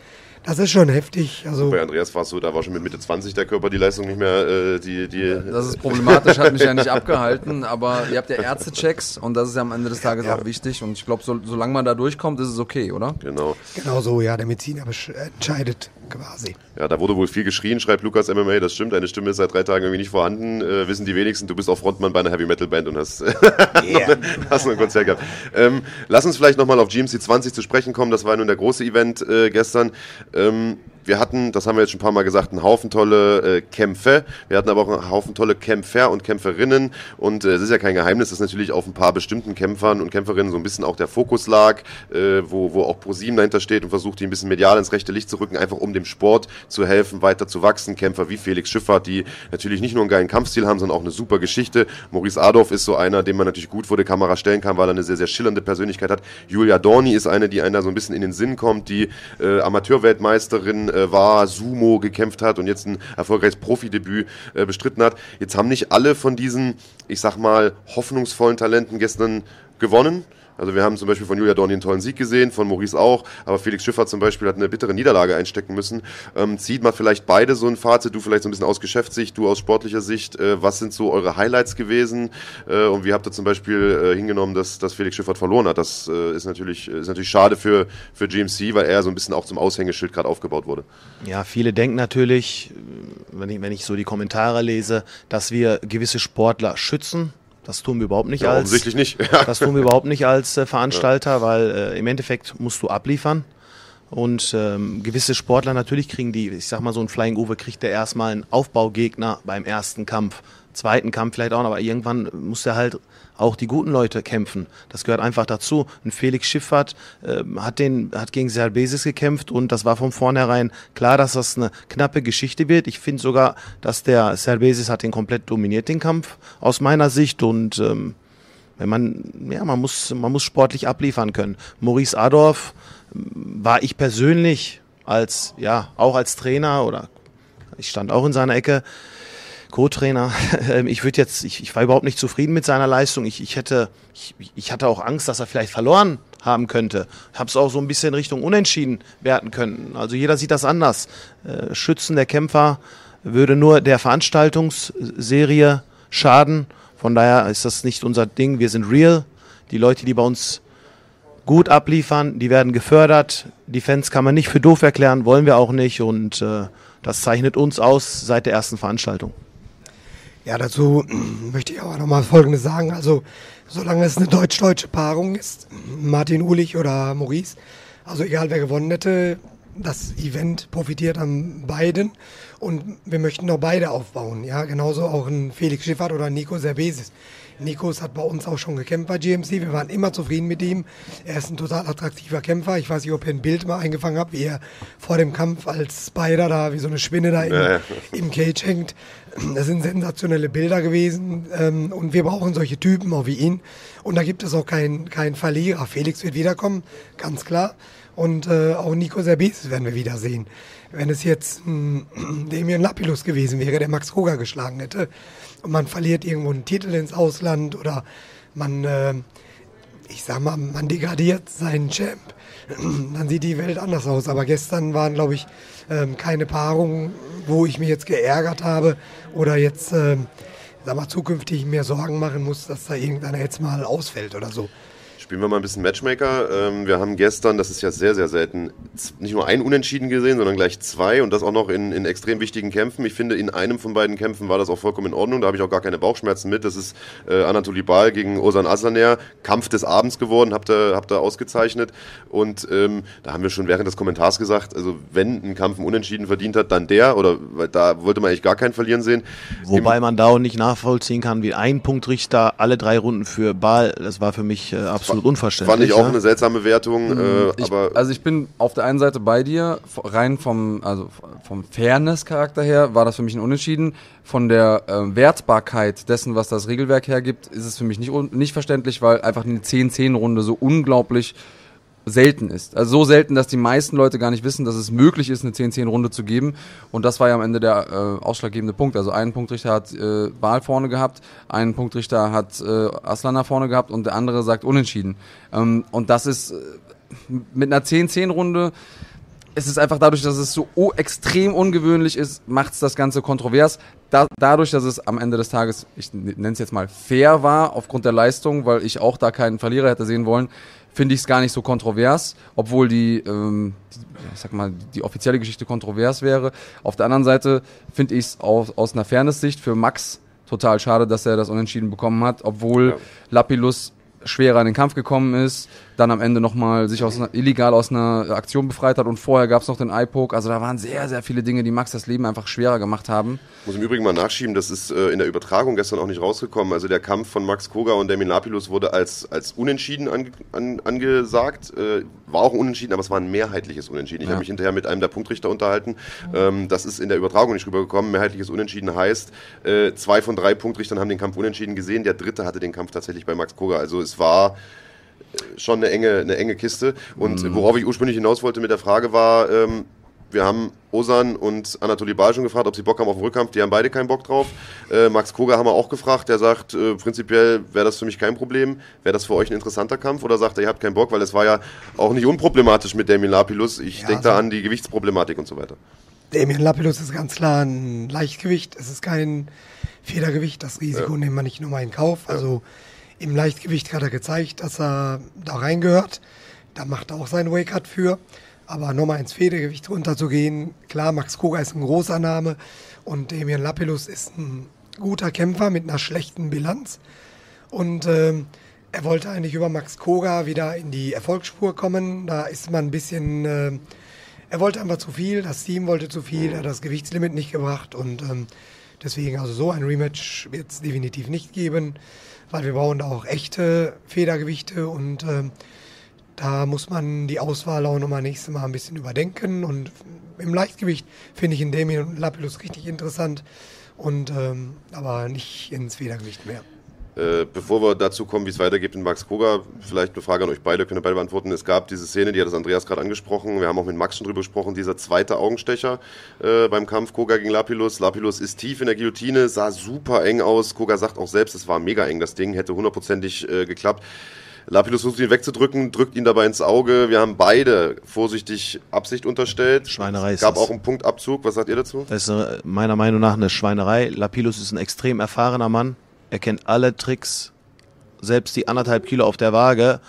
das ist schon heftig. Also Bei Andreas war es so, da war schon mit Mitte 20 der Körper die Leistung nicht mehr, äh, die, die Das ist problematisch, hat mich ja nicht abgehalten, aber ihr habt ja Ärztechecks und das ist ja am Ende des Tages auch wichtig und ich glaube, so, solange man da durchkommt, ist es okay, oder? genau. genau so, ja, der Mediziner besch- entscheidet quasi. Ja, da wurde wohl viel geschrien, schreibt Lukas MMA, das stimmt, deine Stimme ist seit drei Tagen irgendwie nicht vorhanden, äh, wissen die wenigsten, du bist auch Frontmann bei einer Heavy Metal Band und hast, hast noch ein Konzert gehabt. Ähm, lass uns vielleicht nochmal auf GMC 20 zu sprechen kommen, das war nun der große Event äh, gestern. Ähm, wir hatten, das haben wir jetzt schon ein paar Mal gesagt, einen Haufen tolle äh, Kämpfe. Wir hatten aber auch einen Haufen tolle Kämpfer und Kämpferinnen. Und äh, es ist ja kein Geheimnis, dass natürlich auf ein paar bestimmten Kämpfern und Kämpferinnen so ein bisschen auch der Fokus lag, äh, wo, wo auch ProSieben dahinter steht und versucht, die ein bisschen medial ins rechte Licht zu rücken, einfach um dem Sport zu helfen, weiter zu wachsen. Kämpfer wie Felix Schifffahrt, die natürlich nicht nur einen geilen Kampfstil haben, sondern auch eine super Geschichte. Maurice Adolf ist so einer, den man natürlich gut vor der Kamera stellen kann, weil er eine sehr, sehr schillernde Persönlichkeit hat. Julia Dorni ist eine, die einen da so ein bisschen in den Sinn kommt, die äh, Amateurweltmeisterin äh, war, Sumo gekämpft hat und jetzt ein erfolgreiches Profidebüt äh, bestritten hat. Jetzt haben nicht alle von diesen, ich sag mal, hoffnungsvollen Talenten gestern gewonnen. Also wir haben zum Beispiel von Julia Dorni einen tollen Sieg gesehen, von Maurice auch, aber Felix Schiffer zum Beispiel hat eine bittere Niederlage einstecken müssen. Ähm, zieht mal vielleicht beide so ein Fazit, du vielleicht so ein bisschen aus Geschäftssicht, du aus sportlicher Sicht. Äh, was sind so eure Highlights gewesen? Äh, und wie habt ihr zum Beispiel äh, hingenommen, dass, dass Felix Schiffert verloren hat? Das äh, ist, natürlich, ist natürlich schade für, für GMC, weil er so ein bisschen auch zum Aushängeschild gerade aufgebaut wurde. Ja, viele denken natürlich, wenn ich, wenn ich so die Kommentare lese, dass wir gewisse Sportler schützen. Das tun wir überhaupt nicht Ja, als. offensichtlich nicht. Ja. Das tun wir überhaupt nicht als äh, Veranstalter, weil äh, im Endeffekt musst du abliefern. Und ähm, gewisse Sportler natürlich kriegen die, ich sag mal, so ein Flying Uwe kriegt der erstmal einen Aufbaugegner beim ersten Kampf, zweiten Kampf vielleicht auch, aber irgendwann muss er halt auch die guten Leute kämpfen. Das gehört einfach dazu. Ein Felix Schifffahrt ähm, hat, den, hat gegen Serbesis gekämpft und das war von vornherein klar, dass das eine knappe Geschichte wird. Ich finde sogar, dass der Serbesis hat den komplett dominiert, den Kampf, aus meiner Sicht. Und ähm, wenn man, ja, man muss, man muss sportlich abliefern können. Maurice Adorf ähm, war ich persönlich als, ja, auch als Trainer oder ich stand auch in seiner Ecke, Co-Trainer. Ähm, Ich würde jetzt, ich, ich war überhaupt nicht zufrieden mit seiner Leistung. Ich, ich hätte, ich, ich hatte auch Angst, dass er vielleicht verloren haben könnte. Habe es auch so ein bisschen Richtung Unentschieden werten können. Also jeder sieht das anders. Äh, Schützen der Kämpfer würde nur der Veranstaltungsserie schaden. Von daher ist das nicht unser Ding. Wir sind real. Die Leute, die bei uns gut abliefern, die werden gefördert. Die Fans kann man nicht für doof erklären, wollen wir auch nicht. Und äh, das zeichnet uns aus seit der ersten Veranstaltung. Ja, dazu möchte ich auch nochmal Folgendes sagen. Also, solange es eine deutsch-deutsche Paarung ist, Martin Ulich oder Maurice, also egal wer gewonnen hätte, das Event profitiert an beiden und wir möchten noch beide aufbauen. Ja, genauso auch ein Felix Schiffert oder Nico Serbesis. Nikos hat bei uns auch schon gekämpft bei GMC. Wir waren immer zufrieden mit ihm. Er ist ein total attraktiver Kämpfer. Ich weiß nicht, ob ihr ein Bild mal eingefangen habt, wie er vor dem Kampf als Spider da, wie so eine Spinne da im, Ja, ja. im Cage hängt. Das sind sensationelle Bilder gewesen. Ähm, und wir brauchen solche Typen auch wie ihn. Und da gibt es auch keinen keinen Verlierer. Felix wird wiederkommen, ganz klar. Und äh, auch Nico Serbesis werden wir wiedersehen. Wenn es jetzt ein Demian Lapilus gewesen wäre, der Max Koga geschlagen hätte, und man verliert irgendwo einen Titel ins Ausland oder man, äh, ich sag mal, man degradiert seinen Champ, dann sieht die Welt anders aus. Aber gestern waren, glaube ich, ähm, keine Paarungen, wo ich mich jetzt geärgert habe oder jetzt, ähm, sag mal, zukünftig mir Sorgen machen muss, dass da irgendeiner jetzt mal ausfällt oder so. Spielen wir mal ein bisschen Matchmaker. Ähm, wir haben gestern, das ist ja sehr, sehr selten, nicht nur ein Unentschieden gesehen, sondern gleich zwei und das auch noch in, in extrem wichtigen Kämpfen. Ich finde, in einem von beiden Kämpfen war das auch vollkommen in Ordnung. Da habe ich auch gar keine Bauchschmerzen mit. Das ist äh, Anatoly Bal gegen Ozan Asaner. Kampf des Abends geworden, habt ihr, habt ihr ausgezeichnet. Und ähm, da haben wir schon während des Kommentars gesagt, also wenn ein Kampf ein Unentschieden verdient hat, dann der. Oder weil da wollte man eigentlich gar keinen verlieren sehen. Wobei man da auch nicht nachvollziehen kann, wie ein Punktrichter alle drei Runden für Ball, das war für mich äh, absolut unverständlich. Fand ich auch ja. eine seltsame Wertung. Äh, Ich, aber also ich bin auf der einen Seite bei dir, rein vom, also vom Fairness-Charakter her war das für mich ein Unentschieden. Von der ähm, Wertbarkeit dessen, was das Regelwerk hergibt, ist es für mich nicht, nicht verständlich, weil einfach eine 10-10-Runde so unglaublich selten ist. Also so selten, dass die meisten Leute gar nicht wissen, dass es möglich ist, eine 10-10-Runde zu geben. Und das war ja am Ende der äh, ausschlaggebende Punkt. Also einen Punktrichter hat äh, Wahl vorne gehabt, einen Punktrichter hat äh, Aslana vorne gehabt und der andere sagt unentschieden. Ähm, und das ist äh, mit einer 10-10-Runde es ist einfach dadurch, dass es so extrem ungewöhnlich ist, macht es das Ganze kontrovers. Da, dadurch, dass es am Ende des Tages, ich nenne es jetzt mal fair war, aufgrund der Leistung, weil ich auch da keinen Verlierer hätte sehen wollen, finde ich es gar nicht so kontrovers, obwohl die, ähm, die, ich sag mal, die offizielle Geschichte kontrovers wäre. Auf der anderen Seite finde ich es aus, aus einer Fairness-Sicht für Max total schade, dass er das Unentschieden bekommen hat, obwohl ja. Lapilus schwerer in den Kampf gekommen ist, dann am Ende nochmal sich aus einer, illegal aus einer Aktion befreit hat und vorher gab es noch den Eye-Poke. Also da waren sehr, sehr viele Dinge, die Max das Leben einfach schwerer gemacht haben. Muss im Übrigen mal nachschieben, das ist äh, in der Übertragung gestern auch nicht rausgekommen. Also der Kampf von Max Koga und Damien Lapilus wurde als, als unentschieden ange, an, angesagt. Äh, war auch unentschieden, aber es war ein mehrheitliches Unentschieden. Ich ja. habe mich hinterher mit einem der Punktrichter unterhalten. Ähm, das ist in der Übertragung nicht rübergekommen. Mehrheitliches Unentschieden heißt, äh, zwei von drei Punktrichtern haben den Kampf unentschieden gesehen. Der dritte hatte den Kampf tatsächlich bei Max Koga. Also es war schon eine enge, eine enge Kiste. Und mhm. worauf ich ursprünglich hinaus wollte mit der Frage war, ähm, wir haben Osan und Anatoly Bal schon gefragt, ob sie Bock haben auf den Rückkampf. Die haben beide keinen Bock drauf. Äh, Max Koga haben wir auch gefragt. Der sagt, äh, prinzipiell wäre das für mich kein Problem. Wäre das für euch ein interessanter Kampf? Oder sagt er, ihr habt keinen Bock? Weil es war ja auch nicht unproblematisch mit Damien Lapilus. Ich ja, denke da an die Gewichtsproblematik und so weiter. Damien Lapilus ist ganz klar ein Leichtgewicht. Es ist kein Federgewicht. Das Risiko ja. nehmen wir nicht nur mal in Kauf. Also ja im Leichtgewicht hat er gezeigt, dass er da reingehört. Da macht er auch seinen Wake-Cut für. Aber nochmal ins Federgewicht runterzugehen, klar, Max Koga ist ein großer Name und Damian Lapillus ist ein guter Kämpfer mit einer schlechten Bilanz. Und ähm, er wollte eigentlich über Max Koga wieder in die Erfolgsspur kommen. Da ist man ein bisschen. Äh, er wollte einfach zu viel, das Team wollte zu viel, er hat das Gewichtslimit nicht gebracht und ähm, deswegen, also so ein Rematch wird es definitiv nicht geben weil wir bauen da auch echte Federgewichte und äh, da muss man die Auswahl auch nochmal nächstes Mal ein bisschen überdenken. Und im Leichtgewicht finde ich in Damien und Lapillus richtig interessant, und, ähm, aber nicht ins Federgewicht mehr. Äh, bevor wir dazu kommen, wie es weitergeht mit Max Koga, vielleicht eine Frage an euch beide, könnt ihr beide beantworten. Es gab diese Szene, die hat das Andreas gerade angesprochen. Wir haben auch mit Max schon drüber gesprochen, dieser zweite Augenstecher äh, beim Kampf Koga gegen Lapilus. Lapilus ist tief in der Guillotine, sah super eng aus. Koga sagt auch selbst, es war mega eng, das Ding, hätte hundertprozentig äh, geklappt. Lapilus versucht ihn wegzudrücken, drückt ihn dabei ins Auge. Wir haben beide vorsichtig Absicht unterstellt. Schweinerei ist Es gab das. auch einen Punktabzug. Was sagt ihr dazu? Das ist äh, meiner Meinung nach eine Schweinerei. Lapilus ist ein extrem erfahrener Mann. Er kennt alle Tricks, selbst die anderthalb Kilo auf der Waage,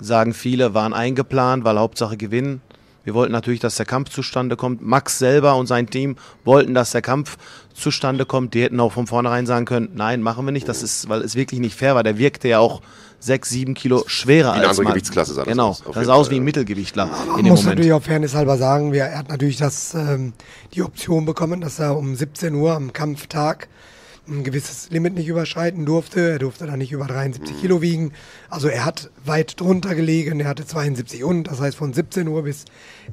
sagen viele, waren eingeplant, weil Hauptsache gewinnen. Wir wollten natürlich, dass der Kampf zustande kommt. Max selber und sein Team wollten, dass der Kampf zustande kommt. Die hätten auch von vornherein sagen können, nein, machen wir nicht. Das ist, weil es wirklich nicht fair war. Der wirkte ja auch sechs, sieben Kilo schwerer als andere Gewichtsklasse sah das Genau, aus, das sah aus wie ein Mittelgewichtler. Man muss natürlich auch fairnesshalber sagen, er hat natürlich das, ähm, die Option bekommen, dass er um 17 Uhr am Kampftag ein gewisses Limit nicht überschreiten durfte. Er durfte dann nicht über 73 Kilo wiegen. Also er hat weit drunter gelegen. Er hatte 72 und, das heißt von 17 Uhr bis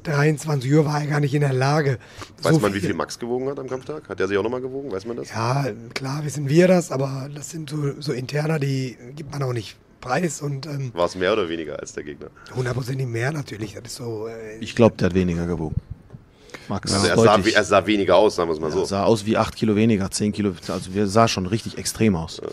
23 Uhr war er gar nicht in der Lage. Weiß so man, wie viel Max gewogen hat am Kampftag? Hat er sich auch nochmal gewogen? Weiß man das? Ja, klar wissen wir das, aber das sind so, so interner, die gibt man auch nicht preis. Und, ähm, War es mehr oder weniger als der Gegner? Hundertprozentig mehr natürlich. Das ist so, äh, ich glaube, der hat weniger gewogen. Max. Also er sah, er sah, weniger aus, sagen wir es mal so. Er sah aus wie 8 Kilo weniger, 10 Kilo. Also wir sah schon richtig extrem aus. Ja.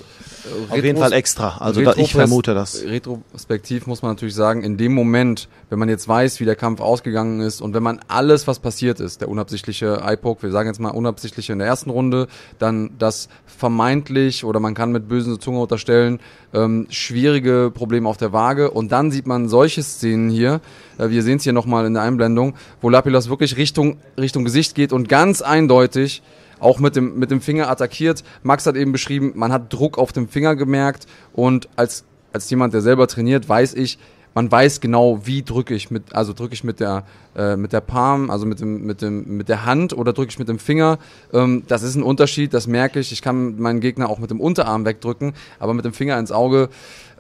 Auf jeden Fall extra. Also da, ich vermute das. Retrospektiv muss man natürlich sagen, in dem Moment, wenn man jetzt weiß, wie der Kampf ausgegangen ist und wenn man alles, was passiert ist, der unabsichtliche Eye-Poke, wir sagen jetzt mal unabsichtliche in der ersten Runde, dann das vermeintlich oder man kann mit bösen Zunge unterstellen, ähm, schwierige Probleme auf der Waage und dann sieht man solche Szenen hier, äh, wir sehen es hier nochmal in der Einblendung, wo Lapilas wirklich Richtung, Richtung Gesicht geht und ganz eindeutig auch mit dem, mit dem Finger attackiert. Max hat eben beschrieben, man hat Druck auf dem Finger gemerkt und als, als jemand, der selber trainiert, weiß ich, man weiß genau, wie drücke ich mit, also drücke ich mit der, äh, mit der Palm, also mit dem, mit dem, mit der Hand oder drücke ich mit dem Finger. Ähm, das ist ein Unterschied, das merke ich. Ich kann meinen Gegner auch mit dem Unterarm wegdrücken, aber mit dem Finger ins Auge.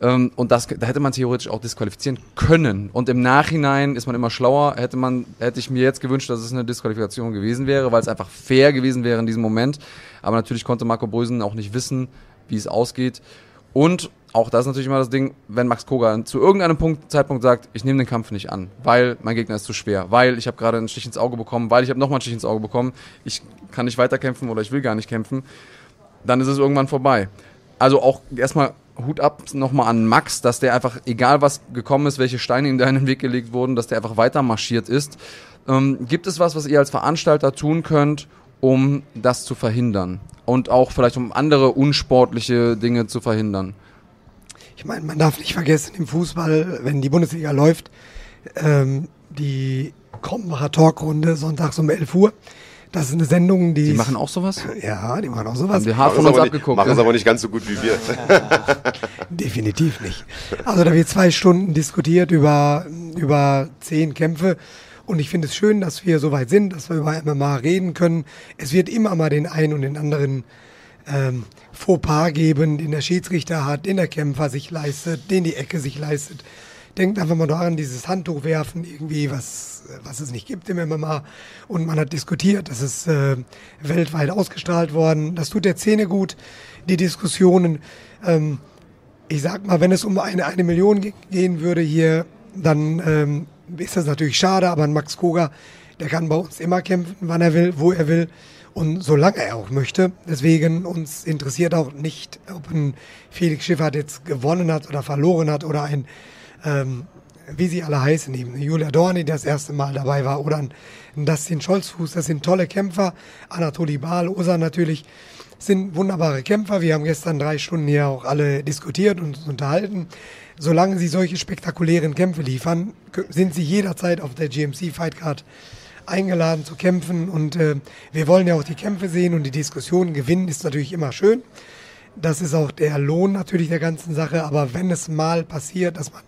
Ähm, und das, da hätte man theoretisch auch disqualifizieren können. Und im Nachhinein ist man immer schlauer. Hätte man, hätte ich mir jetzt gewünscht, dass es eine Disqualifikation gewesen wäre, weil es einfach fair gewesen wäre in diesem Moment. Aber natürlich konnte Marco Brösen auch nicht wissen, wie es ausgeht. Und auch das ist natürlich immer das Ding, wenn Max Koga zu irgendeinem Punkt, Zeitpunkt sagt, ich nehme den Kampf nicht an, weil mein Gegner ist zu schwer, weil ich habe gerade einen Stich ins Auge bekommen, weil ich habe nochmal einen Stich ins Auge bekommen, ich kann nicht weiterkämpfen oder ich will gar nicht kämpfen, dann ist es irgendwann vorbei. Also auch erstmal Hut ab nochmal an Max, dass der einfach, egal was gekommen ist, welche Steine in deinen Weg gelegt wurden, dass der einfach weiter marschiert ist. Ähm, gibt es was, was ihr als Veranstalter tun könnt, um das zu verhindern? Und auch vielleicht um andere unsportliche Dinge zu verhindern? Ich meine, man darf nicht vergessen, im Fußball, wenn die Bundesliga läuft, ähm, die Krombacher Talkrunde sonntags um 11 Uhr. Das ist eine Sendung, die. Die machen auch sowas? Ja, die machen auch sowas. Haben die hart Machen von es uns aber, nicht, abgeguckt. machen es ne? aber nicht ganz so gut wie wir. Definitiv nicht. Also da wird zwei Stunden diskutiert über, über zehn Kämpfe. Und ich finde es schön, dass wir so weit sind, dass wir über MMA reden können. Es wird immer mal den einen und den anderen ähm, Fauxpas geben, den der Schiedsrichter hat, den der Kämpfer sich leistet, den die Ecke sich leistet. Denkt einfach mal daran, dieses Handtuch werfen, irgendwie, was, was es nicht gibt im MMA. Und man hat diskutiert, das ist äh, weltweit ausgestrahlt worden. Das tut der Szene gut, die Diskussionen. Ähm, ich sag mal, wenn es um eine, eine Million ge- gehen würde hier, dann ähm, ist das natürlich schade, aber ein Max Koga, der kann bei uns immer kämpfen, wann er will, wo er will und solange er auch möchte. Deswegen uns interessiert auch nicht, ob ein Felix Schiffert jetzt gewonnen hat oder verloren hat oder ein, ähm, wie sie alle heißen, eben Julia Dorni, der das erste Mal dabei war oder ein, Dustin Scholzfuß. Das sind tolle Kämpfer. Anatoli Baal, Osa natürlich sind wunderbare Kämpfer. Wir haben gestern drei Stunden hier auch alle diskutiert und uns unterhalten. Solange sie solche spektakulären Kämpfe liefern, sind sie jederzeit auf der GMC Fight Card eingeladen zu kämpfen. Und äh, wir wollen ja auch die Kämpfe sehen und die Diskussion gewinnen ist natürlich immer schön. Das ist auch der Lohn natürlich der ganzen Sache. Aber wenn es mal passiert, dass man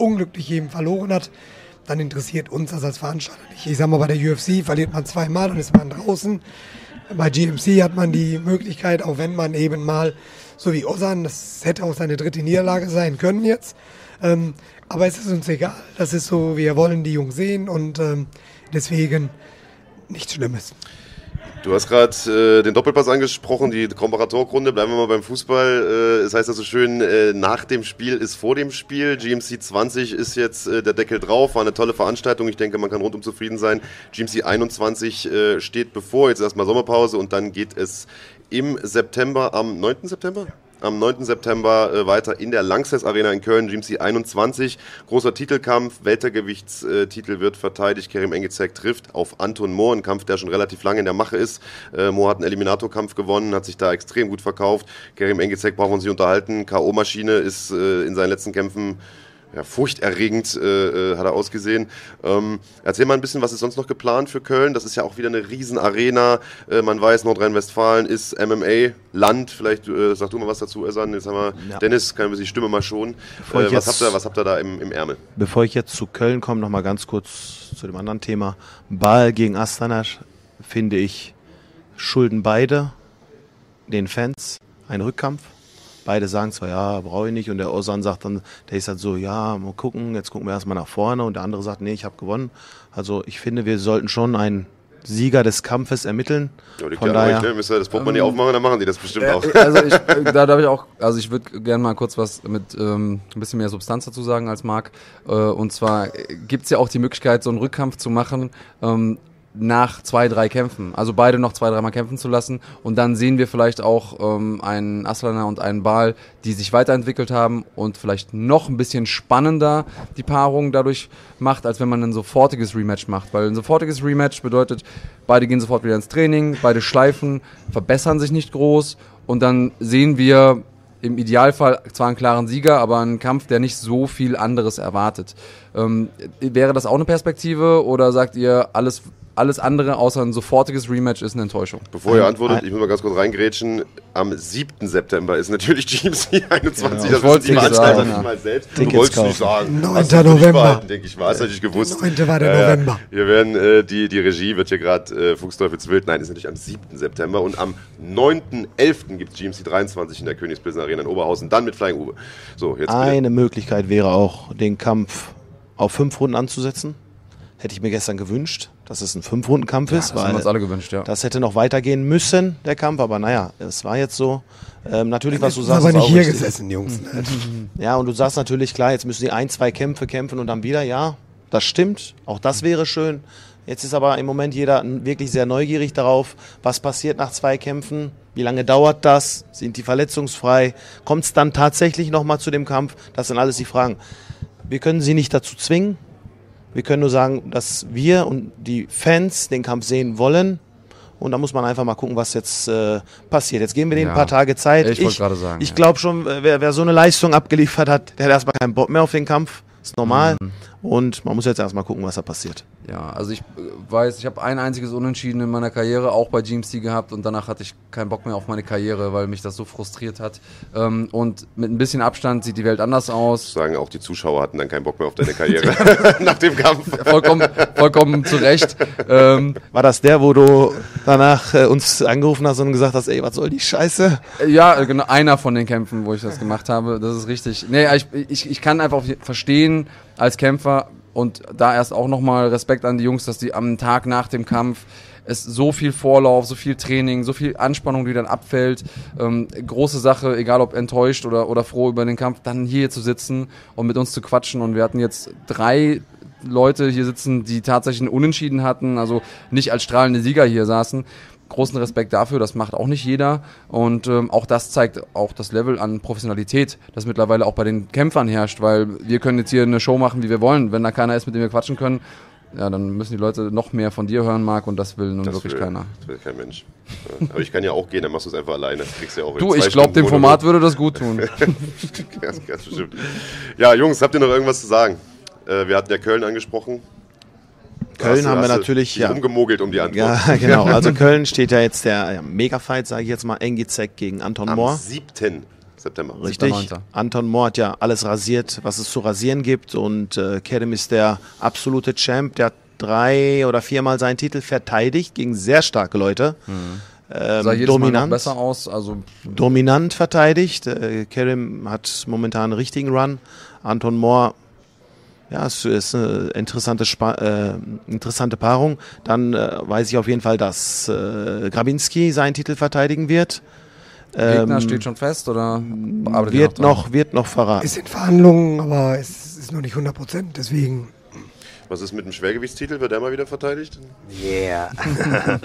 unglücklich eben verloren hat, dann interessiert uns das als Veranstalter nicht. Ich sag mal, bei der UFC verliert man zweimal, dann ist man draußen. Bei GMC hat man die Möglichkeit, auch wenn man eben mal, so wie Ozan, das hätte auch seine dritte Niederlage sein können jetzt. Ähm, aber es ist uns egal. Das ist so, wir wollen die Jungs sehen und ähm, deswegen nichts Schlimmes. Du hast gerade äh, den Doppelpass angesprochen, die Komparatorrunde. Bleiben wir mal beim Fußball. Äh, es heißt ja so schön, äh, nach dem Spiel ist vor dem Spiel. GMC 20 ist jetzt äh, der Deckel drauf. War eine tolle Veranstaltung. Ich denke, man kann rundum zufrieden sein. GMC 21 äh, steht bevor. Jetzt erstmal Sommerpause und dann geht es im September, am 9. September? Am 9. September äh, weiter in der Lanxess Arena in Köln, GMC 21. Großer Titelkampf, Weltergewichtstitel wird verteidigt. Kerim Engezek trifft auf Anton Mohr, ein Kampf, der schon relativ lange in der Mache ist. Äh, Mohr hat einen Eliminatorkampf gewonnen, hat sich da extrem gut verkauft. Kerim Engezek brauchen wir uns nicht unterhalten. K.O.-Maschine ist äh, in seinen letzten Kämpfen ja, furchterregend äh, äh, hat er ausgesehen. Ähm, erzähl mal ein bisschen, was ist sonst noch geplant für Köln? Das ist ja auch wieder eine Riesenarena. Äh, man weiß, Nordrhein-Westfalen ist MMA-Land. Vielleicht äh, sag du mal was dazu, Esan. Jetzt haben wir Ja. Dennis, kann wir die Stimme mal schonen. Bevor Äh, was, habt ihr, was habt ihr da im, im Ärmel? Bevor ich jetzt zu Köln komme, noch mal ganz kurz zu dem anderen Thema. Ball gegen Astana finde ich schulden beide den Fans einen Rückkampf. Beide sagen zwar, ja, brauche ich nicht. Und der Osan sagt dann, der ist halt so, ja, mal gucken, jetzt gucken wir erstmal nach vorne. Und der andere sagt, nee, ich habe gewonnen. Also ich finde, wir sollten schon einen Sieger des Kampfes ermitteln. Ja, liegt Von daher, euch, ne? Müsst ihr das Portemonnaie aufmachen, dann machen die das bestimmt Äh, auch. Also ich, äh, da darf ich auch, also ich würde gerne mal kurz was mit ähm, ein bisschen mehr Substanz dazu sagen als Marc. Äh, und zwar gibt es ja auch die Möglichkeit, so einen Rückkampf zu machen ähm, nach zwei, drei Kämpfen. Also beide noch zwei, dreimal kämpfen zu lassen. Und dann sehen wir vielleicht auch ähm, einen Aslana und einen Bal, die sich weiterentwickelt haben und vielleicht noch ein bisschen spannender die Paarung dadurch macht, als wenn man ein sofortiges Rematch macht. Weil ein sofortiges Rematch bedeutet, beide gehen sofort wieder ins Training, beide schleifen, verbessern sich nicht groß und dann sehen wir im Idealfall zwar einen klaren Sieger, aber einen Kampf, der nicht so viel anderes erwartet. Ähm, wäre das auch eine Perspektive oder sagt ihr, alles, alles andere außer ein sofortiges Rematch ist eine Enttäuschung? Bevor ihr antwortet, ich muss mal ganz kurz reingrätschen. Am 7. September ist natürlich GMC 21. Ich das wollt's wissen die nicht sagen, nicht mal selbst. Du Tickets wolltest nicht kaufen. sagen. 9. Hast du nicht November. behalten, denke ich. War es natürlich gewusst. 9. war der ja. November. Wir werden, äh, die, die Regie wird hier gerade äh, Fuchsteufels Wild. Nein, ist natürlich am 7. September. Und am 9.11. gibt es GMC 23 in der Königsbildner Arena in Oberhausen. Dann mit Flying Uwe. So, jetzt bitte. Eine Möglichkeit wäre auch, den Kampf auf fünf Runden anzusetzen. Hätte ich mir gestern gewünscht. Dass es ein Fünf-Runden-Kampf ist, das haben weil wir uns alle gewünscht, ja. das hätte noch weitergehen müssen, der Kampf, aber naja, es war jetzt so. Ähm, natürlich, was du sagst, aber nicht auch hier richtig. gesessen, Jungs. Ne? Ja, und du sagst natürlich, klar, jetzt müssen die ein, zwei Kämpfe kämpfen und dann wieder, ja, das stimmt, auch das wäre schön. Jetzt ist aber im Moment jeder wirklich sehr neugierig darauf, was passiert nach zwei Kämpfen, wie lange dauert das, sind die verletzungsfrei, kommt es dann tatsächlich nochmal zu dem Kampf, das sind alles die Fragen. Wir können sie nicht dazu zwingen, wir können nur sagen, dass wir und die Fans den Kampf sehen wollen. Und da muss man einfach mal gucken, was jetzt äh, passiert. Jetzt geben wir denen Ja. ein paar Tage Zeit. Ich wollte gerade sagen, Ich ja. glaube schon, wer, wer so eine Leistung abgeliefert hat, der hat erstmal keinen Bock mehr auf den Kampf. Ist normal. Mhm. Und man muss jetzt erstmal gucken, was da passiert. Ja, also ich äh, weiß, ich habe ein einziges Unentschieden in meiner Karriere, auch bei GMC gehabt und danach hatte ich keinen Bock mehr auf meine Karriere, weil mich das so frustriert hat. Ähm, und mit ein bisschen Abstand sieht die Welt anders aus. Sagen auch die Zuschauer hatten dann keinen Bock mehr auf deine Karriere nach dem Kampf. Vollkommen, vollkommen zu Recht. Ähm, War das der, wo du danach äh, uns angerufen hast und gesagt hast, ey, was soll die Scheiße? Ja, äh, genau, einer von den Kämpfen, wo ich das gemacht habe, das ist richtig. Nee, ich, ich, ich kann einfach verstehen als Kämpfer und da erst auch nochmal Respekt an die Jungs, dass die am Tag nach dem Kampf es so viel Vorlauf, so viel Training, so viel Anspannung, die dann abfällt. Ähm, große Sache, egal ob enttäuscht oder, oder froh über den Kampf, dann hier zu sitzen und mit uns zu quatschen. Und wir hatten jetzt drei Leute hier sitzen, die tatsächlich einen Unentschieden hatten, also nicht als strahlende Sieger hier saßen. Großen Respekt dafür, das macht auch nicht jeder. Und ähm, auch das zeigt auch das Level an Professionalität, das mittlerweile auch bei den Kämpfern herrscht, weil wir können jetzt hier eine Show machen, wie wir wollen. Wenn da keiner ist, mit dem wir quatschen können, ja, dann müssen die Leute noch mehr von dir hören, Marc, und das will nun wirklich will, keiner. Das will kein Mensch. Aber ich kann ja auch gehen, dann machst du es einfach alleine. Das ja auch Du, ich glaube, dem Format würde das gut tun. ganz, ganz bestimmt. Ja, Jungs, habt ihr noch irgendwas zu sagen? Äh, wir hatten ja Köln angesprochen. Köln haben wir natürlich, ja. rumgemogelt um die Antwort. Ja, genau. Also Köln steht ja jetzt der ja, Mega-Fight, sage ich jetzt mal, Engizek gegen Anton Am Mohr. 7. September. Richtig. 7.9.. Anton Mohr hat ja alles rasiert, was es zu rasieren gibt. Und äh, Kerem ist der absolute Champ. Der hat drei oder viermal seinen Titel verteidigt gegen sehr starke Leute. Ähm, Mhm. Sah jedes Mal noch dominant, besser aus. Also dominant verteidigt. Äh, Kerem hat momentan einen richtigen Run. Anton Mohr, ja, es ist eine interessante, Spa äh, interessante Paarung. Dann äh, weiß ich auf jeden Fall, dass äh, Grabinski seinen Titel verteidigen wird. Gegner Ähm, steht schon fest oder wird dran? noch, wird noch verraten. Ist in Verhandlungen, aber es ist noch nicht 100 Prozent. Deswegen Was ist mit dem Schwergewichtstitel? Wird der mal wieder verteidigt? Yeah.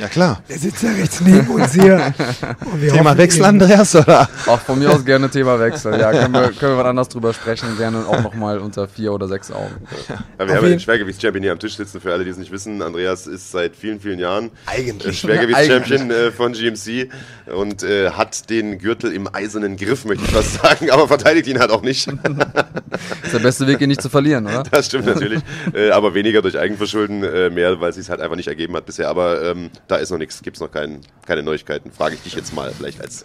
Ja klar. der sitzt ja rechts neben uns hier. Und wir Thema Wechsel, eben- Andreas, oder? Auch von mir aus gerne Thema Wechsel. Ja, können wir, können wir was anderes drüber sprechen. Gerne auch nochmal unter vier oder sechs Augen. Ja, wir Auf haben ja den Schwergewichtschampion hier am Tisch sitzen. Für alle, die es nicht wissen, Andreas ist seit vielen, vielen Jahren Eigentlich. äh, Schwergewichtschampion äh, von GMC und äh, hat den Gürtel im eisernen Griff, möchte ich fast sagen, aber verteidigt ihn halt auch nicht. Ist der beste Weg, ihn nicht zu verlieren, oder? Das stimmt natürlich. Äh, aber weniger durch Eigenverschulden, äh, mehr, weil es sich halt einfach nicht ergeben hat bisher. Aber ähm, da ist noch nichts, gibt es noch kein, keine Neuigkeiten. Frage ich dich jetzt mal, vielleicht als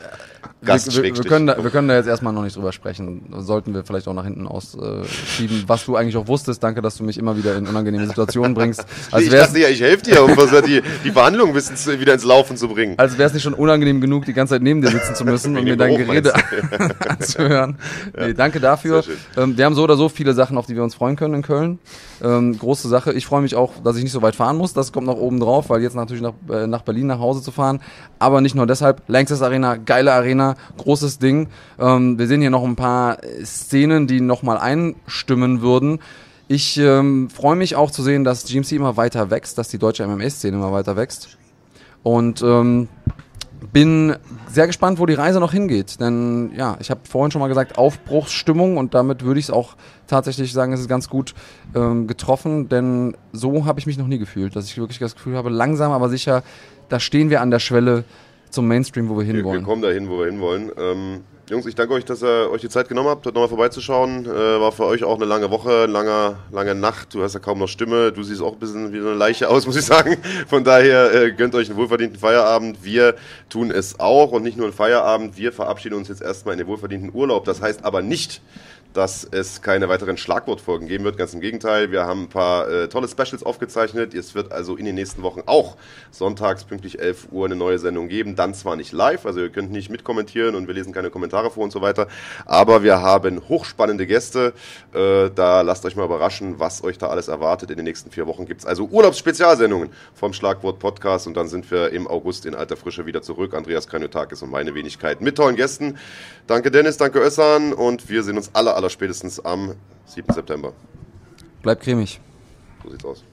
Gast. wir, wir, wir, können da, wir können da jetzt erstmal noch nicht drüber sprechen. Sollten wir vielleicht auch nach hinten ausschieben, was du eigentlich auch wusstest. Danke, dass du mich immer wieder in unangenehme Situationen bringst. Als ich dachte ja, ich helfe dir, um die, die bisschen wieder ins Laufen zu bringen. als wäre es nicht schon unangenehm genug, die ganze Zeit neben dir sitzen zu müssen und mir dein Gerede anzuhören. Nee, danke dafür. Ähm, wir haben so oder so viele Sachen, auf die wir uns freuen können in Köln. Ähm, große Sache. Ich freue mich auch, dass ich nicht so weit fahren muss. Das kommt noch oben drauf, weil jetzt natürlich nach, äh, nach Berlin nach Hause zu fahren. Aber nicht nur deshalb. Lanxess Arena, geile Arena, großes Ding. Ähm, wir sehen hier noch ein paar Szenen, die nochmal einstimmen würden. Ich ähm, freue mich auch zu sehen, dass GMC immer weiter wächst, dass die deutsche MMA-Szene immer weiter wächst. Und ähm, bin sehr gespannt, wo die Reise noch hingeht. Denn ja, ich habe vorhin schon mal gesagt, Aufbruchsstimmung und damit würde ich es auch tatsächlich sagen, es ist ganz gut ähm, getroffen, denn so habe ich mich noch nie gefühlt, dass ich wirklich das Gefühl habe, langsam aber sicher, da stehen wir an der Schwelle zum Mainstream, wo wir Wir, wir hinwollen. kommen dahin, wo wir hinwollen. Ähm, Jungs, ich danke euch, dass ihr euch die Zeit genommen habt, heute nochmal vorbeizuschauen. Äh, war für euch auch eine lange Woche, langer, lange Nacht. Du hast ja kaum noch Stimme. Du siehst auch ein bisschen wie eine Leiche aus, muss ich sagen. Von daher äh, gönnt euch einen wohlverdienten Feierabend. Wir tun es auch und nicht nur einen Feierabend. Wir verabschieden uns jetzt erstmal in den wohlverdienten Urlaub. Das heißt aber nicht, dass es keine weiteren Schlagwortfolgen geben wird. Ganz im Gegenteil, wir haben ein paar äh, tolle Specials aufgezeichnet. Es wird also in den nächsten Wochen auch sonntags pünktlich 11 Uhr eine neue Sendung geben. Dann zwar nicht live, also ihr könnt nicht mitkommentieren und wir lesen keine Kommentare vor und so weiter, aber wir haben hochspannende Gäste. Äh, da lasst euch mal überraschen, was euch da alles erwartet. In den nächsten vier Wochen gibt es also Urlaubsspezialsendungen vom Schlagwort Podcast und dann sind wir im August in alter Frische wieder zurück. Andreas Kranjotakis und meine Wenigkeit mit tollen Gästen. Danke Dennis, danke Össan und wir sehen uns alle, aller spätestens am 7. September. Bleibt cremig. So sieht's aus.